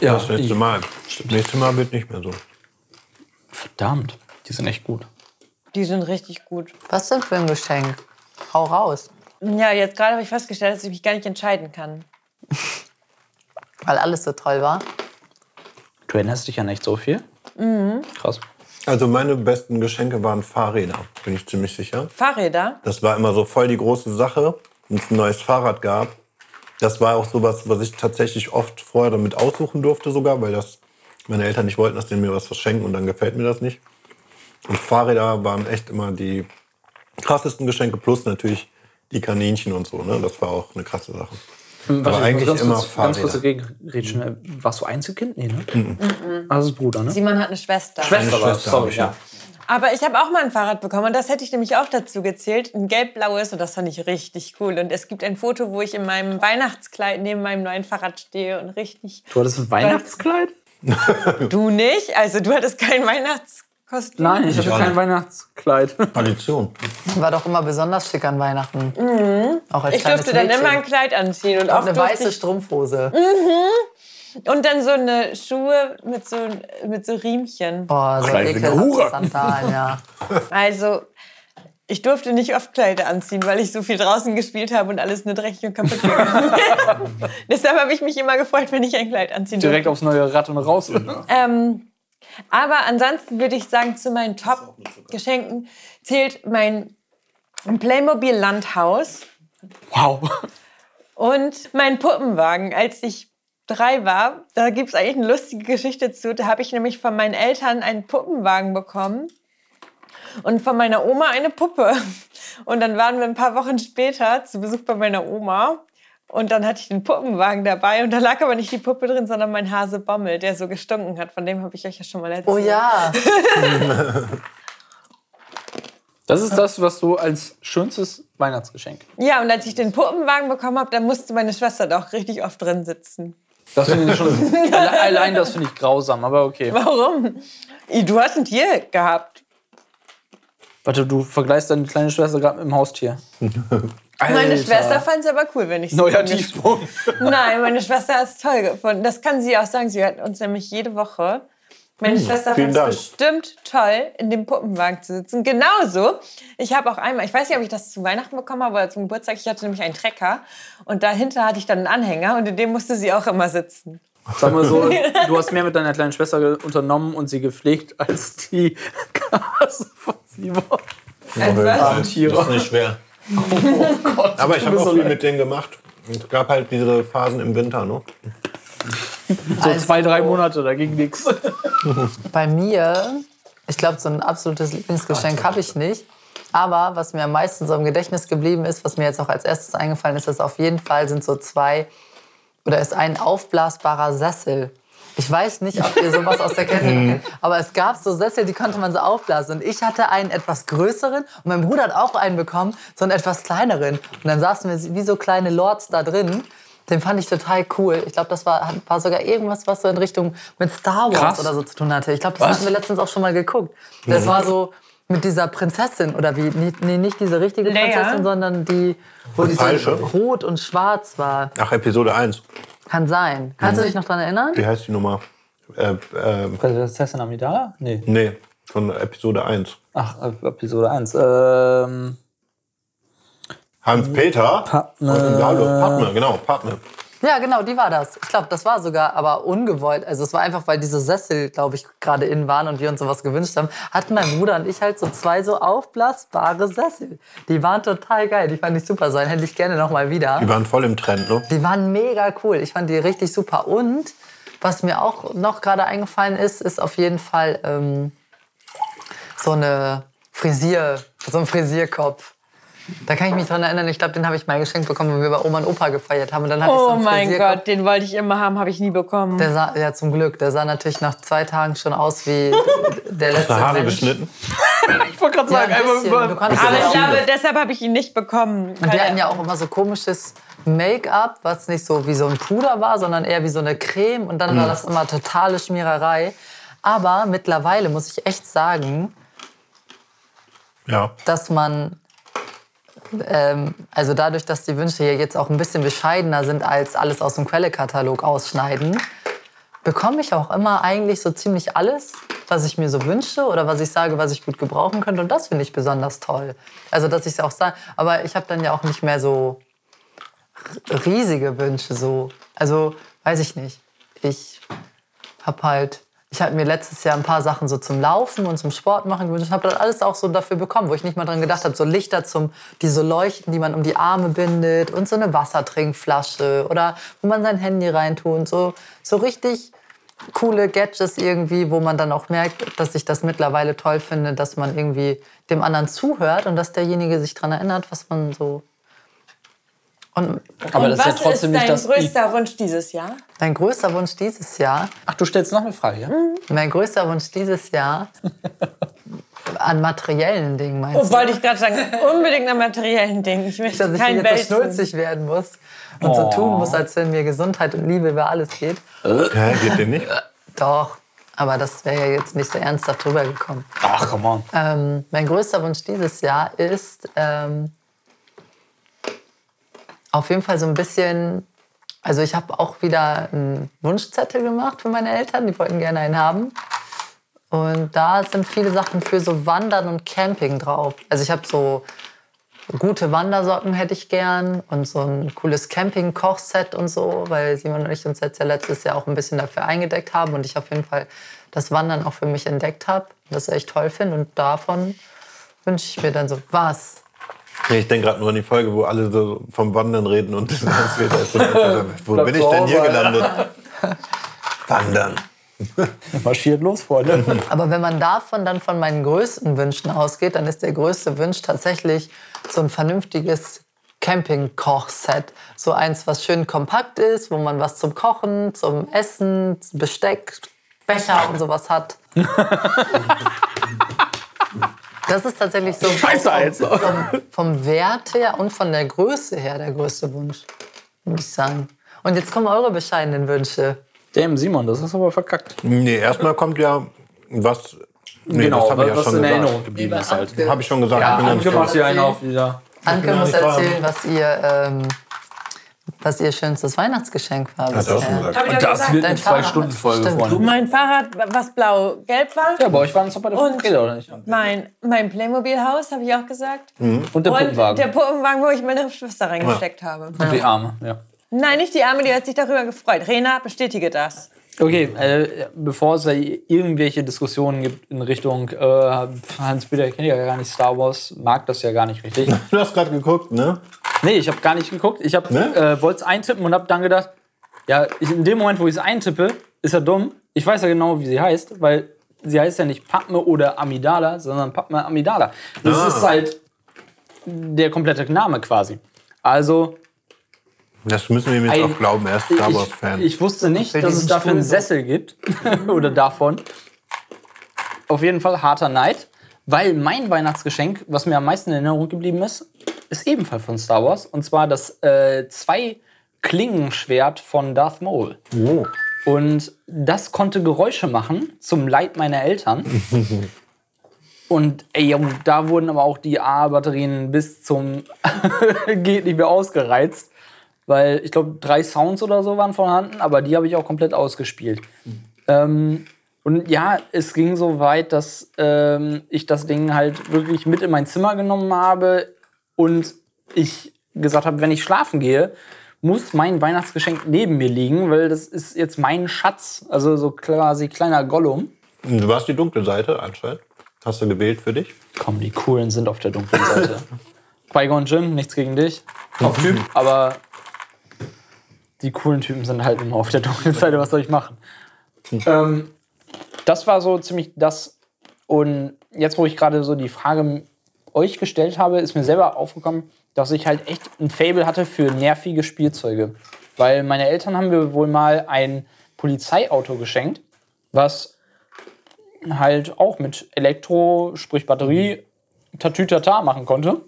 Ja, Das nächste Mal. Das nächste Mal wird nicht mehr so. verdammt, die sind echt gut. Die sind richtig gut. Was denn für ein Geschenk? Hau raus. Ja, jetzt gerade habe ich festgestellt, dass ich mich gar nicht entscheiden kann. Weil alles so toll war. Du erinnerst dich an echt so viel? Mhm. Krass. Also, meine besten Geschenke waren Fahrräder, bin ich ziemlich sicher. Fahrräder? Das war immer so voll die große Sache, wenn es ein neues Fahrrad gab. Das war auch sowas, was ich tatsächlich oft vorher damit aussuchen durfte sogar, weil das meine Eltern nicht wollten, dass die mir was verschenken und dann gefällt mir das nicht. Und Fahrräder waren echt immer die krassesten Geschenke, plus natürlich die Kaninchen und so. Ne? Das war auch eine krasse Sache. Warte, ich muss eigentlich ganz immer kurz, ganz kurz Fahrräder. dagegen reden. Äh, Warst du Einzelkind? Nee, ne? Das ist Bruder, ne? Simon hat eine Schwester. Schwester es, Schwester sorry, ich, ja. Aber ich habe auch mal ein Fahrrad bekommen und das hätte ich nämlich auch dazu gezählt. Ein gelb-blaues und das fand ich richtig cool. Und es gibt ein Foto, wo ich in meinem Weihnachtskleid neben meinem neuen Fahrrad stehe und richtig. Du hattest ein Weihnachtskleid? Du nicht? Also du hattest kein Weihnachtskostüm? Nein, ich hatte kein. Weihnachtskleid. Tradition. War doch immer besonders schick an Weihnachten. Auch als Ich durfte dann Mädchen. immer ein Kleid anziehen und, Und auch eine weiße ich, Strumpfhose. und dann so eine Schuhe mit so, mit so Riemchen. Boah, so ekelhafte Hure. Sandalen, ja. Also ich durfte nicht oft Kleider anziehen, weil ich so viel draußen gespielt habe und alles nur dreckig und kaputt gegangen. Deshalb habe ich mich immer gefreut, wenn ich ein Kleid anziehen durfte. Direkt aufs neue Rad und raus. Ähm, aber ansonsten würde ich sagen, zu meinen Top-Geschenken zählt mein Playmobil Landhaus Wow. und mein Puppenwagen. Als ich drei war, da gibt es eigentlich eine lustige Geschichte zu. Da habe ich nämlich von meinen Eltern einen Puppenwagen bekommen und von meiner Oma eine Puppe. Und dann waren wir ein paar Wochen später zu Besuch bei meiner Oma. Und dann hatte ich den Puppenwagen dabei und da lag aber nicht die Puppe drin, sondern mein Hase Bommel, der so gestunken hat. Von dem habe ich euch ja schon mal erzählt. Oh ja. Das ist das, was du als schönstes Weihnachtsgeschenk. Ja, und als ich den Puppenwagen bekommen habe, dann musste meine Schwester da auch richtig oft drin sitzen. Das finde ich schon. alle- allein das finde ich grausam, aber okay. Warum? Du hast ein Tier gehabt. Warte, du vergleichst deine kleine Schwester gerade mit dem Haustier. Meine Alter. Schwester fand es aber cool, wenn ich Neuer Tiefpunkt. Nein, meine Schwester hat es toll gefunden. Das kann sie auch sagen. Sie hört uns nämlich jede Woche. Meine Schwester vielen fand es bestimmt toll, in dem Puppenwagen zu sitzen. Genauso. Ich habe auch einmal, ich weiß nicht, ob ich das zu Weihnachten bekommen habe oder zum Geburtstag, ich hatte nämlich einen Trecker und dahinter hatte ich dann einen Anhänger und in dem musste sie auch immer sitzen. Sag mal so, du hast mehr mit deiner kleinen Schwester unternommen und sie gepflegt als die Gase von Simon. Was? Das ist nicht schwer. Aber ich habe auch viel mit denen gemacht. Es gab halt diese Phasen im Winter, ne? So zwei, drei Monate, da ging nichts. Bei mir, ich glaube, so ein absolutes Lieblingsgeschenk habe ich nicht. Aber was mir am meisten so im Gedächtnis geblieben ist, was mir jetzt auch als erstes eingefallen ist, ist auf jeden Fall sind so zwei oder ist ein aufblasbarer Sessel. Ich weiß nicht, ob ihr sowas aus der Kette kennt, aber es gab so Sessel, die konnte man so aufblasen. Und ich hatte einen etwas größeren und mein Bruder hat auch einen bekommen, so einen etwas kleineren. Und dann saßen wir wie so kleine Lords da drin. Den fand ich total cool. Ich glaube, das war, war sogar irgendwas, was so in Richtung mit Star Wars Krass. oder so zu tun hatte. Ich glaube, das hatten wir letztens auch schon mal geguckt. Das war so mit dieser Prinzessin oder wie? Nee, nicht diese richtige Leia? Prinzessin, sondern die, wo die so rot und schwarz war. Ach, Episode 1. Kann sein. Kannst du dich noch daran erinnern? Wie heißt die Nummer? Äh, äh, Prinzessin Amidala? Nee. nee, von Episode 1. Ach, äh, Episode 1. Ähm, Hans-Peter Padme. und Lalo. Padme, genau, Padme. Ja, genau, die war das. Ich glaube, das war sogar aber ungewollt. Also es war einfach, weil diese Sessel, glaube ich, gerade innen waren und wir uns sowas gewünscht haben, hatten mein Bruder und ich halt so zwei so aufblasbare Sessel. Die waren total geil. Die fand ich super sein. Hätte ich gerne noch mal wieder. Die waren voll im Trend, ne? Die waren mega cool. Ich fand die richtig super. Und was mir auch noch gerade eingefallen ist, ist auf jeden Fall ähm, so eine Frisier, so ein Frisierkopf. Da kann ich mich dran erinnern. Ich glaube, den habe ich mal geschenkt bekommen, wenn wir bei Oma und Opa gefeiert haben. Und dann hatte ich so Oh einen mein Frisierkopf. Gott, den wollte ich immer haben, habe ich nie bekommen. Der sah, ja, zum Glück. Der sah natürlich nach zwei Tagen schon aus wie der letzte Haare Mensch. geschnitten. Ich wollte gerade Ja, sagen, ein einmal bisschen. über. Aber ich auch, glaube, deshalb habe ich ihn nicht bekommen. und die hatten ja auch immer so komisches Make-up, was nicht so wie so ein Puder war, sondern eher wie so eine Creme. Und dann war das immer totale Schmiererei. Aber mittlerweile muss ich echt sagen, Ja. dass man, ähm, also dadurch, dass die Wünsche hier jetzt auch ein bisschen bescheidener sind als alles aus dem Quellekatalog ausschneiden, bekomme ich auch immer eigentlich so ziemlich alles, was ich mir so wünsche oder was ich sage, was ich gut gebrauchen könnte. Und das finde ich besonders toll. Also, dass ich es auch sage. Aber ich habe dann ja auch nicht mehr so riesige Wünsche. So. Also, weiß ich nicht. Ich habe halt, ich habe mir letztes Jahr ein paar Sachen so zum Laufen und zum Sport machen gewünscht. Ich habe das alles auch so dafür bekommen, wo ich nicht mal dran gedacht habe. So Lichter, zum, die so leuchten, die man um die Arme bindet und so eine Wassertrinkflasche oder wo man sein Handy reintun. So, so richtig coole Gadgets irgendwie, wo man dann auch merkt, dass ich das mittlerweile toll finde, dass man irgendwie dem anderen zuhört und dass derjenige sich daran erinnert, was man so. Und Aber Und das ist ja was trotzdem ist nicht dein das. größter Wunsch dieses Jahr? dein größter Wunsch dieses Jahr Ach, du stellst noch eine Frage, ja? Mein größter Wunsch dieses Jahr. An materiellen Dingen meinst Oh, du? wollte ich gerade sagen, unbedingt an materiellen Dingen. Ich möchte Dass ich kein jetzt so schnulzig werden muss und so Oh. tun muss, als wenn mir Gesundheit und Liebe über alles geht. Hä, geht den nicht? Doch, aber das wäre ja jetzt nicht so ernsthaft drüber gekommen. Ach, come on. Ähm, mein größter Wunsch dieses Jahr ist ähm, auf jeden Fall so ein bisschen. Also ich habe auch wieder einen Wunschzettel gemacht für meine Eltern. Die wollten gerne einen haben. Und da sind viele Sachen für so Wandern und Camping drauf. Also ich habe so gute Wandersocken hätte ich gern und so ein cooles Camping-Kochset und so, weil Simon und ich uns jetzt ja letztes Jahr auch ein bisschen dafür eingedeckt haben und ich auf jeden Fall das Wandern auch für mich entdeckt habe, das ich echt toll finde und davon wünsche ich mir dann so was. Nee, Ich denke gerade nur an die Folge, wo alle so vom Wandern reden und viel ist. Wo bin ich denn hier gelandet? Wandern. Marschiert los, Freunde. Aber wenn man davon dann von meinen größten Wünschen ausgeht, dann ist der größte Wunsch tatsächlich so ein vernünftiges Camping-Kochset. So eins, was schön kompakt ist, wo man was zum Kochen, zum Essen, Besteck, Becher und sowas hat. Das ist tatsächlich so Scheiße, vom, Alter. vom, vom Wert her und von der Größe her der größte Wunsch, muss ich sagen. Und jetzt kommen eure bescheidenen Wünsche. Damn, Simon, das ist aber verkackt. Nee, erstmal kommt ja was. Nee, genau, das habe ich ja was schon in gesagt. Erinnerung geblieben ist halt. Habe ich schon gesagt. Ja, ich bin Anke macht hier einen auf wieder. Anke muss erzählen, was ihr, ähm, was ihr schönstes Weihnachtsgeschenk war. Hast du auch schon bisher. gesagt. Hab ich doch Das gesagt. wird eine Fahrrad. Zwei-Stunden-Folge. Freunde. Mein Fahrrad, was blau-gelb war. Ja, bei euch waren es doch bei der Und- oder nicht? Mein, mein Playmobil-Haus, habe ich auch gesagt. Und der Und der Puppenwagen. Puppenwagen, wo ich meine Schwester reingesteckt habe. Und die Arme, ja. Nein, nicht die Arme, die hat sich darüber gefreut. Rena, bestätige das. Okay, äh, bevor es da irgendwelche Diskussionen gibt in Richtung äh, Hans-Peter kennt ja gar nicht Star Wars, mag das ja gar nicht richtig. Du hast gerade geguckt, ne? Nee, ich habe gar nicht geguckt. Ich hab, Ne? äh, wollte es eintippen und habe dann gedacht, ja, ich, in dem Moment, wo ich es eintippe, ist ja dumm. Ich weiß ja genau, wie sie heißt, weil sie heißt ja nicht Padme oder Amidala, sondern Padme Amidala. Das Ah. ist halt der komplette Name quasi. Also, Das müssen wir ihm jetzt Ein- auch glauben. Er ist Star Wars-Fan. Ich, ich wusste nicht, dass es dafür einen. Sessel gibt. Oder davon. Auf jeden Fall harter Neid. Weil mein Weihnachtsgeschenk, was mir am meisten in Erinnerung geblieben ist, ist ebenfalls von Star Wars. Und zwar das äh, Zwei-Klingenschwert von Darth Maul. Oh. Und das konnte Geräusche machen, zum Leid meiner Eltern. Und ey, da wurden aber auch die A-Batterien bis zum geht nicht mehr ausgereizt. Weil ich glaube, drei Sounds oder so waren vorhanden, aber die habe ich auch komplett ausgespielt. Ähm, und ja, es ging so weit, dass ähm, ich das Ding halt wirklich mit in mein Zimmer genommen habe und ich gesagt habe, wenn ich schlafen gehe, muss mein Weihnachtsgeschenk neben mir liegen, weil das ist jetzt mein Schatz. Also so quasi kleiner Gollum. Du warst die dunkle Seite anscheinend. Hast du gewählt für dich? Komm, die Coolen sind auf der dunklen Seite. Qui-Gon Jinn, nichts gegen dich. Top-Typ, aber die coolen Typen sind halt immer auf der dunklen Seite. Was soll ich machen? Ähm, das war so ziemlich das. Und jetzt, wo ich gerade so die Frage euch gestellt habe, ist mir selber aufgekommen, dass ich halt echt ein Fable hatte für nervige Spielzeuge. Weil meine Eltern haben mir wohl mal ein Polizeiauto geschenkt, was halt auch mit Elektro, sprich Batterie, Tatütata machen konnte.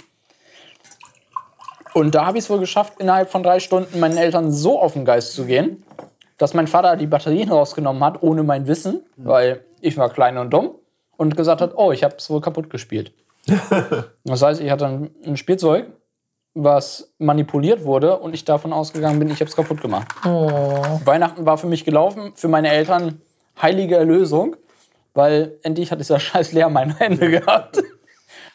Und da habe ich es wohl geschafft, innerhalb von drei Stunden meinen Eltern so auf den Geist zu gehen, dass mein Vater die Batterien rausgenommen hat, ohne mein Wissen, weil ich war klein und dumm, und gesagt hat, oh, ich habe es wohl kaputt gespielt. das heißt, ich hatte ein, Spielzeug, was manipuliert wurde und ich davon ausgegangen bin, ich habe es kaputt gemacht. Weihnachten war für mich gelaufen, für meine Eltern heilige Erlösung, weil endlich hat dieser scheiß Leer meine Hände gehabt.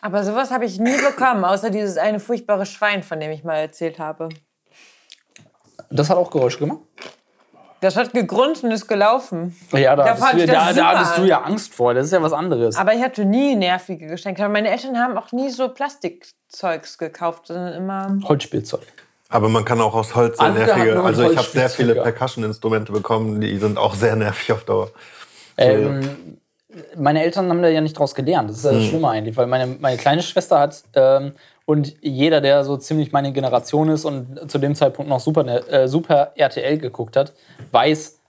Aber sowas habe ich nie bekommen, außer dieses eine furchtbare Schwein, von dem ich mal erzählt habe. Das hat auch Geräusche gemacht. Das hat gegrunzt und ist gelaufen. Ja, da, Da hattest, du, da, da hattest du ja Angst vor. Das ist ja was anderes. Aber ich hatte nie nervige Geschenke. Aber meine Eltern haben auch nie so Plastikzeugs gekauft, sondern immer. Holzspielzeug. Aber man kann auch aus Holz sehr nervige. Also ich habe sehr viele. Percussion-Instrumente bekommen, die sind auch sehr nervig auf Dauer. Ähm, meine Eltern haben da ja nicht draus gelernt. Das ist ja das Schlimme eigentlich, weil meine, meine kleine Schwester hat ähm, und jeder, der so ziemlich meine Generation ist und zu dem Zeitpunkt noch Super, äh, Super RTL geguckt hat, weiß,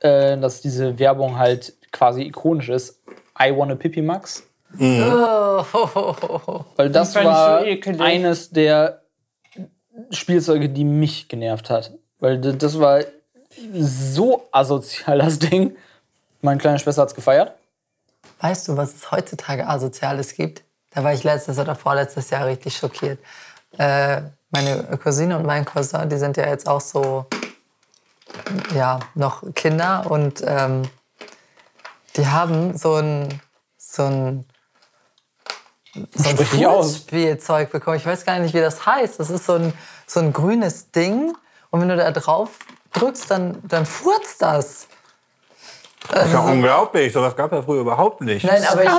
äh, dass diese Werbung halt quasi ikonisch ist. I want a Pippi Max. Oh, ho, ho, ho, ho. Weil das war so eines der Spielzeuge, die mich genervt hat. Weil das war so asozial, das Ding. Meine kleine Schwester hat es gefeiert. Weißt du, was es heutzutage Asoziales gibt? Da war ich letztes oder vorletztes Jahr richtig schockiert. Äh, meine Cousine und mein Cousin, die sind ja jetzt auch so, ja, noch Kinder und ähm, die haben so ein, so ein, so ein. Fußspielzeug bekommen. Ich weiß gar nicht, wie das heißt. Das ist so ein, so ein grünes Ding und wenn du da drauf drückst, dann, dann furzt das. Das ist ja unglaublich. Sowas gab ja früher überhaupt nicht. Nein, aber ich,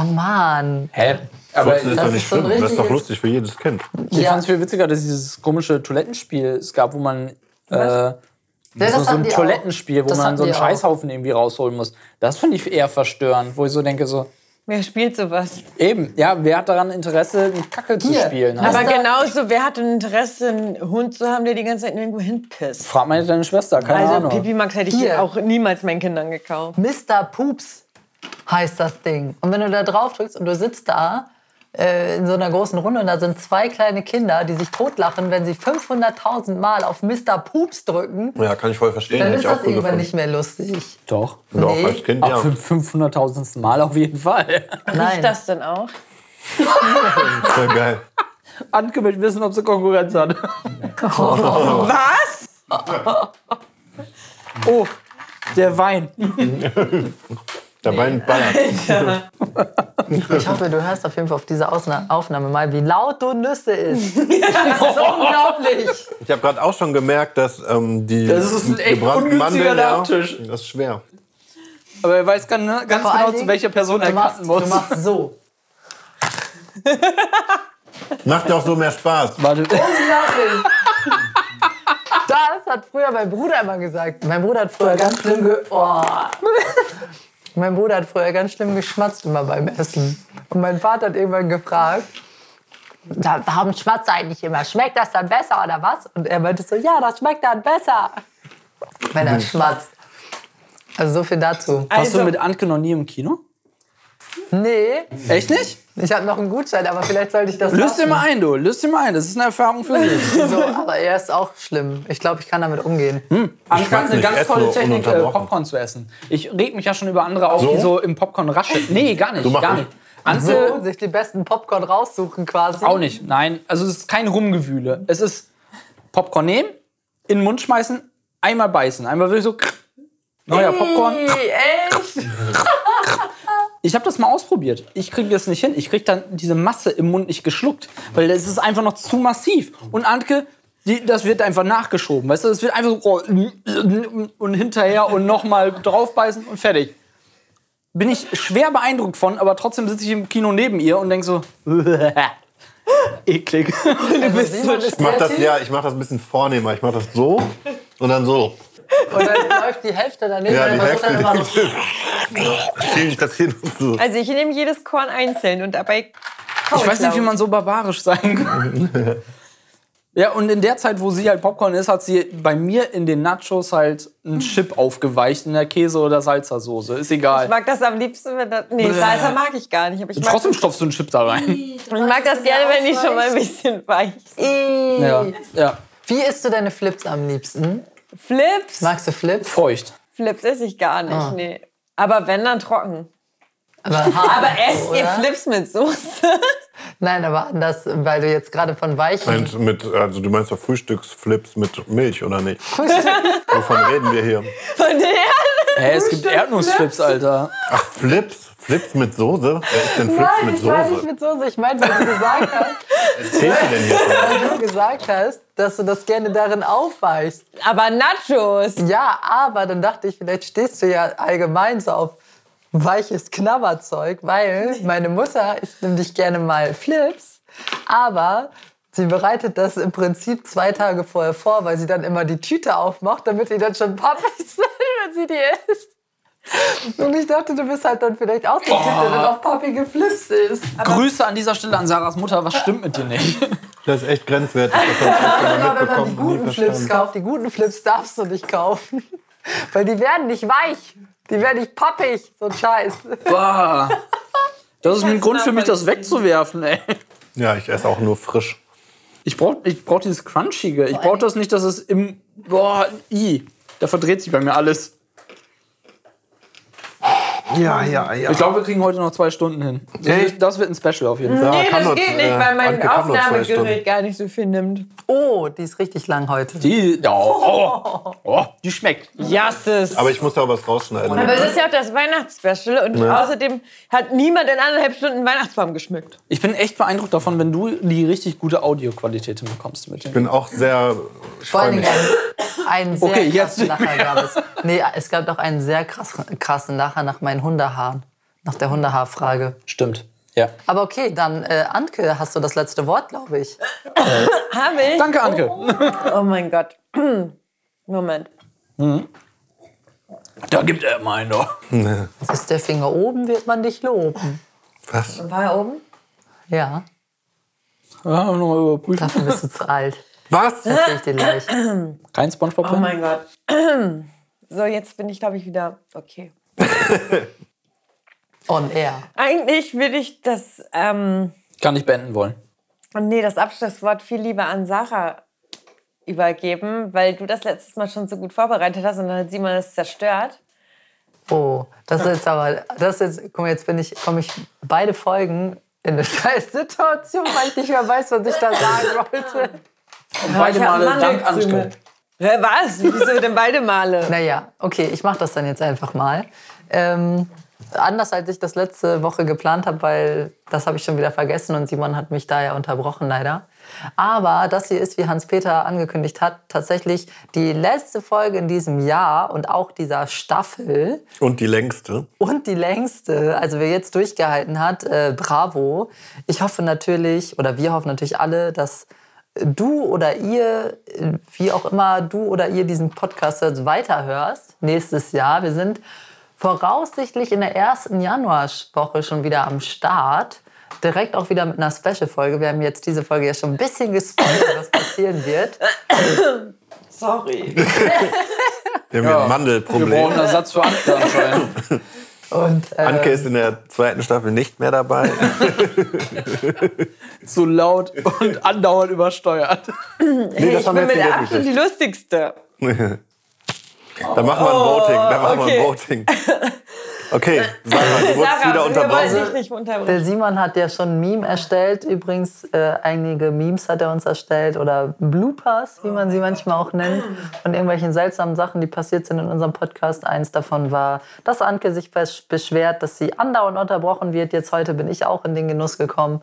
oh Mann. Hä? Aber Furzen ist das doch nicht schlimm. Das ist doch lustig für jedes Kind. ich Ja. fand es viel witziger, dass es dieses komische Toilettenspiel es gab, wo man. Äh, Ja, so, das so ein. Toilettenspiel, wo Das man so einen die auch. Scheißhaufen irgendwie rausholen muss. Das finde ich eher verstörend, wo ich so denke, so, Wer spielt sowas? eben, ja, wer hat daran Interesse, einen Kacke zu Hier. spielen? Aber- Aber genauso, wer hat ein Interesse, einen Hund zu haben, der die ganze Zeit irgendwo hinpisst? Frag mal deine Schwester, keine Also Ahnung. Pipi Max hätte ich Hier. auch niemals meinen Kindern gekauft. Mr. Poops heißt das Ding. Und wenn du da drauf drückst und du sitzt da äh, in so einer großen Runde und da sind zwei kleine Kinder, die sich totlachen, wenn sie 500.000 Mal auf Mr. Poops drücken, Ja, kann ich voll verstehen. dann ist das irgendwann gefunden. nicht mehr lustig. Doch. Doch, Nee. als Kind, Auch ja. für 500.000. Mal auf jeden Fall. Riecht Nein. das denn auch? Voll geil. Anke will wissen, ob sie Konkurrenz hat. Was? Oh, der Wein. Der Bein ballert. Ich hoffe, du hörst auf jeden Fall auf dieser Ausna Aufnahme mal, wie laut du Nüsse isst. Das ist unglaublich. Ich habe gerade auch schon gemerkt, dass ähm, die Das ist ein echt gebrannten ungünstiger Mandeln, ja, Nachtisch. das ist schwer. Aber er weiß ganz, ne, ganz allen genau, zu Dingen, welcher Person er du machst, muss. du machst so. Macht auch so mehr Spaß. Warte. Unglaublich. Das hat früher mein Bruder immer gesagt. Mein Bruder hat früher ganz schlimm ge oh. Mein Bruder hat früher ganz schlimm geschmatzt immer beim Essen. Und mein Vater hat irgendwann gefragt, "Da- warum schmatzt er eigentlich immer? Schmeckt das dann besser oder was? Und er meinte so, ja, das schmeckt dann besser. Wenn er schmatzt. Also so viel dazu. Warst du Also- mit Anke noch nie im Kino? Nee, Echt nicht? ich habe noch einen Gutschein, aber vielleicht sollte ich das Löst dir mal ein, du. Löst dir mal ein. Das ist eine Erfahrung für dich. So, aber er ist auch schlimm. Ich glaube, ich kann damit umgehen. Anke schmatz hat eine ganz tolle Technik, äh. Popcorn zu essen. Ich reg mich ja schon über andere auf, So? die so im Popcorn rascheln. Nee, gar nicht. Gar nicht. Anke So, sich die besten Popcorn raussuchen quasi. auch nicht. Nein, also es ist kein Rumgewühle. Es ist Popcorn nehmen, in den Mund schmeißen, einmal beißen. Einmal wirklich so. Neuer Popcorn. Ey, echt? Ich habe das mal ausprobiert. Ich kriege das nicht hin. Ich kriege dann diese Masse im Mund nicht geschluckt, weil das ist einfach noch zu massiv. Und Antke, die, das wird einfach nachgeschoben. Weißt du, das wird einfach so und hinterher und nochmal draufbeißen und fertig. Bin ich schwer beeindruckt von, aber trotzdem sitze ich im Kino neben ihr und denke so, eklig. Also Simon ist Ich mach das, ja, ich mach das ein bisschen vornehmer. Ich mach das so und dann so. Und dann läuft die Hälfte daneben. Ja, die Hälfte. dann immer so, Schiebe ich das hin und so. Also ich nehme jedes Korn einzeln und dabei Ich weiß nicht, wie man so barbarisch sein kann. Ja, und in der Zeit, wo sie halt Popcorn ist, hat sie bei mir in den Nachos halt einen Chip aufgeweicht in der Käse- oder Salsa-Soße. Ist Ich egal. mag das am liebsten, wenn das... Nee, Salsa mag ich gar nicht. Aber ich mag, Trotzdem stopfst du einen Chip da rein. ich mag das gerne, wenn die schon mal ein bisschen weich sind. Ja, ja. Wie isst du deine Flips am liebsten? Flips? Magst du Flips? Feucht. Flips esse ich gar nicht, Ah. nee. Aber wenn, dann trocken. Aber, Aber esst ihr? Flips mit Soße? Nein, aber anders, weil du jetzt gerade von weichen. Mit, also du meinst doch Frühstücksflips mit Milch, oder nicht? Wovon reden wir hier? Von der? Hä, es gibt Erdnussflips, Alter. Ach, Flips? Flips mit Soße? Wer ist denn Flips Nein, mit ich meine nicht Soße? mit Soße. Ich meine, weil du gesagt hast, Erzähl dir denn hier? weil du gesagt hast, dass du das gerne darin aufweichst. Aber Nachos. Ja, aber dann dachte ich, vielleicht stehst du ja allgemein so auf weiches Knabberzeug, weil meine Mutter isst nämlich gerne mal Flips, aber sie bereitet das im Prinzip zwei Tage vorher vor, weil sie dann immer die Tüte aufmacht, damit die dann schon pappig sind, wenn sie die isst. Und ich dachte, du bist halt dann vielleicht auch so ein Typ, der dann auch pappige Flips isst. Grüße an dieser Stelle an Sarahs Mutter. Was stimmt mit dir nicht? Das ist echt grenzwertig. Das hab ich Aber man die guten Flips kauft, die guten Flips darfst du nicht kaufen. Weil die werden nicht weich. Die werden nicht pappig. So ein Scheiß. Boah. Das ist ein Grund für mich, das wegzuwerfen, ey. Ja, ich esse auch nur frisch. Ich brauche ich brauch dieses Crunchige. Ich brauche das nicht, dass es im. Boah, i. Da verdreht sich bei mir alles. Ja, ja, ja. Ich glaube, wir kriegen heute noch zwei Stunden hin. Das, Echt? wird, das wird ein Special auf jeden Fall. Nee, kann das nur- geht nicht, weil mein Anke kann nur zwei Stunden. Aufnahmegerät gar nicht so viel nimmt. Oh, die ist richtig lang heute. Die, oh, oh, oh, die schmeckt. Jasses. Aber ich muss da was rausschneiden. Aber es ist ja auch das Weihnachtsspecial und Ja. außerdem hat niemand in anderthalb Stunden einen Weihnachtsbaum geschmückt. Ich bin echt beeindruckt davon, wenn du die richtig gute Audioqualität hinbekommst mit Ich dem. bin auch sehr. Ich Vor freue allen mich. Dingen einen sehr Okay, jetzt- krassen Lacher gab es. Nee, es gab doch einen sehr krassen, krassen Lacher nach meinen Hundehaaren. Nach der Hundehaarfrage. Stimmt. Ja. Aber okay, dann, äh, Anke, hast du das letzte Wort, glaube ich. Habe ich? Danke, Anke. Oh mein Gott. Moment. Da gibt er meine. Ist der Finger oben, wird man dich loben. Was? War er oben? Ja, Ja, nochmal überprüfen. dafür bist du zu alt. Was? Erzähl ich dir gleich. Kein Spongebob Oh mein Gott. So, jetzt bin ich, glaube ich, wieder okay. On air. Eigentlich würde ich das, ähm, Kann ich beenden wollen. nee, das Abschlusswort viel lieber an Sarah übergeben, weil du das letztes Mal schon so gut vorbereitet hast und dann hat Simon es zerstört. Oh, das ist jetzt aber, das ist jetzt, guck mal, jetzt bin ich, komme ich beide Folgen in eine scheiß Situation, weil ich nicht mehr weiß, was ich da sagen wollte. Beide Ich hab Male dank. Hä, was? Wieso denn beide Male? Naja, okay, ich mache das dann jetzt einfach mal. Ähm, anders als ich das letzte Woche geplant habe, weil das habe ich schon wieder vergessen und Simon hat mich da ja unterbrochen leider. Aber das hier ist, wie Hans-Peter angekündigt hat, tatsächlich die letzte Folge in diesem Jahr und auch dieser Staffel Und die längste. und die längste, also wer jetzt durchgehalten hat, äh, bravo. Ich hoffe natürlich, oder wir hoffen natürlich alle, dass du oder ihr, äh, wie auch immer du oder ihr diesen Podcast jetzt weiterhörst nächstes Jahr. Wir sind voraussichtlich in der ersten Januarwoche schon wieder am Start. Direkt auch wieder mit einer Special-Folge. Wir haben jetzt diese Folge ja schon ein bisschen gespoilert, was passieren wird. Sorry. Wir haben hier ein Wir brauchen Mandelproblem. einen Ersatz für Anke anscheinend. Und, äh, Anke ist in der zweiten Staffel nicht mehr dabei. Zu laut und andauernd übersteuert. Nee, ich bin mit Abstand die lustigste. Da machen wir ein Voting. Da machen okay. wir ein Voting. Okay, Sarah, du wurdest Sarah, wieder unterbrochen. Der Simon hat ja schon ein Meme erstellt. Übrigens, äh, einige Memes hat er uns erstellt oder Bloopers, wie man sie manchmal auch nennt, von irgendwelchen seltsamen Sachen, die passiert sind in unserem Podcast. Eins davon war, dass Anke sich besch- beschwert, dass sie andauernd unterbrochen wird. Jetzt heute bin ich auch in den Genuss gekommen.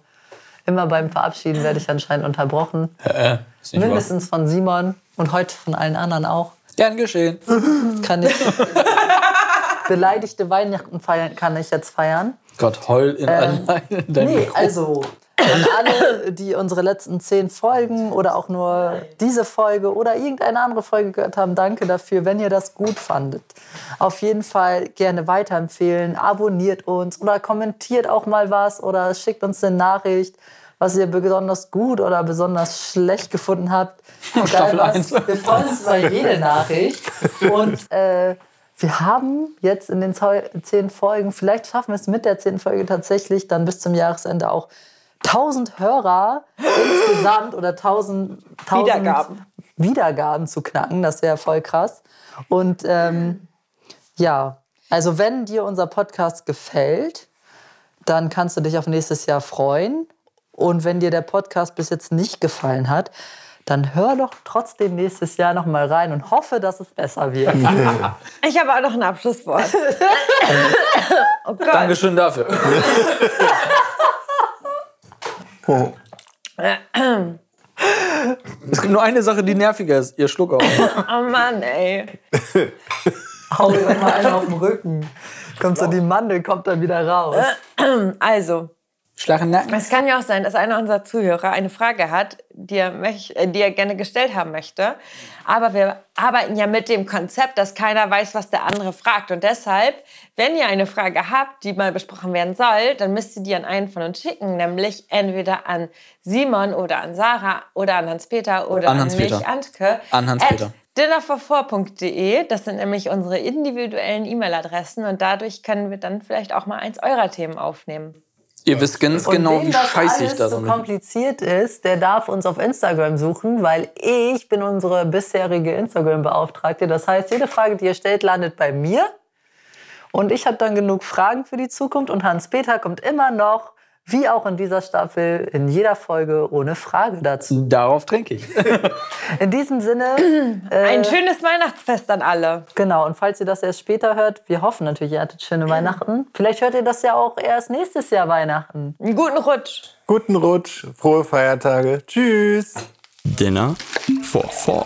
Immer beim Verabschieden werde ich anscheinend unterbrochen. Ist nicht wahr. Mindestens von Simon und heute von allen anderen auch. Gern geschehen. Kann ich beleidigte Weihnachten feiern, kann ich jetzt feiern. Gott, heul in, allein in deinem Nee, Mikro. also an alle, die unsere letzten zehn Folgen oder auch nur diese Folge oder irgendeine andere Folge gehört haben, danke dafür, wenn ihr das gut fandet. Auf jeden Fall gerne weiterempfehlen, abonniert uns oder kommentiert auch mal was oder schickt uns eine Nachricht, was ihr besonders gut oder besonders schlecht gefunden habt. Staffel was, eins. Wir freuen uns über jede Nachricht. Und äh, wir haben jetzt in den zehn Folgen, vielleicht schaffen wir es mit der zehnten Folge tatsächlich, dann bis zum Jahresende auch 1000 Hörer insgesamt oder 1000, 1000 Wiedergaben. Wiedergaben zu knacken. Das wäre voll krass. Und ähm, ja, also wenn dir unser Podcast gefällt, dann kannst du dich auf nächstes Jahr freuen. Und wenn dir der Podcast bis jetzt nicht gefallen hat, dann hör doch trotzdem nächstes Jahr noch mal rein und hoffe, dass es besser wird. Ich habe auch noch ein Abschlusswort. oh Gott. Dankeschön dafür. Es gibt nur eine Sache, die nerviger ist. Ihr Schluck auf. Oh Mann, ey. Hau dir doch mal einen auf den Rücken. Kommt so die Mandel, kommt dann wieder raus. Also, Den Nacken. es kann ja auch sein, dass einer unserer Zuhörer eine Frage hat, die er, möch, äh, die er gerne gestellt haben möchte. Aber wir arbeiten ja mit dem Konzept, dass keiner weiß, was der andere fragt. Und deshalb, wenn ihr eine Frage habt, die mal besprochen werden soll, dann müsst ihr die an einen von uns schicken. Nämlich entweder an Simon oder an Sarah oder an Hans-Peter oder An an, mich, Antke. An Hans-Peter. dinnerforfour.de. Das sind nämlich unsere individuellen E-Mail-Adressen und dadurch können wir dann vielleicht auch mal eins eurer Themen aufnehmen. Ihr wisst ganz genau, wem wie das scheiße ich alles da so kompliziert ist, der darf uns auf Instagram suchen, weil ich bin unsere bisherige Instagram-Beauftragte. Das heißt, jede Frage, die ihr stellt, landet bei mir. Und ich habe dann genug Fragen für die Zukunft. Und Hans-Peter kommt immer noch, wie auch in dieser Staffel, in jeder Folge ohne Frage dazu. Darauf trinke ich. In diesem Sinne, äh, Ein schönes Weihnachtsfest an alle. genau. Und falls ihr das erst später hört, wir hoffen natürlich, ihr hattet schöne Weihnachten. Vielleicht hört ihr das ja auch erst nächstes Jahr Weihnachten. Einen guten Rutsch. Guten Rutsch, frohe Feiertage. Tschüss. Dinner for Four.